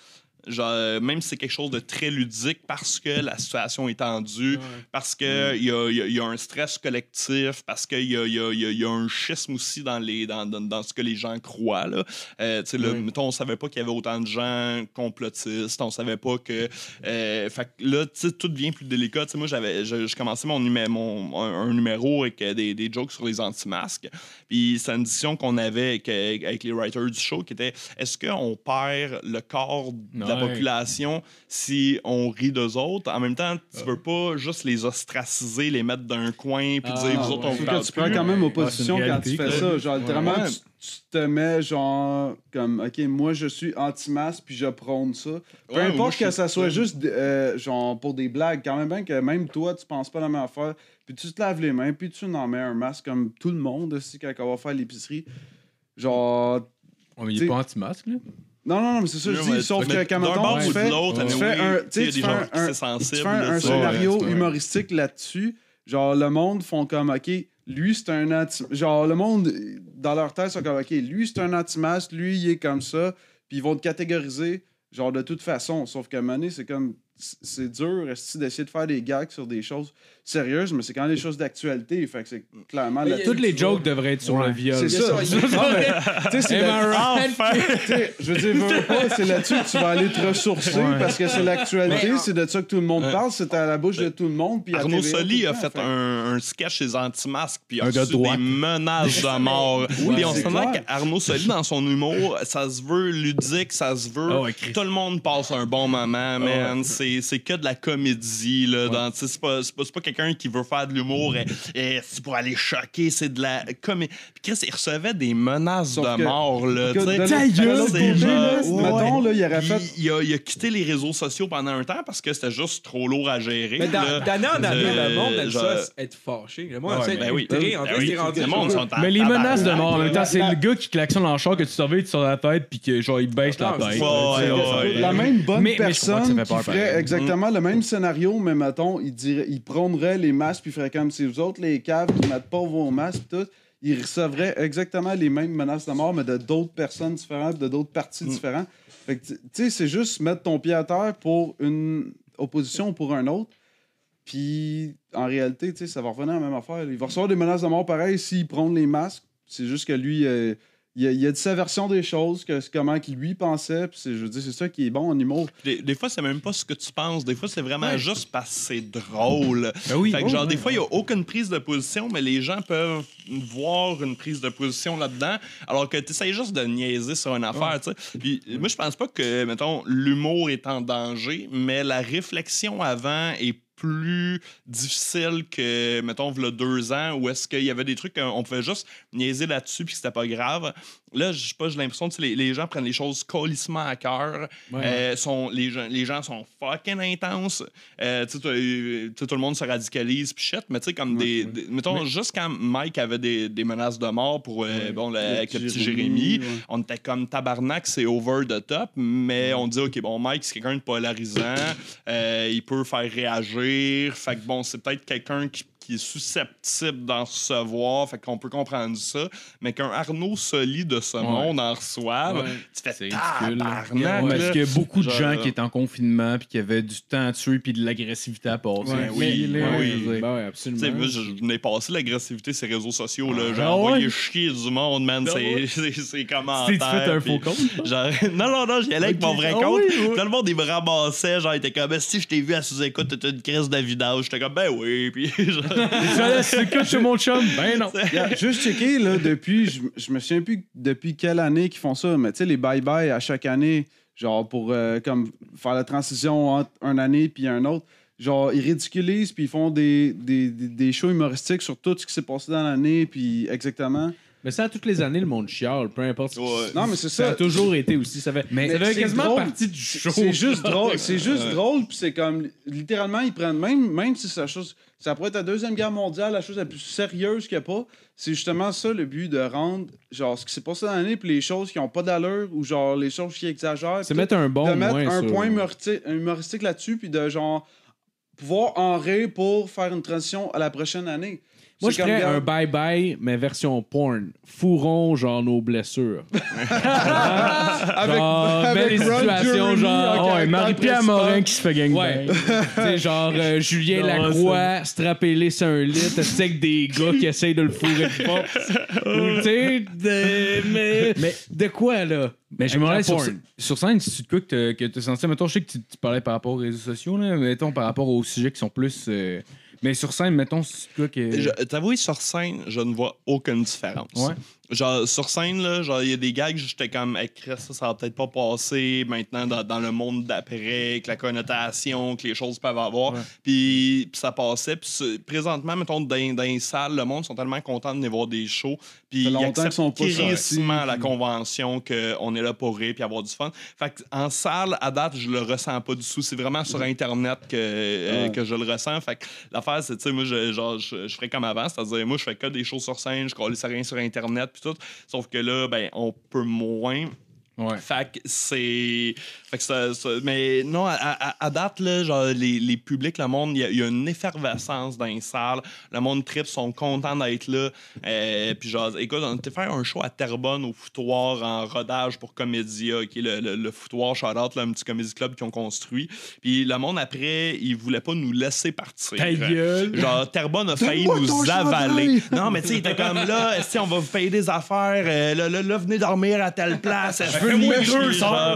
Speaker 1: Genre, euh, même si c'est quelque chose de très ludique parce que la situation est tendue, parce qu'il y, a, il y a- il y a un stress collectif, parce qu'il y a, y, a, un schisme aussi dans, les, dans, dans, dans ce que les gens croient. Là. Euh, mettons, on savait pas qu'il y avait autant de gens complotistes, on savait pas que. euh, fait là, tout devient plus délicat. Moi, j'avais, je, commençais mon, numé- mon, un, un numéro avec euh, des, des jokes sur les anti-masques. Puis c'est une discussion qu'on avait avec, avec les writers du show qui était est-ce qu'on perd le corps de la population si on rit d'eux autres En même temps, tu veux pas juste les ostraciser, les mettre d'un coin, puis
Speaker 3: Ah,
Speaker 1: dire vous autres, on vous parle
Speaker 5: que tu prends quand même opposition quand tu fais ça. Genre, littéralement,
Speaker 1: Ouais.
Speaker 5: tu, tu te mets genre comme, OK, moi, je suis anti-masque, puis je prône ça. Peu
Speaker 1: Ouais,
Speaker 5: importe que ça soit juste euh, genre pour des blagues, quand même bien que même toi, tu penses pas la même affaire, puis tu te laves les mains, puis tu en mets un masque comme tout le monde aussi quand on va faire l'épicerie. Genre,
Speaker 6: On il
Speaker 5: T'sais-
Speaker 6: est pas anti-masque, là.
Speaker 5: Non, non, non, mais c'est ça, je
Speaker 1: Non,
Speaker 5: dis, sauf que quand
Speaker 1: bord
Speaker 5: tu fais, tu fais un, tu fais un, tu fais scénario humoristique là-dessus. Genre, le monde font comme, OK, lui, c'est un anti... Genre, le monde, dans leur tête, sont comme, OK, lui, c'est un anti-masque, lui, il est comme ça. Puis ils vont te catégoriser, genre, de toute façon. Sauf qu'à un moment c'est comme... C'est dur d'essayer de faire des gags sur des choses sérieuses, mais c'est quand même des choses d'actualité. Fait que c'est clairement...
Speaker 3: Toutes les jokes devraient être sur
Speaker 5: Ouais.
Speaker 3: le viol.
Speaker 5: C'est ça. Je veux dire, veux, pas, c'est là-dessus que tu vas aller te ressourcer parce que c'est l'actualité, c'est de ça que tout le monde
Speaker 1: Ouais.
Speaker 5: parle, c'est à la bouche de tout le monde. Puis
Speaker 1: Arnaud Soli a fait un, un sketch chez Anti-Masque, puis il a reçu des menaces de mort.
Speaker 5: Oui,
Speaker 1: puis on
Speaker 5: c'est
Speaker 1: se
Speaker 5: clair.
Speaker 1: qu'Arnaud Soli, dans son humour, ça se veut ludique, ça se veut.
Speaker 6: Ah ouais,
Speaker 1: tout le monde passe un bon moment, man. C'est c'est que de la comédie. Là, c'est pas, c'est pas, c'est pas quelqu'un qui veut faire de l'humour et, et c'est pour aller choquer, c'est de la comédie. Puis Chris, il recevait des menaces
Speaker 5: Sauf
Speaker 1: de
Speaker 5: que-
Speaker 1: mort. Là,
Speaker 5: Que de
Speaker 3: Ta gueule,
Speaker 1: c'est genre-
Speaker 5: là, il aurait
Speaker 1: Puis
Speaker 5: fait.
Speaker 1: il, a, il a quitté les réseaux sociaux pendant un temps parce que c'était juste trop lourd à gérer.
Speaker 4: Mais d'année en année,
Speaker 1: Euh,
Speaker 4: le monde aime ça, être fâché. Le monde aime ça, être rendu
Speaker 3: Mais les menaces de mort, en même temps, c'est le gars qui klaxonne en char que tu surveilles sur la tête puis que genre il baisse la tête.
Speaker 5: La même bonne personne qui ferait. Exactement le même scénario, mais mettons, il, dirait, il prônerait les masques, puis ferait comme si vous autres, les caves qui mettent pas vos masques, tout, il recevrait exactement les mêmes menaces de mort, mais de d'autres personnes différentes, de d'autres partis
Speaker 1: Mm.
Speaker 5: différents. Fait que, tu sais, c'est juste mettre ton pied à terre pour une opposition ou pour un autre. Puis, en réalité, tu sais, ça va revenir à la même affaire. Il va recevoir des menaces de mort pareil s'il prône les masques. C'est juste que lui, euh, il, a, il a dit sa version des choses, que c'est comment qu'il lui pensait. Puis, c'est- je veux dire, c'est ça qui est bon en humour.
Speaker 1: Des, des fois, c'est même pas ce que tu penses. Des fois, c'est vraiment juste parce que c'est drôle.
Speaker 3: Ben oui.
Speaker 1: Fait que,
Speaker 5: Oh,
Speaker 1: genre,
Speaker 5: ouais,
Speaker 1: des fois, il n'y a aucune prise de position, mais les gens peuvent voir une prise de position là-dedans, alors que tu essaies juste de niaiser sur une affaire, tu sais. Puis, moi, je pense pas que, mettons, l'humour est en danger, mais la réflexion avant est plus difficile que, mettons, v'là deux ans, où est-ce qu'il y avait des trucs qu'on pouvait juste niaiser là-dessus puis que c'était pas grave. Là, je sais pas, j'ai l'impression que les, les gens prennent les choses colissement à cœur.
Speaker 3: Ouais.
Speaker 1: Euh, sont, les, gens, les gens sont fucking intenses. Euh, sais, tout le monde se radicalise puis shit, mais tu sais, comme des, des- Mettons, juste quand Mike avait des, des menaces de mort pour euh, bon, le- avec le petit Jérémy, on était comme tabarnak, c'est over the top, mais on dit, OK, bon, Mike, c'est quelqu'un de polarisant, euh, il peut faire réagir, fait que bon, c'est peut-être quelqu'un qui, qui est susceptible d'en recevoir, fait qu'on peut comprendre ça, mais qu'un Arnaud Soli de ce monde en reçoive,
Speaker 3: Ouais.
Speaker 1: tu fais
Speaker 6: C'est ridicule.
Speaker 1: tabarnak,
Speaker 6: Ouais, parce qu'il y a beaucoup de
Speaker 1: Genre,
Speaker 6: gens qui étaient en confinement puis qui avaient du temps à tuer puis de l'agressivité à passer.
Speaker 3: Ouais,
Speaker 1: oui,
Speaker 6: Mais-
Speaker 1: oui,
Speaker 6: ouais,
Speaker 1: oui.
Speaker 6: dire.
Speaker 3: Ben absolument.
Speaker 1: sais, moi, je je venais passer l'agressivité sur les réseaux sociaux. Là. J'ai
Speaker 6: Ah
Speaker 1: envoyé chier du monde, man.
Speaker 6: Ah
Speaker 1: C'est
Speaker 6: ouais?
Speaker 1: c'est- c'est
Speaker 6: Tu fait un faux compte?
Speaker 1: Genre, non, non, non, j'y allais avec mon vrai
Speaker 6: Ah
Speaker 1: compte.
Speaker 6: oui, oui.
Speaker 1: Tout le monde, il me ramassait. Genre, il était comme, si je t'ai vu à sous-écoute, t'as une crise de vidage. J'étais comme, ben oui. Puis, genre,
Speaker 6: c'est que chez mon chum? Ben non.
Speaker 5: Juste checker, là, depuis, je, me souviens plus depuis quelle année qu'ils font ça, mais tu sais, les bye-bye à chaque année, genre pour euh, comme faire la transition entre une année puis un autre, genre, ils ridiculisent puis ils font des, des, des, des shows humoristiques sur tout ce qui s'est passé dans l'année, puis exactement.
Speaker 3: Mais ça, toutes les années, le monde chiale, peu importe.
Speaker 1: Ouais.
Speaker 5: Non, mais c'est
Speaker 3: Ça a toujours été aussi. Ça fait,
Speaker 6: Mais
Speaker 3: ça fait
Speaker 5: c'est
Speaker 3: quasiment
Speaker 5: drôle.
Speaker 3: partie du show.
Speaker 5: C'est juste drôle. C'est juste
Speaker 1: Ouais.
Speaker 5: drôle, puis c'est comme littéralement ils prennent même même si ça chose ça pourrait être la deuxième guerre mondiale, la chose la plus sérieuse qu'il n'y a pas. C'est justement ça le but de rendre genre ce qui s'est passé dans l'année puis les choses qui ont pas d'allure ou genre les choses qui exagèrent.
Speaker 3: C'est mettre un bon
Speaker 5: de mettre
Speaker 3: moins
Speaker 5: un point humoristique là-dessus puis de genre pouvoir en rire pour faire une transition à la prochaine année.
Speaker 3: Moi, je ferais un bye-bye, mais version porn. Fourrons, genre, nos blessures.
Speaker 5: avec,
Speaker 3: genre,
Speaker 5: avec
Speaker 3: belle situation, genre,
Speaker 6: ouais, Marie-Pierre. Morin qui se fait gagner.
Speaker 3: Ouais. tu sais, genre, euh, Julien
Speaker 6: Non,
Speaker 3: Lacroix, strappé sur un lit, tu sais, avec des gars qui essayent de le fourrer de tu sais, de, mais,
Speaker 6: Mais-
Speaker 3: de quoi, là?
Speaker 6: Mais je me demandais sur,
Speaker 3: porn.
Speaker 6: sur scène, si tu te quoi que que t'as senti. Mettons, je sais que tu, tu parlais par rapport aux réseaux sociaux, là, mais mettons par rapport aux sujets qui sont plus. euh, mais sur scène, mettons, tu quoi que.
Speaker 1: Je- T'avoue, sur scène, je ne vois aucune différence.
Speaker 6: Ouais.
Speaker 1: Genre, sur scène, là, genre, il y a des gags, j'étais comme, Chris, ça, ça va peut-être pas passer maintenant dans, dans le monde d'après, que la connotation, que les choses peuvent avoir. Puis, ça passait. Puis présentement, mettons, dans, dans les salles, le monde sont tellement contents de venir voir des shows. Puis
Speaker 5: Ça
Speaker 1: ils
Speaker 5: qu'ils sont pas
Speaker 1: acceptent
Speaker 5: sortis,
Speaker 1: la
Speaker 5: puis-
Speaker 1: convention qu'on est là pour rire puis avoir du fun. Fait que en salle, à date, je le ressens pas du tout. C'est vraiment sur Internet que, euh,
Speaker 5: Ouais.
Speaker 1: que je le ressens. Fait que l'affaire, c'est, tu sais, moi, je, genre, je, je ferais comme avant. C'est-à-dire, moi, je fais que des shows sur scène, je colle rien sur Internet Sauf que là, ben, on peut moins.
Speaker 6: Ouais.
Speaker 1: Fait que c'est. Fait que ça, ça- Mais non, à, à- à date, là, genre, les, les publics, le monde, il y, a- il y a une effervescence dans les salles. Le monde trip, sont contents d'être là. Euh, puis, genre, écoute, on était faire un show à Terrebonne au foutoir en rodage pour Comédia, qui est le, le, le foutoir shout-out, là, un petit comédie club qu'ils ont construit. Puis, le monde, après, il voulait pas nous laisser partir.
Speaker 6: Ta gueule.
Speaker 1: Genre, Terrebonne a failli nous avaler. Non, mais tu sais, il était comme là, si on va vous payer des affaires, euh, là, là, là, venez dormir à telle place. Je
Speaker 5: veux une mèche-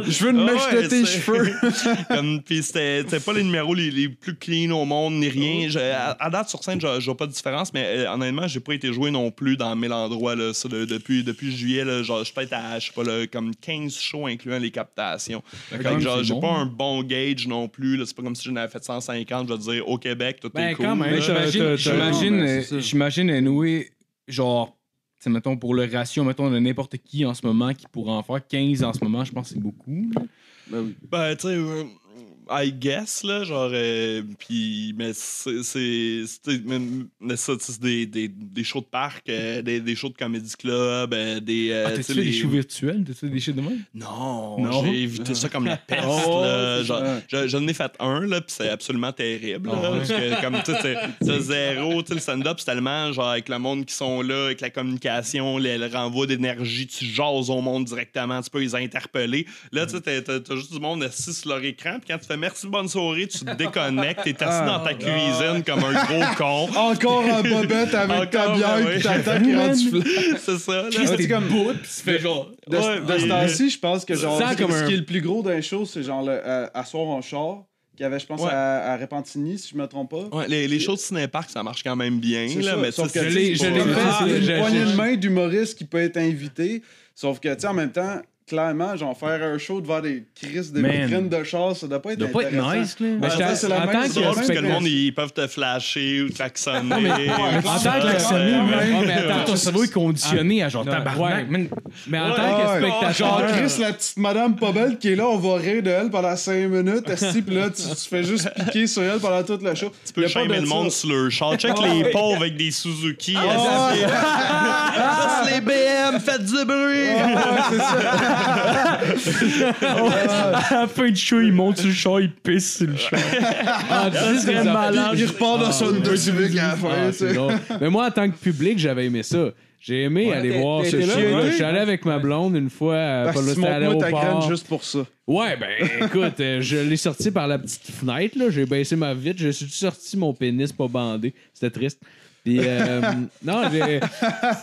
Speaker 5: je veux une mèche de tes cheveux.
Speaker 1: comme, puis c'était pas les numéros les, les plus clean au monde, ni rien. Je- à, à date, sur scène, je vois pas de différence, mais euh, honnêtement, j'ai pas été joué non plus dans mille endroits. Là, ça, de- depuis, depuis juillet, là, genre, je suis peut-être à, je sais pas, là, comme 15 shows incluant les captations. Genre,
Speaker 6: c'est
Speaker 1: j'ai
Speaker 6: bon.
Speaker 1: pas un bon gauge non plus. C'est pas comme si j'en avais fait 150, je vais te dire, au Québec, tout
Speaker 3: Ben,
Speaker 1: est cool.
Speaker 3: quand même.
Speaker 6: Mais
Speaker 3: T'as-
Speaker 6: j'imagine, j'imagine,
Speaker 5: mais
Speaker 6: euh, j'imagine, genre, sais, mettons, pour le ratio, mettons, de n'importe qui en ce moment qui pourrait en faire 15 en ce moment, je pense que c'est beaucoup.
Speaker 5: Ben oui.
Speaker 1: Ben, tu sais, euh, I guess, là, genre, euh, puis, mais c'est, c'est, c'est- des, des, des shows de parc, euh, des, des shows de comédie club, euh, des... euh,
Speaker 6: Ah,
Speaker 1: tu
Speaker 6: t'as-tu des shows virtuels? T'as-tu fait des shows de même?
Speaker 1: Non,
Speaker 6: Non?
Speaker 1: j'ai évité ça comme la peste,
Speaker 5: Oh,
Speaker 1: là.
Speaker 5: c'est
Speaker 1: Genre,
Speaker 5: ça.
Speaker 1: je, je n'ai fait un, là, puis c'est absolument terrible, là,
Speaker 6: Ah ouais.
Speaker 1: parce que, comme, tu sais, c'est- zéro, tu le stand-up, c'est tellement, genre, avec le monde qui sont là, avec la communication, le, le renvoi d'énergie, tu jases au monde directement, tu peux les interpeller. Là, tu sais, t'as- t'as t'as juste du monde assis sur leur écran, puis quand tu fais merci, bonne soirée, tu te déconnectes, t'es assis
Speaker 5: Ah,
Speaker 1: dans ta cuisine comme un gros con.
Speaker 5: Encore en bobette avec ta
Speaker 1: Encore,
Speaker 5: bière
Speaker 1: ben
Speaker 5: et
Speaker 1: oui.
Speaker 5: ta qui est rendue flat.
Speaker 1: c'est ça, là.
Speaker 5: Ouais, c'est comme
Speaker 6: fait genre.
Speaker 5: de,
Speaker 1: Ouais,
Speaker 5: de ce temps-ci, je pense que genre ce,
Speaker 3: comme
Speaker 5: ce
Speaker 3: un-
Speaker 5: qui est le plus gros d'un show, c'est genre le euh, Asseoir en char, qu'il y avait, je pense,
Speaker 1: Ouais.
Speaker 5: à, à Repentigny, si je me trompe pas.
Speaker 1: Ouais, les, les shows de ciné-parc, ça marche quand même bien, là,
Speaker 5: ça,
Speaker 1: mais
Speaker 5: sauf
Speaker 1: tu
Speaker 5: que
Speaker 3: je l'ai- fait,
Speaker 5: une poignée de main d'humoriste qui peut être invité. Sauf que, tu sais, en même temps, clairement, genre, faire un show devant des crises de vitrines de char, ça doit pas être
Speaker 6: Ça doit pas être nice, là.
Speaker 3: Mais
Speaker 5: que c'est la
Speaker 3: en
Speaker 5: même
Speaker 3: tant
Speaker 1: C'est
Speaker 3: que-
Speaker 1: drôle parce que le monde, ils peuvent te flasher ou klaxonner.
Speaker 5: Ouais,
Speaker 3: En tant que Ouais,
Speaker 5: ouais.
Speaker 3: mais attends,
Speaker 6: Ton cerveau est conditionné à genre
Speaker 3: Non,
Speaker 6: tabarnak.
Speaker 3: ouais. Mais en
Speaker 1: Ouais,
Speaker 3: tant que
Speaker 5: ouais.
Speaker 3: spectateur.
Speaker 5: Genre, Chris, la petite madame pas belle qui est là, on va rire de elle pendant 5 minutes, esti, pis là, tu, fais juste piquer sur elle pendant toute le show.
Speaker 1: Tu peux shamer le monde sur leur char. Check les pauvres avec des Suzuki.
Speaker 5: Ah,
Speaker 1: les BM, faites du bruit.
Speaker 5: c'est ça.
Speaker 6: À la fin du show, il monte sur le char, il pisse sur le char.
Speaker 3: Ah,
Speaker 6: Ça serait
Speaker 3: des
Speaker 6: malade.
Speaker 5: Il repart dans son Honda Civic à la fin,
Speaker 3: Ah,
Speaker 5: tu sais.
Speaker 3: c'est drôle. Mais moi, en tant que public, j'avais aimé ça. J'ai aimé
Speaker 4: Ouais,
Speaker 3: aller
Speaker 4: t'es-
Speaker 3: voir
Speaker 4: t'es-
Speaker 3: ce
Speaker 4: t'es là,
Speaker 3: show.
Speaker 4: ouais.
Speaker 3: Je suis allé avec ma blonde une fois à
Speaker 5: Parce
Speaker 3: Paul
Speaker 5: que tu
Speaker 3: C'était à
Speaker 5: montres-moi ta graine
Speaker 3: l'aéroport.
Speaker 5: juste pour ça.
Speaker 3: Ouais, ben écoute, euh, je l'ai sorti par la petite fenêtre, là. J'ai baissé ma vitre, j'ai sorti mon pénis pas bandé. C'était triste. Puis, euh, non.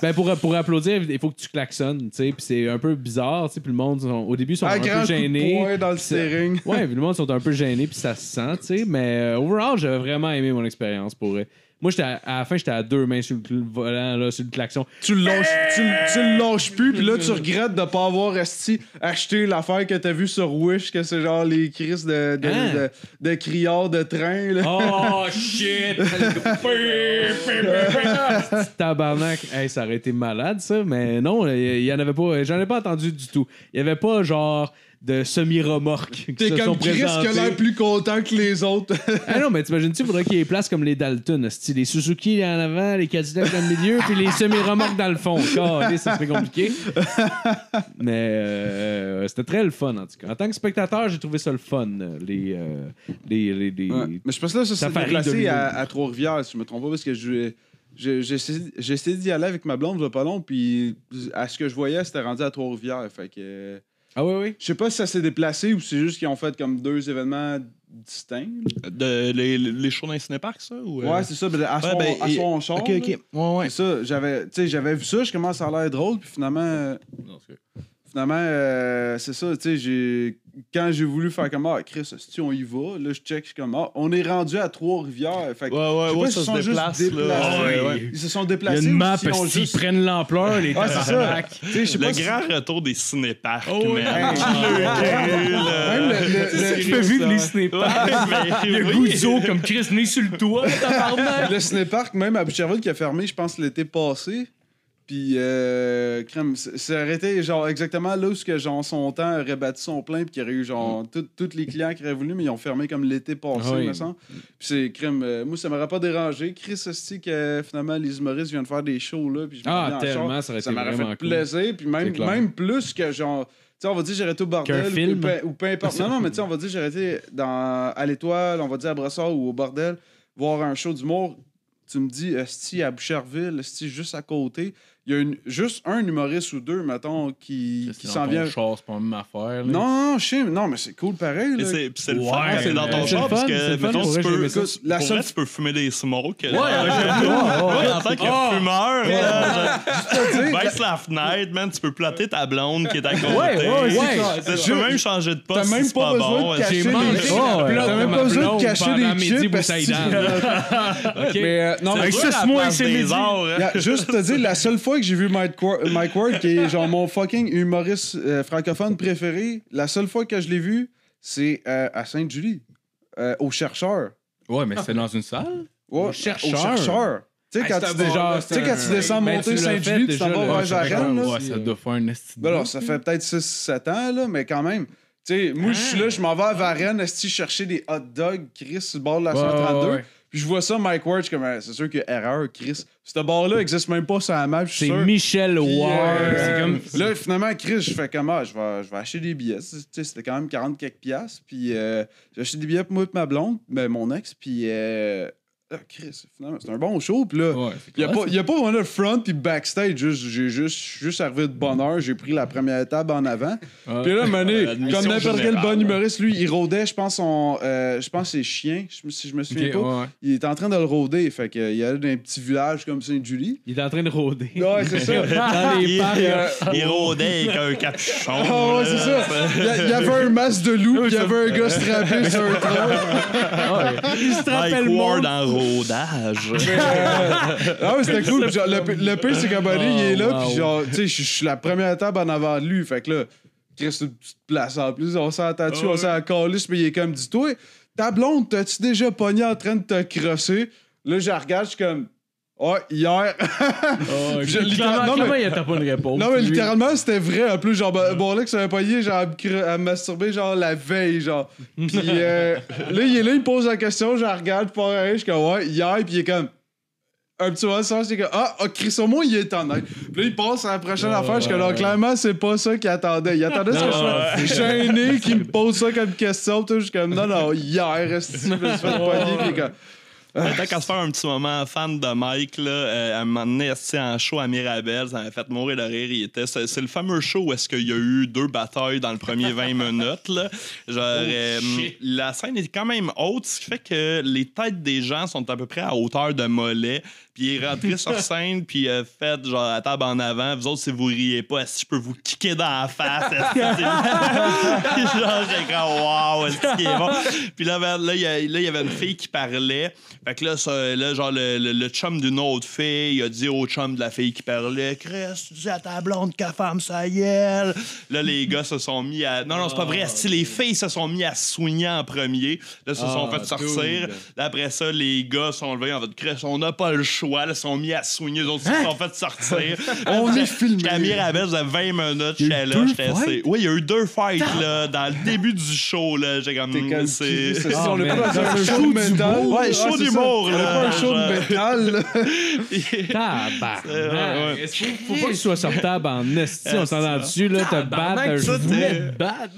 Speaker 3: Ben, pour, pour applaudir, il faut que tu klaxonnes, tu sais. Puis c'est un peu bizarre, tu sais. Puis le monde, sont- au début, ils sont
Speaker 5: Un
Speaker 3: peu
Speaker 5: coup de
Speaker 3: gênés.
Speaker 5: poing dans le steering.
Speaker 3: Ouais, puis le monde sont un peu gênés, puis ça se sent, tu sais. Mais euh, overall, j'avais vraiment aimé mon expérience pour. Moi, j'étais à, à la fin, j'étais à deux mains sur le volant, là, sur le klaxon.
Speaker 5: Tu le lâches, tu, le- tu le lâches plus, puis là, tu regrettes de pas avoir esti, acheté l'affaire que t'as vu sur Wish, que c'est genre les crises de, de,
Speaker 3: Hein?
Speaker 5: de, de criards de train. Là.
Speaker 3: Oh shit! Tabarnak! Hey, ça aurait été malade, ça, mais non, il y en avait pas. J'en ai pas entendu du tout. Il y avait pas genre de semi-remorques
Speaker 5: T'es
Speaker 3: se sont
Speaker 5: comme Chris qui a l'air plus content que les autres.
Speaker 3: Ah non, mais t'imagines-tu, il faudrait qu'il y ait place comme les Dalton, style les Suzuki en avant, les Cadillac dans le milieu, puis les semi-remorques dans le fond. Calé, ça serait compliqué. Mais euh, c'était très le fun, en tout cas. En tant que spectateur, j'ai trouvé ça le fun, les... euh, les, les, les-
Speaker 5: Mais je pense que là, ça s'est déplacé
Speaker 3: 2002.
Speaker 5: à, à Trois-Rivières, si je me trompe pas, parce que je- je- j'ai essayé j'ai essayé d'y aller avec ma blonde, a pas long, puis à ce que je voyais, c'était rendu à Trois-Rivières. Fait que.
Speaker 3: Ah oui, oui?
Speaker 5: Je sais pas si ça s'est déplacé ou c'est juste qu'ils ont fait comme deux événements distincts.
Speaker 1: De, les, les shows dans les cinéparks, ça? Ou, euh?
Speaker 5: Ouais, c'est ça. ben, À
Speaker 1: Ouais,
Speaker 5: son,
Speaker 1: ben,
Speaker 5: à
Speaker 1: et- Ok, ok. Ouais, ouais.
Speaker 5: C'est ça, j'avais, tu sais, j'avais vu ça, je commence à l'air drôle, puis finalement, euh, finalement, euh, c'est ça, tu sais, j'ai, quand j'ai voulu faire comme, ah, Chris, si on y va, là, je check, je suis comme, ah, on est rendu à Trois-Rivières, fait que,
Speaker 1: Ouais, ouais, ouais,
Speaker 5: s'ils
Speaker 1: se
Speaker 5: sont juste déplacés.
Speaker 1: là. Ouais,
Speaker 5: ils se sont
Speaker 6: Il y a
Speaker 5: déplacés.
Speaker 6: une map,
Speaker 5: ont
Speaker 6: s'ils
Speaker 5: juste-
Speaker 6: prennent l'ampleur, les
Speaker 5: Ouais, c'est ça.
Speaker 1: Le
Speaker 5: si-
Speaker 1: grand retour des cinéparks,
Speaker 6: Oh,
Speaker 1: man.
Speaker 5: Même le- le- le-
Speaker 6: Tu fais vivre les cinéparks.
Speaker 1: Ouais,
Speaker 6: Il y a
Speaker 1: mais oui.
Speaker 6: Goudzo comme Chris né sur le toit.
Speaker 5: Le cinépark, même à Boucherville, qui a fermé, je pense, l'été passé. Puis, euh, crème, c'est c'est arrêté, genre, exactement là où ce que, genre, son temps aurait battu son plein, puis qu'il y aurait eu, genre, tout- tous les clients qui auraient voulu, mais ils ont fermé comme l'été passé,
Speaker 3: Ah oui.
Speaker 5: me semble. Puis, c'est, crème, euh, moi, ça m'aurait pas dérangé. Chris, c'est que finalement, les humoristes viennent faire des shows, là, puis je
Speaker 3: Ah, tellement,
Speaker 5: char,
Speaker 3: ça aurait
Speaker 5: ça
Speaker 3: été
Speaker 5: m'aurait fait
Speaker 3: cool.
Speaker 5: plaisir, puis même, même plus que, genre, tu sais, on va dire, j'aurais été au bordel. Ou
Speaker 3: film.
Speaker 5: peu- Ou peu importe. Non, non, mais tu sais, on va dire, j'aurais été dans, à l'étoile, on va dire à Brossard ou au bordel, voir un show d'humour. Tu me dis, Esti à Boucherville, Esti juste à côté. Il y a une, juste un humoriste ou deux, mettons, qui, qui s'en vient.
Speaker 6: char, c'est pas la même affaire. là?
Speaker 5: Non, non, mais c'est cool pareil.
Speaker 1: C'est c'est le
Speaker 6: Ouais,
Speaker 1: fun,
Speaker 6: c'est
Speaker 1: dans ton char, parce que, mettons, tu peux,
Speaker 5: La
Speaker 1: pour
Speaker 5: seule-
Speaker 1: vrai, tu peux fumer des smokes.
Speaker 6: Ouais,
Speaker 1: en tant que fumeur, baisse la fenêtre, man, tu peux plater ta blonde qui est à côté.
Speaker 6: Ouais, ouais,
Speaker 3: Ouais.
Speaker 1: Tu peux même changer de poste
Speaker 5: T'as même
Speaker 1: si c'est
Speaker 5: pas besoin de cacher T'as même
Speaker 3: ma
Speaker 5: pas besoin de cacher chips? Mais non, mais
Speaker 1: C'est
Speaker 6: c'est
Speaker 1: des hein.
Speaker 5: Juste te dire, la seule fois que j'ai vu Mike Ward, Mike Ward, qui est genre mon fucking humoriste euh, francophone préféré, la seule fois que je l'ai vu, c'est euh, à Sainte-Julie, euh, au chercheur.
Speaker 6: Ouais, mais c'était dans une salle?
Speaker 5: Ouais,
Speaker 3: Au Chercheur?
Speaker 5: Au chercheur? Tu sais,
Speaker 3: Hey,
Speaker 5: quand, tu
Speaker 3: bon-
Speaker 5: sais, quand
Speaker 3: un-
Speaker 5: tu descends
Speaker 3: Ben,
Speaker 5: monter Sainte-Julie, tu t'en
Speaker 3: déjà,
Speaker 5: vas vers là.
Speaker 6: Ouais, ça doit faire un esti. de
Speaker 5: Ben alors, ça fait peut-être 6-7 ans, là, mais quand même. Tu sais, moi, je suis là, je m'en vais à Varennes, esti, chercher des hot dogs, Chris, sur le bord de la
Speaker 6: Ouais,
Speaker 5: 132.
Speaker 6: ouais, ouais.
Speaker 5: Puis je vois ça, Mike Ward, je suis comme, Ah, c'est sûr que erreur, Chris. Ce bar-là existe même pas sur la map, je suis
Speaker 3: C'est
Speaker 5: sûr.
Speaker 3: Michel
Speaker 5: Puis,
Speaker 3: Ward.
Speaker 5: euh,
Speaker 3: C'est comme...
Speaker 5: Là, finalement, Chris, je fais comment? Je vais, je vais acheter des billets. Tu sais, C'était quand même 40 quelques piastres. Puis euh, j'ai acheté des billets pour moi et ma blonde, ben, mon ex. Puis, euh, ah, Chris, finalement, c'est un bon show. Puis là,
Speaker 6: Ouais,
Speaker 5: il n'y a, pas- y a pas vraiment de front puis backstage. Juste, j'ai juste, je suis juste arrivé de bonne heure. J'ai pris la première table en avant.
Speaker 6: Ouais.
Speaker 5: Puis là, mané, comme n'importe quel bon humoriste, lui, il rôdait, je pense, son, euh, je pense ses chiens, si je me souviens pas.
Speaker 6: ouais.
Speaker 5: Il était en train de le rôder. Fait qu'il allait dans un petit village comme Sainte-Julie.
Speaker 3: Il est en train de rôder.
Speaker 5: Ouais, c'est ça.
Speaker 3: Dans les
Speaker 1: Il,
Speaker 3: parcs.
Speaker 5: euh,
Speaker 1: il rôdait avec un capuchon.
Speaker 5: Ah ouais, c'est ça. Il y, a- il y avait un masque de loup, puis il y avait un gars strappé sur un tronc.
Speaker 3: Il se rappelle monde.
Speaker 1: En rodage.
Speaker 5: Ah c'était cool. Genre, le, p- le pire, c'est qu'Abonné, il est là,
Speaker 3: wow.
Speaker 5: puis genre, tu sais, je suis la première table en avant de lui. Fait que là, Chris, une petite place en plus. On s'en dessus, on s'en calisse, mais il est comme, dis-toi, ta blonde, t'as-tu déjà pogné en train de te crosser? Là, je regarde, je suis comme, ouais, hier.
Speaker 6: Ouais,
Speaker 5: Je-
Speaker 6: clairement,
Speaker 5: littéralement- non,
Speaker 6: clairement,
Speaker 5: mais-
Speaker 6: il pas une réponse.
Speaker 5: Non, mais
Speaker 6: lui.
Speaker 5: littéralement, c'était vrai. En plus, genre, bon, là, que ça avait pogné, genre, à me, masturber, genre, la veille, genre. Puis euh, là, il est là, il pose la question, je la regarde, pas rien, je suis comme, ouais, hier, puis il est comme, un petit moment ça, j'étais comme Ah, oh, Chris, au moins, il est honnête. Puis là, il passe à la prochaine affaire. Je suis comme Non, clairement, c'est pas ça qu'il attendait. Il attendait ce que je sois gêné, qu'il me pose ça comme question. Je suis comme Non, non, hier, est-ce que je me suis fait pogner? Puis comme.
Speaker 1: Tant qu'à se faire un petit moment fan de Mike, là, euh, à un moment donné, en show à Mirabel, ça m'a fait mourir de rire. Il était, c'est, c'est le fameux show où est-ce qu'il y a eu deux batailles dans le premier 20 minutes. Là. Genre, euh, la scène est quand même haute, ce qui fait que les têtes des gens sont à peu près à hauteur de mollet. Puis il est rentré sur scène, puis euh, fait genre à table en avant. Vous autres, si vous riez pas, est-ce que je peux vous kicker dans la face? Puis genre, j'ai comme, wow, est-ce qu'il est bon? Puis là, ben, là, il y a- là, il y avait une fille qui parlait. Fait que là, ça, là genre, le, le- le chum d'une autre fille, il a dit au chum de la fille qui parlait, Chris, tu dis à ta blonde qu'elle femme sa gueule. Là, les gars se sont mis à. Non, non, c'est pas vrai. Si les filles se sont mis à soigner en premier, là, se sont
Speaker 3: Ah,
Speaker 1: fait sortir. Là, après ça, les gars sont levés en fait, Chris, on n'a pas le choix. Là, ils sont mis à soigner. Les autres se sont fait sortir.
Speaker 5: On est filmé.
Speaker 1: J'étais à Mirabel, faisait 20 minutes, j'étais là, j'étais assez- Oui, il y a eu deux fights là, dans le début du show. là. J'ai comme. C'est-
Speaker 5: c'est ça, on est
Speaker 3: man.
Speaker 5: pas dans un show de métal.
Speaker 1: Ouais, show d'humour,
Speaker 5: ça. On est
Speaker 1: là,
Speaker 5: pas un show de métal, là.
Speaker 3: Tabarnak. faut, pas qu'il soit sortable en esti, on s'entend dessus, là, te battre, je
Speaker 1: ça,
Speaker 3: voulais
Speaker 1: t'es-
Speaker 3: te battre.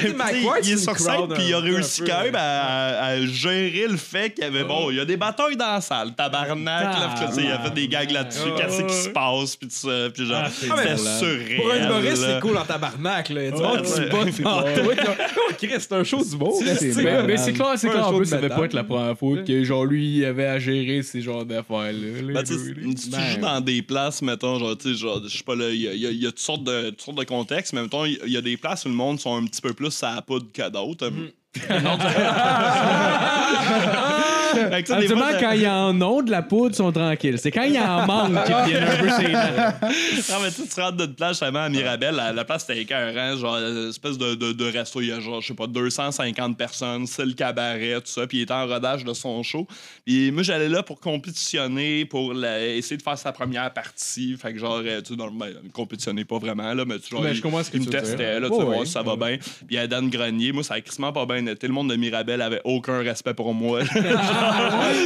Speaker 1: Tu il est sur scène puis il a
Speaker 4: peu,
Speaker 1: réussi quand même à, à gérer le fait qu'il y avait bon il y a des batailles dans la salle tabarnak là, puis, tu sais, il a fait des gags là-dessus qu'est-ce qui se passe puis tout ça puis genre
Speaker 3: Ah, c'est
Speaker 1: c'était surréel
Speaker 4: Pour un humoriste,
Speaker 1: là.
Speaker 4: c'est cool en tabarnak. Là. Il y a du
Speaker 1: Ouais,
Speaker 4: monde qui se
Speaker 1: ouais.
Speaker 4: bat devant toi. Oh, Chris, c'est un show d'humour.
Speaker 3: C'est- bien.
Speaker 6: Mais, mais c'est clair, c'est clair. En
Speaker 4: show
Speaker 6: plus, ça devait pas être la première fois que, genre, lui, il avait à gérer ces genres d'affaires-là. les
Speaker 1: Ben, tu
Speaker 6: deux,
Speaker 1: sais,
Speaker 6: là.
Speaker 1: si tu
Speaker 3: Ben.
Speaker 1: joues dans des places, mettons, genre, tu sais, genre, je sais pas, là, il y a, il y a- il y a toutes sortes de, toutes sortes de contextes, mais mettons, il y a des places où le monde sont un petit peu plus à la poudre que d'autres. Fait que, des fois,
Speaker 3: Habituellement, quand ils en ont de la poudre, ils sont tranquilles. C'est quand il en manque qu'ils deviennent un peu.
Speaker 1: Non, mais tu sais, tu rentres d'une plage justement à Mirabel, la, la place c'était écœurant, genre, une espèce de, de, de resto, il y a genre, je sais pas, 250 personnes, c'est le cabaret, tout ça, puis il était en rodage de son show. Puis moi, j'allais là pour compétitionner, pour la- essayer de faire sa première partie. Fait que genre, euh, tu sais, dans le- ben, compétitionner pas vraiment, là, mais tu genre,
Speaker 6: Ben,
Speaker 1: il-
Speaker 6: je comprends ce que
Speaker 1: il me
Speaker 6: tu veux dire.
Speaker 1: testait, là, tu
Speaker 6: Ouais,
Speaker 1: sais, voir
Speaker 6: ouais.
Speaker 1: si ça va bien. Puis il y a Dan Grenier, moi, ça a crissement pas bien été. Le monde de Mirabel avait aucun respect pour moi.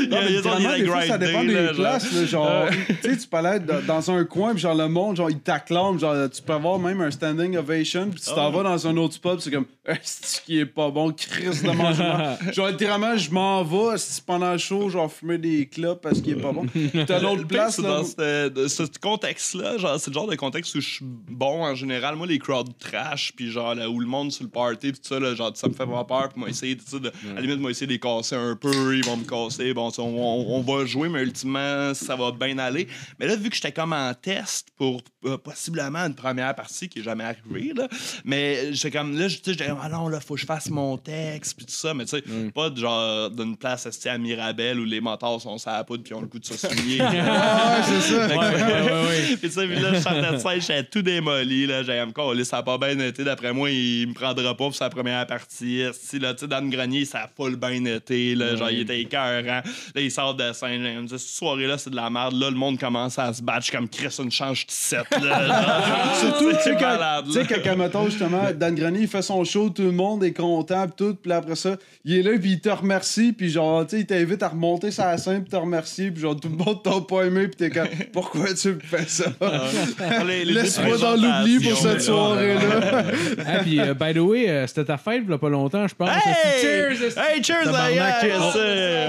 Speaker 1: Il a
Speaker 5: des fois, ça dépend des
Speaker 1: là,
Speaker 5: places. là, genre, tu sais, tu peux aller dans- dans un coin, puis genre, le monde, genre, il t'acclame. Genre, tu peux avoir même un standing ovation, puis tu t'en
Speaker 1: Ah.
Speaker 5: vas dans un autre spot, puis c'est comme, est-ce qui est pas bon, Chris de mangement. genre, littéralement, je m'en vais, pendant le show, genre, fumer des clopes parce qu'il est pas bon. T'as l'autre place,
Speaker 1: c'est
Speaker 5: là.
Speaker 1: dans ce, de ce contexte-là, genre, c'est le genre de contexte où je suis bon en général. Moi, les crowds trash, puis genre, là, où le monde sur le party, puis tout ça, là, genre, ça me fait pas peur, puis moi, essayer, sais, de- à la limite, moi, essayer de les casser un peu, ils vont me casser, bon, sais, on, on va jouer, mais ultimement, ça va bien aller. Mais là, vu que j'étais comme en test pour euh, possiblement une première partie qui est jamais arrivée, là, mais j'étais comme, là, tu sais, j'étais ah non, là, faut que je fasse mon texte, puis tout ça, mais tu sais, pas de genre d'une place à Mirabel où les motards sont sur la poudre, puis ont le goût de se souligner.
Speaker 5: Ah, c'est ça.
Speaker 1: Puis tu sais, puis là, je sortais de scène, j'étais tout démoli. Là, j'ai encore, là, ça a pas bien été. D'après moi, il me prendra pas pour sa première partie. Si, là, tu sais, Dan Grenier, ça a full bien été. Là, Genre, il était écœurant. Là, il sort de scène. là, Il me dit, cette soirée-là, c'est de la merde. Là, le monde commence à se battre. Je suis comme Chris, une change de set.
Speaker 5: Surtout, tu sais,
Speaker 1: c'est
Speaker 5: quand,
Speaker 1: malade,
Speaker 5: tu sais,
Speaker 1: là.
Speaker 5: quand, mettons, justement, Dan Grenier, il fait son show, tout le monde est content, pis tout, puis après ça, il est là, puis il te remercie, puis genre, tu sais, il t'invite à remonter sa scène, puis te remercier, puis genre, tout le monde t'a pas aimé, puis t'es comme, pourquoi tu me fais ça?
Speaker 1: Les- les
Speaker 5: Laisse-moi dans l'oubli pour cette
Speaker 1: là.
Speaker 5: soirée-là.
Speaker 3: Ah, puis, euh, by the way, euh, c'était ta fête, il y a pas longtemps, je pense.
Speaker 1: Hey!
Speaker 3: Cheers!
Speaker 1: Hey, cheers, la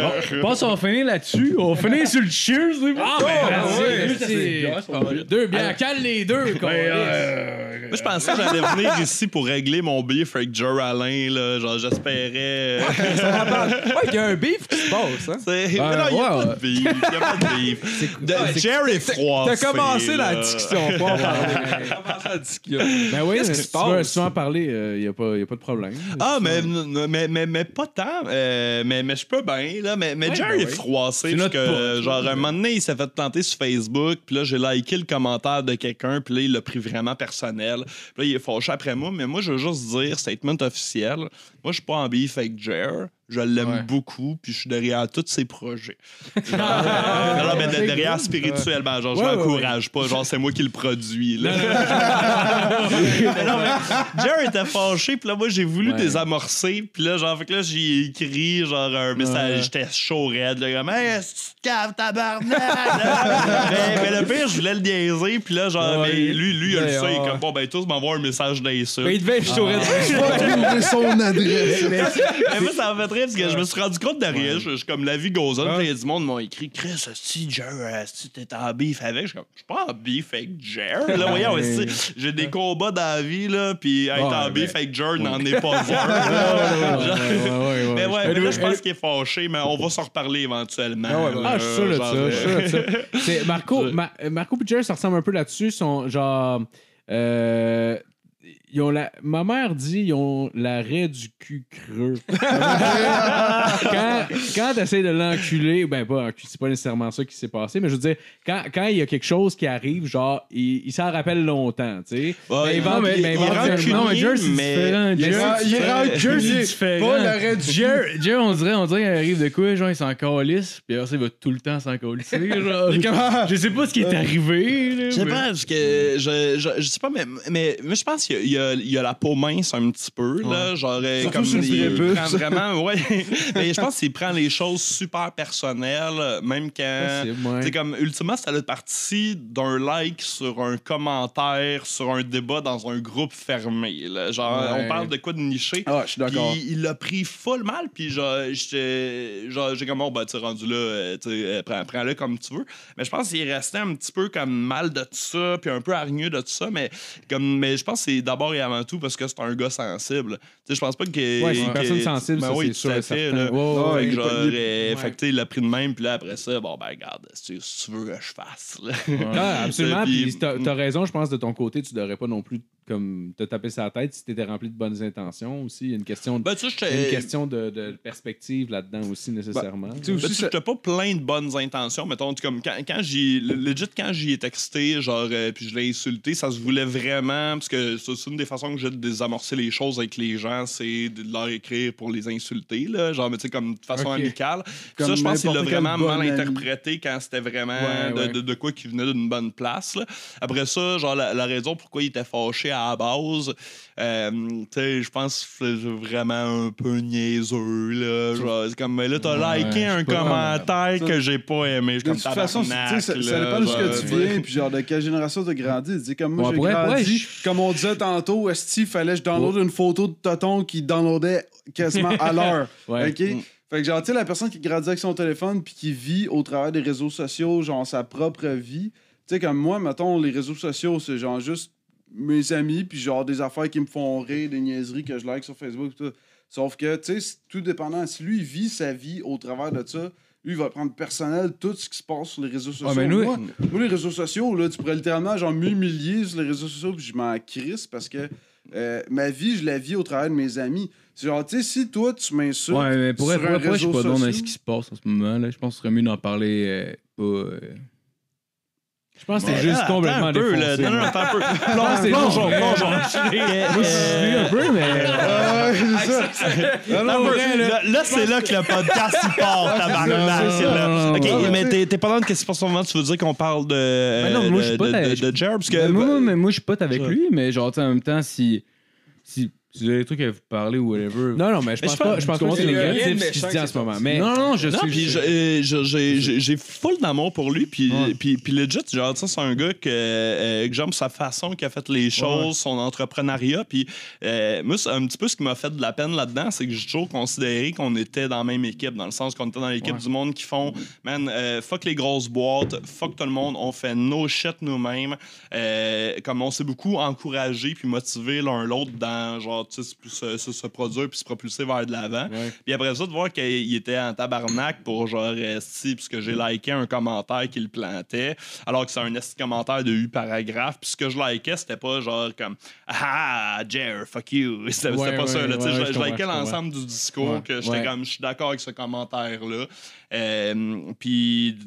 Speaker 3: Bon.
Speaker 1: c'est-
Speaker 6: Je pense qu'on va finir là-dessus. On va finir sur le cheers.
Speaker 3: Ah, ben, vas-y,
Speaker 6: ouais,
Speaker 3: Deux bières, cale les deux, quoi.
Speaker 1: Moi, je pensais que j'allais venir ici pour régler mon beef avec Joe Alain. Là. Genre, j'espérais.
Speaker 4: Ouais, il y a un beef qui se passe. Hein?
Speaker 1: C'est- mais non, il n'y a
Speaker 6: ouais,
Speaker 1: pas de beef. Il n'y a pas de beef. De- Jerry Froid.
Speaker 4: T'as commencé la discussion, pas en parler. T'as commencé la discussion.
Speaker 3: Ben oui,
Speaker 4: Qu'est-ce qui se passe?
Speaker 3: si tu veux en parler, il n'y a, pas y a pas de problème.
Speaker 1: Ah, mais, mais, mais, mais pas tant. Euh, mais, mais je peux bien, là. Mais, mais
Speaker 3: Ouais,
Speaker 1: Jerry
Speaker 3: ben
Speaker 1: est froissé. Parce que,
Speaker 3: pote.
Speaker 1: genre, un moment donné, il s'est fait planter sur Facebook. Puis là, j'ai liké le commentaire de quelqu'un. Puis là, il l'a pris vraiment personnel. Puis là, il est fâché après moi. Mais moi, je veux juste dire, statement officiel. moi, je suis pas en beef avec Jer. Je l'aime
Speaker 6: Ouais.
Speaker 1: beaucoup, puis je suis derrière tous ses projets. Genre, non, non, mais de- derrière spirituellement, genre, je
Speaker 3: Ouais, ouais,
Speaker 1: m'encourage pas, genre, c'est moi qui le produis. Là. mais non, mais Jer était fâché, puis là, moi, j'ai voulu
Speaker 3: Ouais.
Speaker 1: désamorcer, puis là, genre, fait que là, j'ai écrit, genre, un message,
Speaker 3: Ouais.
Speaker 1: j'étais chaud raide, là, comme, hey, est-ce que tu te caves, tabarnak? là? mais, mais le pire, je voulais le niaiser, puis là, genre,
Speaker 4: Ouais.
Speaker 1: mais lui, lui, il
Speaker 4: Mais,
Speaker 1: le sait,
Speaker 4: ah.
Speaker 1: comme, bon, ben, tous m'envoient un message d'insulte.
Speaker 4: Mais il devait être chaud.
Speaker 5: Je vais son adresse.
Speaker 1: Mais moi, ça m'a fait parce que je me suis rendu compte de rien. Je je suis comme la vie goes on. Puis il y a du monde m'ont écrit Chris, si Jer, si t'es en beef avec? Je suis comme, je suis pas en beef avec Jer. Là, voyons, j'ai des combats dans la vie, là. Puis être en
Speaker 3: mais-
Speaker 1: beef avec Jer n'en est pas un. Mais ouais, mais là, je pense qu'il est fâché, mais on va s'en reparler éventuellement.
Speaker 4: Ah
Speaker 3: je suis sûr de ça. Marco, Marco et Jerry, ça ressemble un peu là-dessus. Sont genre. euh, ils ont la... Ma mère dit ils ont l'arrêt du cul creux. quand quand tu essaies de l'enculer, ben pas c'est pas nécessairement ça qui s'est passé, mais je veux dire, quand, quand il y a quelque chose qui arrive, genre, il, il s'en rappelle longtemps, tu sais.
Speaker 1: Ouais,
Speaker 3: Mais il
Speaker 1: non,
Speaker 3: va-
Speaker 1: mais
Speaker 3: mais
Speaker 1: il
Speaker 3: il
Speaker 6: non, mais Jer, c'est
Speaker 1: mais-
Speaker 6: différent. Jer,
Speaker 5: Il est rancunier.
Speaker 6: c'est différent.
Speaker 5: Pas l'arrêt du
Speaker 6: Jer, Jer, on dirait, on dirait qu'il arrive de quoi, genre, il s'en calisse, puis après ça, il va tout le temps s'en calisser, genre. Je sais pas ce qui est arrivé, là.
Speaker 1: Je sais
Speaker 6: mais-
Speaker 1: pas, parce que je, je, je sais pas, mais, mais, mais je pense qu'il y a- il y, a, il a la peau mince un petit peu, là. Genre, comme
Speaker 5: le
Speaker 1: il prend vraiment, ouais. mais je pense qu'il prend les choses super personnelles, même quand.
Speaker 3: Possible, ouais.
Speaker 1: C'est comme, ultimement, ça a parti d'un like sur un commentaire, sur un débat dans un groupe fermé. là. Genre,
Speaker 3: Ouais.
Speaker 1: on parle de quoi de niché?
Speaker 5: Ah, je suis d'accord.
Speaker 1: Il l'a pris full mal, puis j'ai comme, bon, ben, tu rendu là, euh, tu sais, euh, prends- prends-le comme tu veux. Mais je pense qu'il restait un petit peu comme mal de tout ça, puis un peu hargneux de tout ça, mais, comme, mais je pense que c'est d'abord et avant tout parce que c'est un gars sensible. Je pense pas que.
Speaker 3: Ouais, c'est une personne sensible,
Speaker 1: ben
Speaker 3: ça,
Speaker 1: oui,
Speaker 3: c'est
Speaker 1: fait, là.
Speaker 3: Ouais, ouais,
Speaker 1: Fait
Speaker 5: ouais,
Speaker 1: que fait que, il l'a pris de même, puis là, après ça, bon, ben, regarde, si tu veux que je fasse, là.
Speaker 3: Ah, absolument.
Speaker 1: Puis-
Speaker 3: t'as raison, je pense, de ton côté, tu devrais pas non plus comme te taper sa tête si t'étais rempli de bonnes intentions aussi. Il y a une question de,
Speaker 1: Ben, tu sais,
Speaker 3: une question de, de perspective là-dedans aussi, nécessairement.
Speaker 5: tu sais,
Speaker 1: Ben,
Speaker 5: aussi,
Speaker 1: tu sais,
Speaker 5: ça-
Speaker 1: j'étais pas plein de bonnes intentions, mettons, comme quand, quand j'ai. Legit, quand j'y ai texté, genre, euh, puis je l'ai insulté, ça se voulait vraiment, parce que c'est une des façons que j'ai de désamorcer les choses avec les gens, c'est de leur écrire pour les insulter, là, genre, mais tu sais, comme de façon amicale.
Speaker 5: Comme
Speaker 1: ça, je pense qu'il l'a vraiment mal
Speaker 5: ami.
Speaker 1: interprété quand c'était vraiment
Speaker 3: Ouais,
Speaker 1: de,
Speaker 3: ouais.
Speaker 1: de- de quoi qui venait d'une bonne place, là. Après ça, genre, la, la raison pourquoi il était fâché à la base, euh, tu sais, je pense que c'est vraiment un peu niaiseux, là. Genre, c'est comme, mais là, t'as
Speaker 6: Ouais,
Speaker 1: liké un commentaire que j'ai pas aimé.
Speaker 5: De toute façon, tu sais,
Speaker 1: tabarnak,
Speaker 5: ça, ça dépend de ce que tu viens, puis genre de quelle génération tu as grandi. Comme moi, j'ai grandi, comme on disait tantôt, Esti, fallait que je download une photo de Toton qui downloadait quasiment à l'heure.
Speaker 3: Ouais.
Speaker 5: OK?
Speaker 1: Mm.
Speaker 5: Fait que genre, tu sais, la personne qui grandit avec son téléphone puis qui vit au travers des réseaux sociaux, genre sa propre vie. Tu sais, comme moi, mettons, les réseaux sociaux, c'est genre juste mes amis, puis genre des affaires qui me font rire, des niaiseries que je like sur Facebook, tout. Sauf que, tu sais, c'est tout dépendant. Si lui, il vit sa vie au travers de ça, lui, il va prendre personnel tout ce qui se passe sur les réseaux sociaux.
Speaker 6: mais nous-
Speaker 5: moi, moi, les réseaux sociaux, là, tu pourrais littéralement, genre, m'humilier sur les réseaux sociaux, puis je m'en crisse parce que euh, ma vie, je la vis au travers de mes amis. C'est genre, tu sais, si toi, tu m'insultes.
Speaker 6: Ouais, mais pour
Speaker 5: sur
Speaker 6: être je suis pas dans ce qui se passe en ce moment. Là. Je pense qu'il serait mieux d'en parler euh, pas. euh,
Speaker 3: Je pense que c'est
Speaker 1: Ouais,
Speaker 3: juste
Speaker 1: attends
Speaker 3: complètement
Speaker 1: là.
Speaker 3: défoncé.
Speaker 1: Non, non, attends un peu.
Speaker 3: pense que c'est
Speaker 1: Plongeons, plongeons.
Speaker 3: Moi, je suis un peu, mais.
Speaker 5: Ouais, c'est ça. Non, non,
Speaker 1: Attends Là, là, c'est là que le podcast il part, tabarnak. là.
Speaker 6: Non,
Speaker 1: Ok,
Speaker 5: non, non.
Speaker 1: mais t'es pas dans qu'est-ce que ce moment tu veux dire qu'on parle de,
Speaker 6: non, moi, je suis pas
Speaker 1: de, Jer, parce que
Speaker 6: moi, moi, mais moi, je suis pote avec lui, mais genre, en même temps, si. Si, si vous avez des trucs à vous parler ou whatever.
Speaker 3: Non, non, mais je
Speaker 1: Mais
Speaker 3: pense pas, je pense que c'est négatif ce qui se dit en ce moment. Mais
Speaker 6: non, non, je
Speaker 1: Non,
Speaker 6: suis.
Speaker 1: j'ai- j'ai j'ai full d'amour pour lui, puis
Speaker 6: Ouais.
Speaker 1: puis puis legit, genre, ça, c'est un gars que, euh, que j'aime sa façon qu'il a fait les choses, son entrepreneuriat, puis euh, moi, c'est un petit peu ce qui m'a fait de la peine là-dedans, c'est que j'ai toujours considéré qu'on était dans la même équipe, dans le sens qu'on était dans l'équipe
Speaker 6: Ouais.
Speaker 1: du monde qui font, man, euh, fuck les grosses boîtes, fuck tout le monde, on fait nos shit nous-mêmes, euh, comme on s'est beaucoup encouragé puis motivé l'un l'autre dans, genre, tu sais, se, se, se produire puis se propulser vers de l'avant. Puis après ça, de voir qu'il était en tabarnak pour genre euh, si, puisque j'ai liké un commentaire qui le plantait, alors que c'est un commentaire de 8 paragraphes. Puis ce que je likais, c'était pas genre comme Ah, Jer, fuck you. C'était
Speaker 3: Ouais,
Speaker 1: pas ça. Là,
Speaker 3: ouais,
Speaker 1: je,
Speaker 3: je
Speaker 1: je likais l'ensemble du discours, que j'étais comme Je suis d'accord avec ce commentaire-là. Euh, puis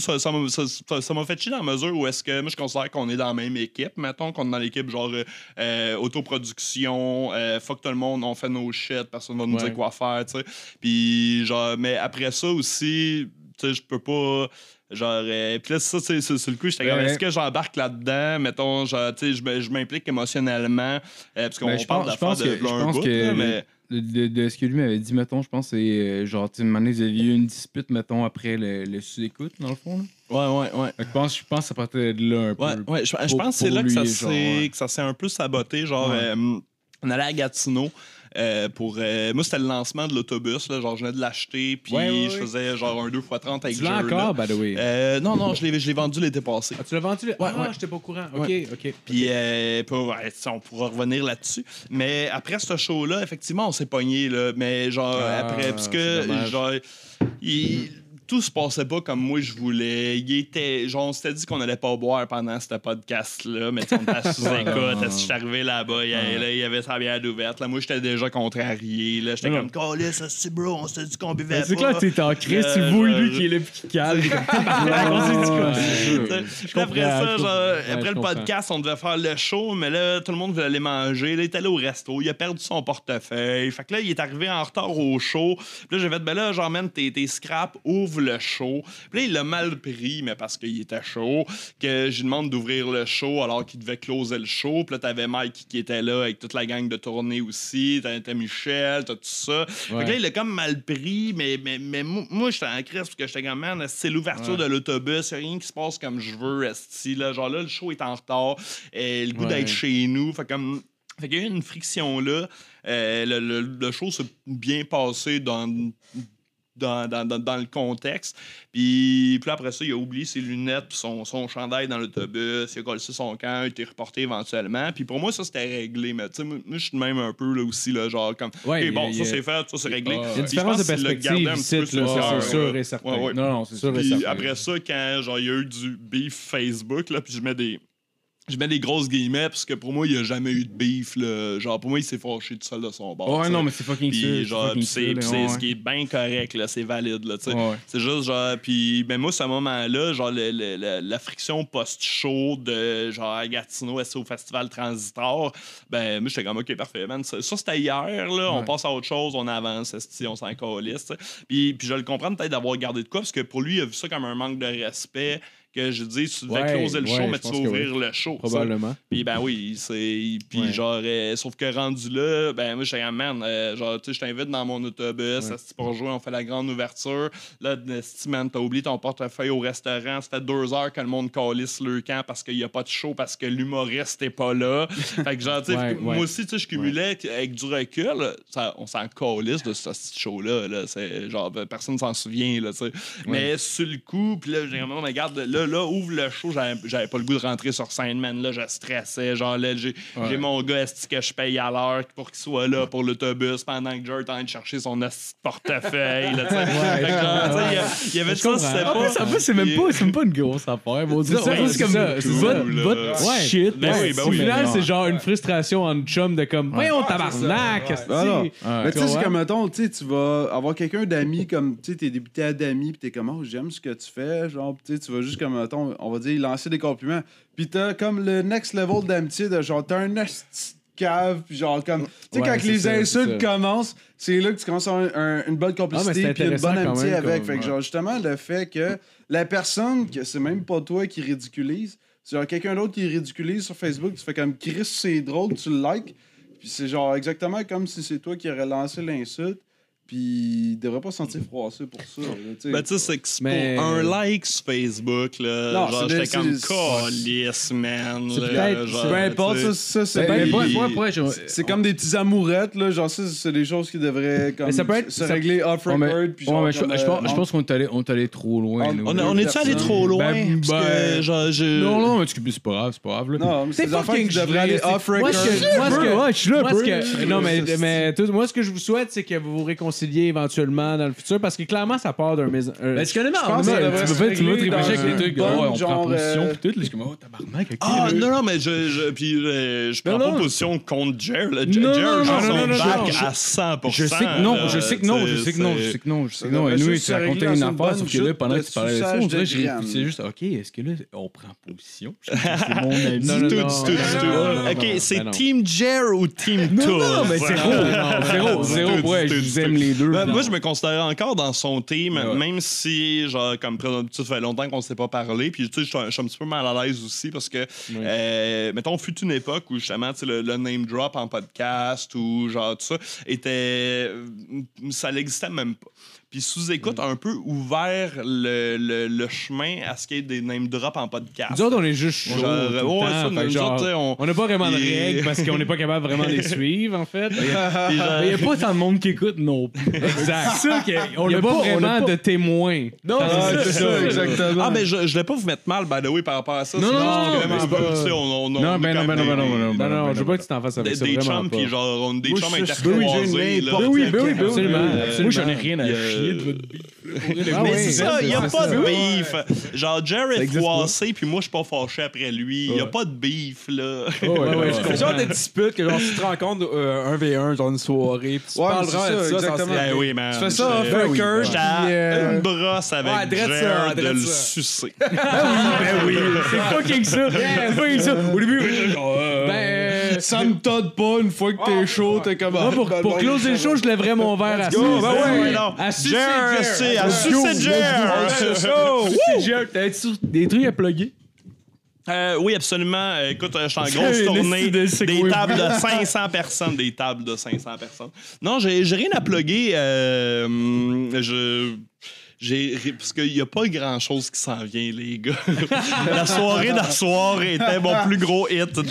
Speaker 1: ça ça m'a ça- ça- ça m'a fait chier dans la mesure où est-ce que moi je considère qu'on est dans la même équipe mettons qu'on est dans l'équipe genre euh, autoproduction euh, fuck tout le monde, on fait nos shit, personne va nous
Speaker 3: Ouais.
Speaker 1: dire quoi faire, tu sais. Puis, genre, mais après ça aussi, tu sais, je peux pas. Genre, euh, puis là, ça, c'est c'est- sur le coup, j'étais comme,
Speaker 6: Ouais.
Speaker 1: est-ce que j'embarque là-dedans? Mettons, genre, tu sais, je m'implique émotionnellement, euh, parce qu'on
Speaker 6: Ben,
Speaker 1: parle d'affaires de,
Speaker 6: que-
Speaker 1: de
Speaker 6: je
Speaker 1: un
Speaker 6: pense
Speaker 1: bout,
Speaker 6: que
Speaker 1: là, mais...
Speaker 6: De, de- de ce que lui m'avait dit, mettons, je pense c'est euh, genre, tu sais, vous aviez eu une dispute, mettons, après le, le sous-écoute, dans le fond. Là.
Speaker 1: Ouais, ouais, ouais.
Speaker 6: Je pense, je pense que ça partait de là un peu.
Speaker 1: Ouais, ouais, je, je
Speaker 6: pour-
Speaker 1: pense que c'est là que ça, s'est,
Speaker 6: ouais.
Speaker 1: un peu saboté. Genre,
Speaker 6: Ouais.
Speaker 1: euh, on allait à Gatineau. Euh, pour euh, moi c'était le lancement de l'autobus là, genre je venais de l'acheter puis
Speaker 3: Ouais, ouais,
Speaker 1: je faisais genre un 2x30 avec
Speaker 3: Tu l'as
Speaker 1: là.
Speaker 3: encore, by the way?
Speaker 1: Euh, non non je l'ai, je l'ai vendu l'été passé
Speaker 3: Ah, tu l'as vendu? ah,
Speaker 1: ouais.
Speaker 3: j'étais pas au courant. OK. OK.
Speaker 1: puis on pourra revenir là-dessus mais après ce show là effectivement on s'est pogné là mais genre
Speaker 3: Ah,
Speaker 1: après parce que genre il- tout se passait pas comme moi je voulais. Il était, genre, on s'était dit qu'on allait pas boire pendant ce podcast-là, mais on était à sous-écoute. Je suis arrivé là-bas, il y avait, là, il y avait sa bière ouverte. Là, moi, j'étais déjà contrarié. Là, j'étais comme, Calais, ça c'est bro, on s'était dit qu'on buvait
Speaker 6: Ben, C'est clair que t'es en crise, tu vois
Speaker 1: genre-
Speaker 6: lui qui est là qui?
Speaker 1: Puis après ça, genre, après le podcast, on devait faire le show, mais là, tout le monde voulait aller manger. Là, il est allé au resto, il a perdu son portefeuille. Fait que là, il est arrivé en retard au show. Puis là, j'ai fait, ben là, man, tes, tes scraps, ouvre le show. Puis là, il l'a mal pris, mais parce qu'il était chaud, que je lui demande d'ouvrir le show alors qu'il devait closer le show. Puis là, t'avais Mike qui était là avec toute la gang de tournée aussi. T'as Michel, t'as tout ça. Fait que là, il l'a comme mal pris, mais, mais, mais moi, j'étais en crise parce que j'étais comme, man, c'est l'ouverture de l'autobus, rien qui se passe comme je veux, esti, là. Genre là, le show est en retard, et le goût
Speaker 3: Ouais.
Speaker 1: d'être chez nous. Fait comme. Fait qu'il y a eu une friction là. Euh, le, le- le show s'est bien passé dans. Dans, dans, dans, dans le contexte. Puis, puis après ça, il a oublié ses lunettes puis son, son chandail dans l'autobus. Il a collé son camp, il a été reporté éventuellement. Puis pour moi, ça, c'était réglé. Mais tu sais, moi, je suis de même un peu là aussi, là, genre comme.
Speaker 3: Ouais,
Speaker 1: bon, ça, c'est fait, ça, c'est réglé.
Speaker 6: Il y a une
Speaker 3: Il y a une
Speaker 1: Puis
Speaker 3: différence de perspective c'est
Speaker 1: cœur,
Speaker 3: sûr et certain.
Speaker 1: Ouais, ouais.
Speaker 6: Non, non, c'est
Speaker 3: Sûr et
Speaker 1: Puis
Speaker 3: certain.
Speaker 1: après ça, quand genre il y a eu du beef Facebook, là, puis je mets des. Je mets des grosses guillemets parce que pour moi, il n'y a jamais eu de beef. Là. Genre, pour moi, il s'est fâché tout seul de son bord.
Speaker 6: Ouais, non, mais c'est fucking
Speaker 1: Puis, genre, c'est
Speaker 6: ouais.
Speaker 1: ce qui est bien correct, là, c'est valide, là.
Speaker 6: Ouais.
Speaker 1: C'est juste, genre, puis, ben moi, ce moment-là, genre, le- le- le- la friction post-show de, genre, Gatineau, est au Festival Transitor, ben, moi, j'étais comme, OK, parfait, man. Ça, c'était hier, là, on passe à autre chose, on avance, on s'en calisse. Puis, puis je le comprends peut-être d'avoir gardé de quoi, parce que pour lui, il a vu ça comme un manque de respect, que je dis, tu devais
Speaker 3: Ouais,
Speaker 1: closer le
Speaker 3: ouais,
Speaker 1: show, mais tu vas ouvrir le show.
Speaker 3: Probablement.
Speaker 1: Puis ben oui, c'est puis genre euh, sauf que rendu là, ben moi j'étais comme man, euh, genre tu sais je t'invite dans mon autobus, esti, pour jouer, on fait la grande ouverture. Là esti, man, t'as oublié ton portefeuille au restaurant, ça fait deux heures que le monde calisse le camp parce qu'il y a pas de show parce que l'humoriste est pas là. fait que genre tu sais moi aussi tu sais je cumulais avec du recul, ça, on s'en calisse de ce petit show là, genre personne s'en souvient là, tu sais. Mais sur le coup, puis là j'ai vraiment mais regarde là là ouvre le show, j'avais pas le goût de rentrer sur scène man là, je stressais, genre là j'ai
Speaker 6: Ouais.
Speaker 1: mon gars esti, que je paye à l'heure pour qu'il soit là pour l'autobus pendant que Jer est en train de chercher son portefeuille là, il y a- il y avait
Speaker 3: Je
Speaker 1: ça, c'était pas
Speaker 6: En plus, c'est même pas, c'est même pas une grosse affaire. Bon,
Speaker 3: C'est c'est
Speaker 6: votre, shit.
Speaker 1: Ben oui, ben
Speaker 3: Au final, c'est genre une frustration en chum de comme, voyons, tabarnak!
Speaker 5: Ah.
Speaker 6: Ouais.
Speaker 5: Mais tu sais, c'est comme, mettons, tu sais, tu vas avoir quelqu'un d'amis, comme, tu sais, t'es débuté à d'amis, pis t'es comme, oh, j'aime ce que tu fais, genre, tu sais, tu vas juste comme, mettons, on va dire, lancer des compliments. Puis t'as comme le next level d'amitié de genre, t'as un cave, puis genre, comme, tu sais,
Speaker 3: Ouais,
Speaker 5: quand les
Speaker 3: ça,
Speaker 5: insultes commencent, c'est là que tu commences à avoir un- une bonne
Speaker 3: Ah,
Speaker 5: complicité,
Speaker 3: c'est
Speaker 5: puis une bonne amitié
Speaker 3: même,
Speaker 5: avec.
Speaker 3: comme-
Speaker 5: fait que, genre, justement, le fait que la personne, que c'est même pas toi qui ridiculise, c'est genre quelqu'un d'autre qui ridiculise sur Facebook, tu fais comme, Chris, c'est drôle, tu le likes. Puis c'est genre exactement comme si c'est toi qui aurais lancé l'insulte. Puis il devrait pas se sentir froissé pour ça. là.
Speaker 1: Ben, tu sais, c'est que c'est
Speaker 3: Mais-
Speaker 1: pour un like sur Facebook, là.
Speaker 5: Non,
Speaker 1: genre,
Speaker 5: c'est
Speaker 1: j'étais comme calice, man.
Speaker 3: C'est peut-être-
Speaker 5: peu importe, ça, ça c'est
Speaker 6: Ben,
Speaker 5: C'est comme des petits amourettes, là. Genre, ça, c'est des choses qui devraient comme,
Speaker 3: Mais ça peut être-
Speaker 5: se
Speaker 3: ça-
Speaker 5: régler off
Speaker 6: Ouais, mais-
Speaker 5: record. puis
Speaker 6: Ouais,
Speaker 5: genre,
Speaker 6: mais je,
Speaker 5: comme,
Speaker 6: je
Speaker 5: euh,
Speaker 6: pense, je pense qu'on est allé, on est allé trop loin.
Speaker 5: On-
Speaker 6: nous.
Speaker 1: On, a- on est-tu allé trop loin?
Speaker 6: Ben,
Speaker 1: Parce que,
Speaker 6: ben-
Speaker 1: genre, je...
Speaker 6: Non, non, mais tu- c'est pas grave, c'est pas grave. Là.
Speaker 5: Non, mais c'est des affaires
Speaker 3: fucking
Speaker 5: qui devraient aller
Speaker 3: c'est-
Speaker 5: off
Speaker 3: Moi,
Speaker 5: record.
Speaker 3: moi,
Speaker 6: je suis là un
Speaker 3: moi, ce
Speaker 6: peu.
Speaker 3: que- non, mais, mais tout- moi, ce que je vous souhaite, c'est que vous vous réconciliez réconcilier éventuellement dans le futur? Parce que clairement, ça part d'un maison. un-
Speaker 6: Ben, tu connais,
Speaker 5: devrait
Speaker 6: tu réfléchir avec
Speaker 5: dans
Speaker 6: les trucs. on prend
Speaker 5: genre,
Speaker 6: position,
Speaker 5: euh,
Speaker 6: puis tout. Là, je suis comme, oh, tabarnak, ok.
Speaker 1: Ah, non, non, mais je, je, puis, euh, je prends
Speaker 6: Non,
Speaker 1: pas position contre Jer. Jer,
Speaker 6: Non,
Speaker 1: Jer,
Speaker 6: non,
Speaker 1: genre,
Speaker 3: non,
Speaker 1: son
Speaker 3: non, non,
Speaker 1: back
Speaker 3: non,
Speaker 1: à 100%.
Speaker 6: Je sais que non, je sais que non, je sais que non, je sais que non, je sais que non. Et nous, tu racontais une affaire, sauf que là, pendant que tu parlais de ça, on c'est juste, OK, est-ce que là, on prend position? C'est mon ami.
Speaker 1: Du tout, du tout, Ok, c'est. Team Jer ou Team Tough?
Speaker 6: Non, mais zéro, zéro, zéro, ouais, je vous aime les deux.
Speaker 1: Ben, moi, je me considère encore dans son team,
Speaker 6: Ouais.
Speaker 1: même si, genre, comme ça fait longtemps qu'on ne s'est pas parlé. Puis, tu sais, je suis un- petit peu mal à l'aise aussi parce que, euh, mettons, fut une époque où, justement, tu sais, le, le name drop en podcast ou, genre, tout ça, était. Ça n'existait même pas. Puis, sous-écoute a un peu ouvert le, le, le chemin à ce qu'il y ait des name drops en podcast.
Speaker 3: Nous autres, on est juste chaud.
Speaker 1: Genre,
Speaker 3: tout le
Speaker 1: ouais,
Speaker 3: temps.
Speaker 1: ça, nous
Speaker 3: genre,
Speaker 1: autres, on-
Speaker 3: n'a pas vraiment de
Speaker 1: Et-
Speaker 3: règles parce qu'on n'est pas capable vraiment de les suivre, en fait.
Speaker 6: Il n'y a pas tant de monde qui écoute non plus.
Speaker 3: Exact.
Speaker 6: C'est ça qu'on
Speaker 3: Il n'y a
Speaker 6: n'a
Speaker 3: pas
Speaker 6: a
Speaker 3: vraiment
Speaker 6: pas-
Speaker 3: de témoins.
Speaker 6: Non,
Speaker 5: Ah, c'est ça, exactement.
Speaker 1: Ah, mais je, je voulais pas vous mettre mal, by the way, par rapport à ça.
Speaker 3: Non, non, non,
Speaker 1: ben,
Speaker 3: pas-
Speaker 1: tu on, on, on
Speaker 6: Non, ben non, ben non, ben non, ben non,
Speaker 3: Non,
Speaker 6: ben
Speaker 3: non, je veux pas que tu t'en fasses avec
Speaker 1: Des,
Speaker 3: ça.
Speaker 1: des chums,
Speaker 3: pas.
Speaker 1: puis genre, on est des
Speaker 5: Moi,
Speaker 1: chums intercroisés.
Speaker 5: oui, oui,
Speaker 6: oui, ben oui, ben oui.
Speaker 3: Absolument,
Speaker 6: Moi, j'en ai rien à chier de votre.
Speaker 3: Ah
Speaker 1: Mais
Speaker 3: oui,
Speaker 1: c'est ça, il n'y a pas
Speaker 3: ça.
Speaker 1: de beef. Genre, Jared froissé, puis moi, je suis pas fâché après lui. Il n'y a
Speaker 6: Ouais.
Speaker 1: pas de beef, là.
Speaker 6: Ouais, ouais, ouais, je
Speaker 4: C'est genre de dispute que genre, si tu te rencontres euh, un v1, genre une soirée, puis tu
Speaker 5: Ouais,
Speaker 4: parles vraiment de
Speaker 5: ça, exactement.
Speaker 1: Ben oui, man.
Speaker 5: Tu fais ça off puis,
Speaker 1: à
Speaker 5: euh,
Speaker 1: une brosse avec
Speaker 4: Ouais,
Speaker 1: Jared de le sucer.
Speaker 6: Ben oui, c'est fucking ça. C'est fucking ça. Au début,
Speaker 5: Ça me tente pas une fois que t'es chaud, t'es comme.
Speaker 3: moi,
Speaker 5: ah,
Speaker 3: pour,
Speaker 5: ben,
Speaker 3: pour
Speaker 5: bon,
Speaker 3: closer le show, je lèverais mon verre à
Speaker 4: ben
Speaker 1: non.
Speaker 3: À sucer
Speaker 1: à sucer
Speaker 6: t'avais-tu des trucs à plugger?
Speaker 1: Euh, oui, absolument. Euh, Écoute, euh, je suis en grosse tournée. Des tables de 500 personnes. Des tables de 500 personnes. Non, j'ai j'ai rien à plugger. euh, je. J'ai, parce qu'il n'y a pas grand chose qui s'en vient, les gars. la soirée d'asseoir était mon plus gros hit. De,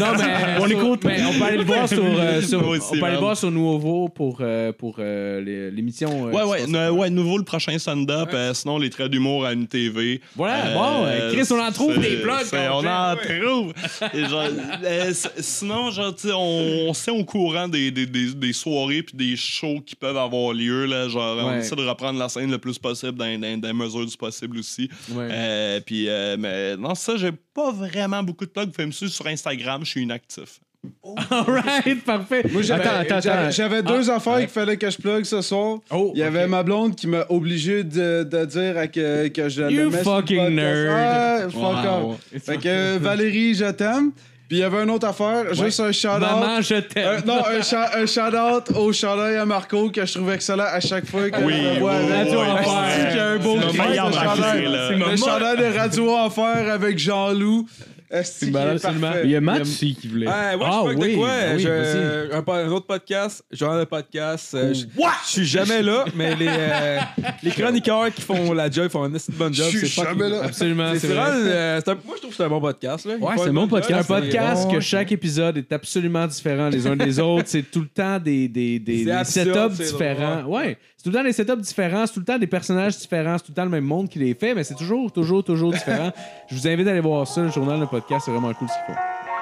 Speaker 3: Non, mais on écoute. Mais on peut aller le voir sur, euh, sur-
Speaker 1: Oui,
Speaker 3: on peut aller voir sur Nouveau pour, euh, pour euh, l'émission. euh,
Speaker 1: Ouais, ouais, ouais, nouveau le prochain stand-up. euh, sinon, les traits d'humour à une TV.
Speaker 3: Voilà, bon, euh, Chris, on en trouve des quand
Speaker 1: On en trouve. Et genre, euh, c- sinon, genre, on, on sait au courant des, des, des, des soirées puis des shows qui peuvent avoir lieu. Là, genre, on essaie de reprendre la scène le plus possible dans, dans, dans les mesures du possible aussi.
Speaker 3: Ouais.
Speaker 1: Euh, puis, euh, mais non, ça, j'ai pas vraiment beaucoup de plugs. Vous pouvez me suivre sur Instagram, je suis inactif.
Speaker 3: Alright, parfait.
Speaker 5: Moi, j'avais,
Speaker 6: Attends, attends,
Speaker 5: j'avais-
Speaker 6: attends.
Speaker 5: j'avais deux affaires qu'il fallait que je plug ce soir.
Speaker 3: Oh,
Speaker 5: Il y avait ma blonde qui m'a obligé de, de dire à que, que je
Speaker 3: You fucking nerd.
Speaker 5: Ah, fuck
Speaker 6: Wow.
Speaker 5: Fait que Valérie, je t'aime. Puis il y avait une autre affaire, juste un shout-out.
Speaker 3: Maman, je t'aime.
Speaker 5: non, un, cha- un shout-out au chandail à Marco que je trouve excellent à chaque fois que
Speaker 1: Oui,
Speaker 5: je le vois avec. y a un beau
Speaker 1: le meilleur
Speaker 5: chandail. Le chandail de Radio Enfer avec Jean-Loup. Asti qu'il est
Speaker 3: absolument.
Speaker 5: parfait?
Speaker 6: Il y a Matt aussi qui voulait.
Speaker 4: Ouais, moi,
Speaker 3: Ah
Speaker 4: je
Speaker 3: oui,
Speaker 4: de quoi?
Speaker 3: oui,
Speaker 4: Je-
Speaker 3: vas-y.
Speaker 4: un, autre podcast, genre de podcast. euh, je je suis jamais là, mais les, euh, les chroniqueurs qui font la job font un assez bonne job.
Speaker 5: Je suis
Speaker 4: c'est
Speaker 5: jamais là.
Speaker 3: Absolument,
Speaker 4: C'est
Speaker 3: c'est vrai.
Speaker 4: euh, c'est un- moi, je trouve que c'est un bon podcast. Là.
Speaker 6: Ouais, c'est
Speaker 4: un
Speaker 6: bon
Speaker 4: bon
Speaker 6: podcast.
Speaker 3: Un podcast
Speaker 4: c'est-
Speaker 3: que
Speaker 4: ouais.
Speaker 3: chaque épisode est absolument différent les uns des autres. C'est tout le temps des, des, des,
Speaker 4: C'est
Speaker 3: des setups
Speaker 4: c'est
Speaker 3: différents. Ouais, c'est tout le temps des setups différents, c'est tout le temps des personnages différents, c'est tout le temps le même monde qui les fait, mais c'est toujours, toujours, toujours différent. Je vous invite à aller voir ça, le journal, le podcast, c'est vraiment cool ce qu'ils font.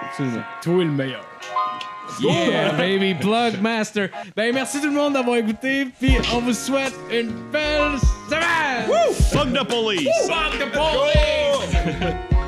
Speaker 3: Absolument.
Speaker 6: Toi le meilleur.
Speaker 3: Yeah, baby, plug master. Ben, merci tout le monde d'avoir écouté, puis on vous souhaite une belle semaine!
Speaker 1: Fuck the police!
Speaker 3: Fuck the police!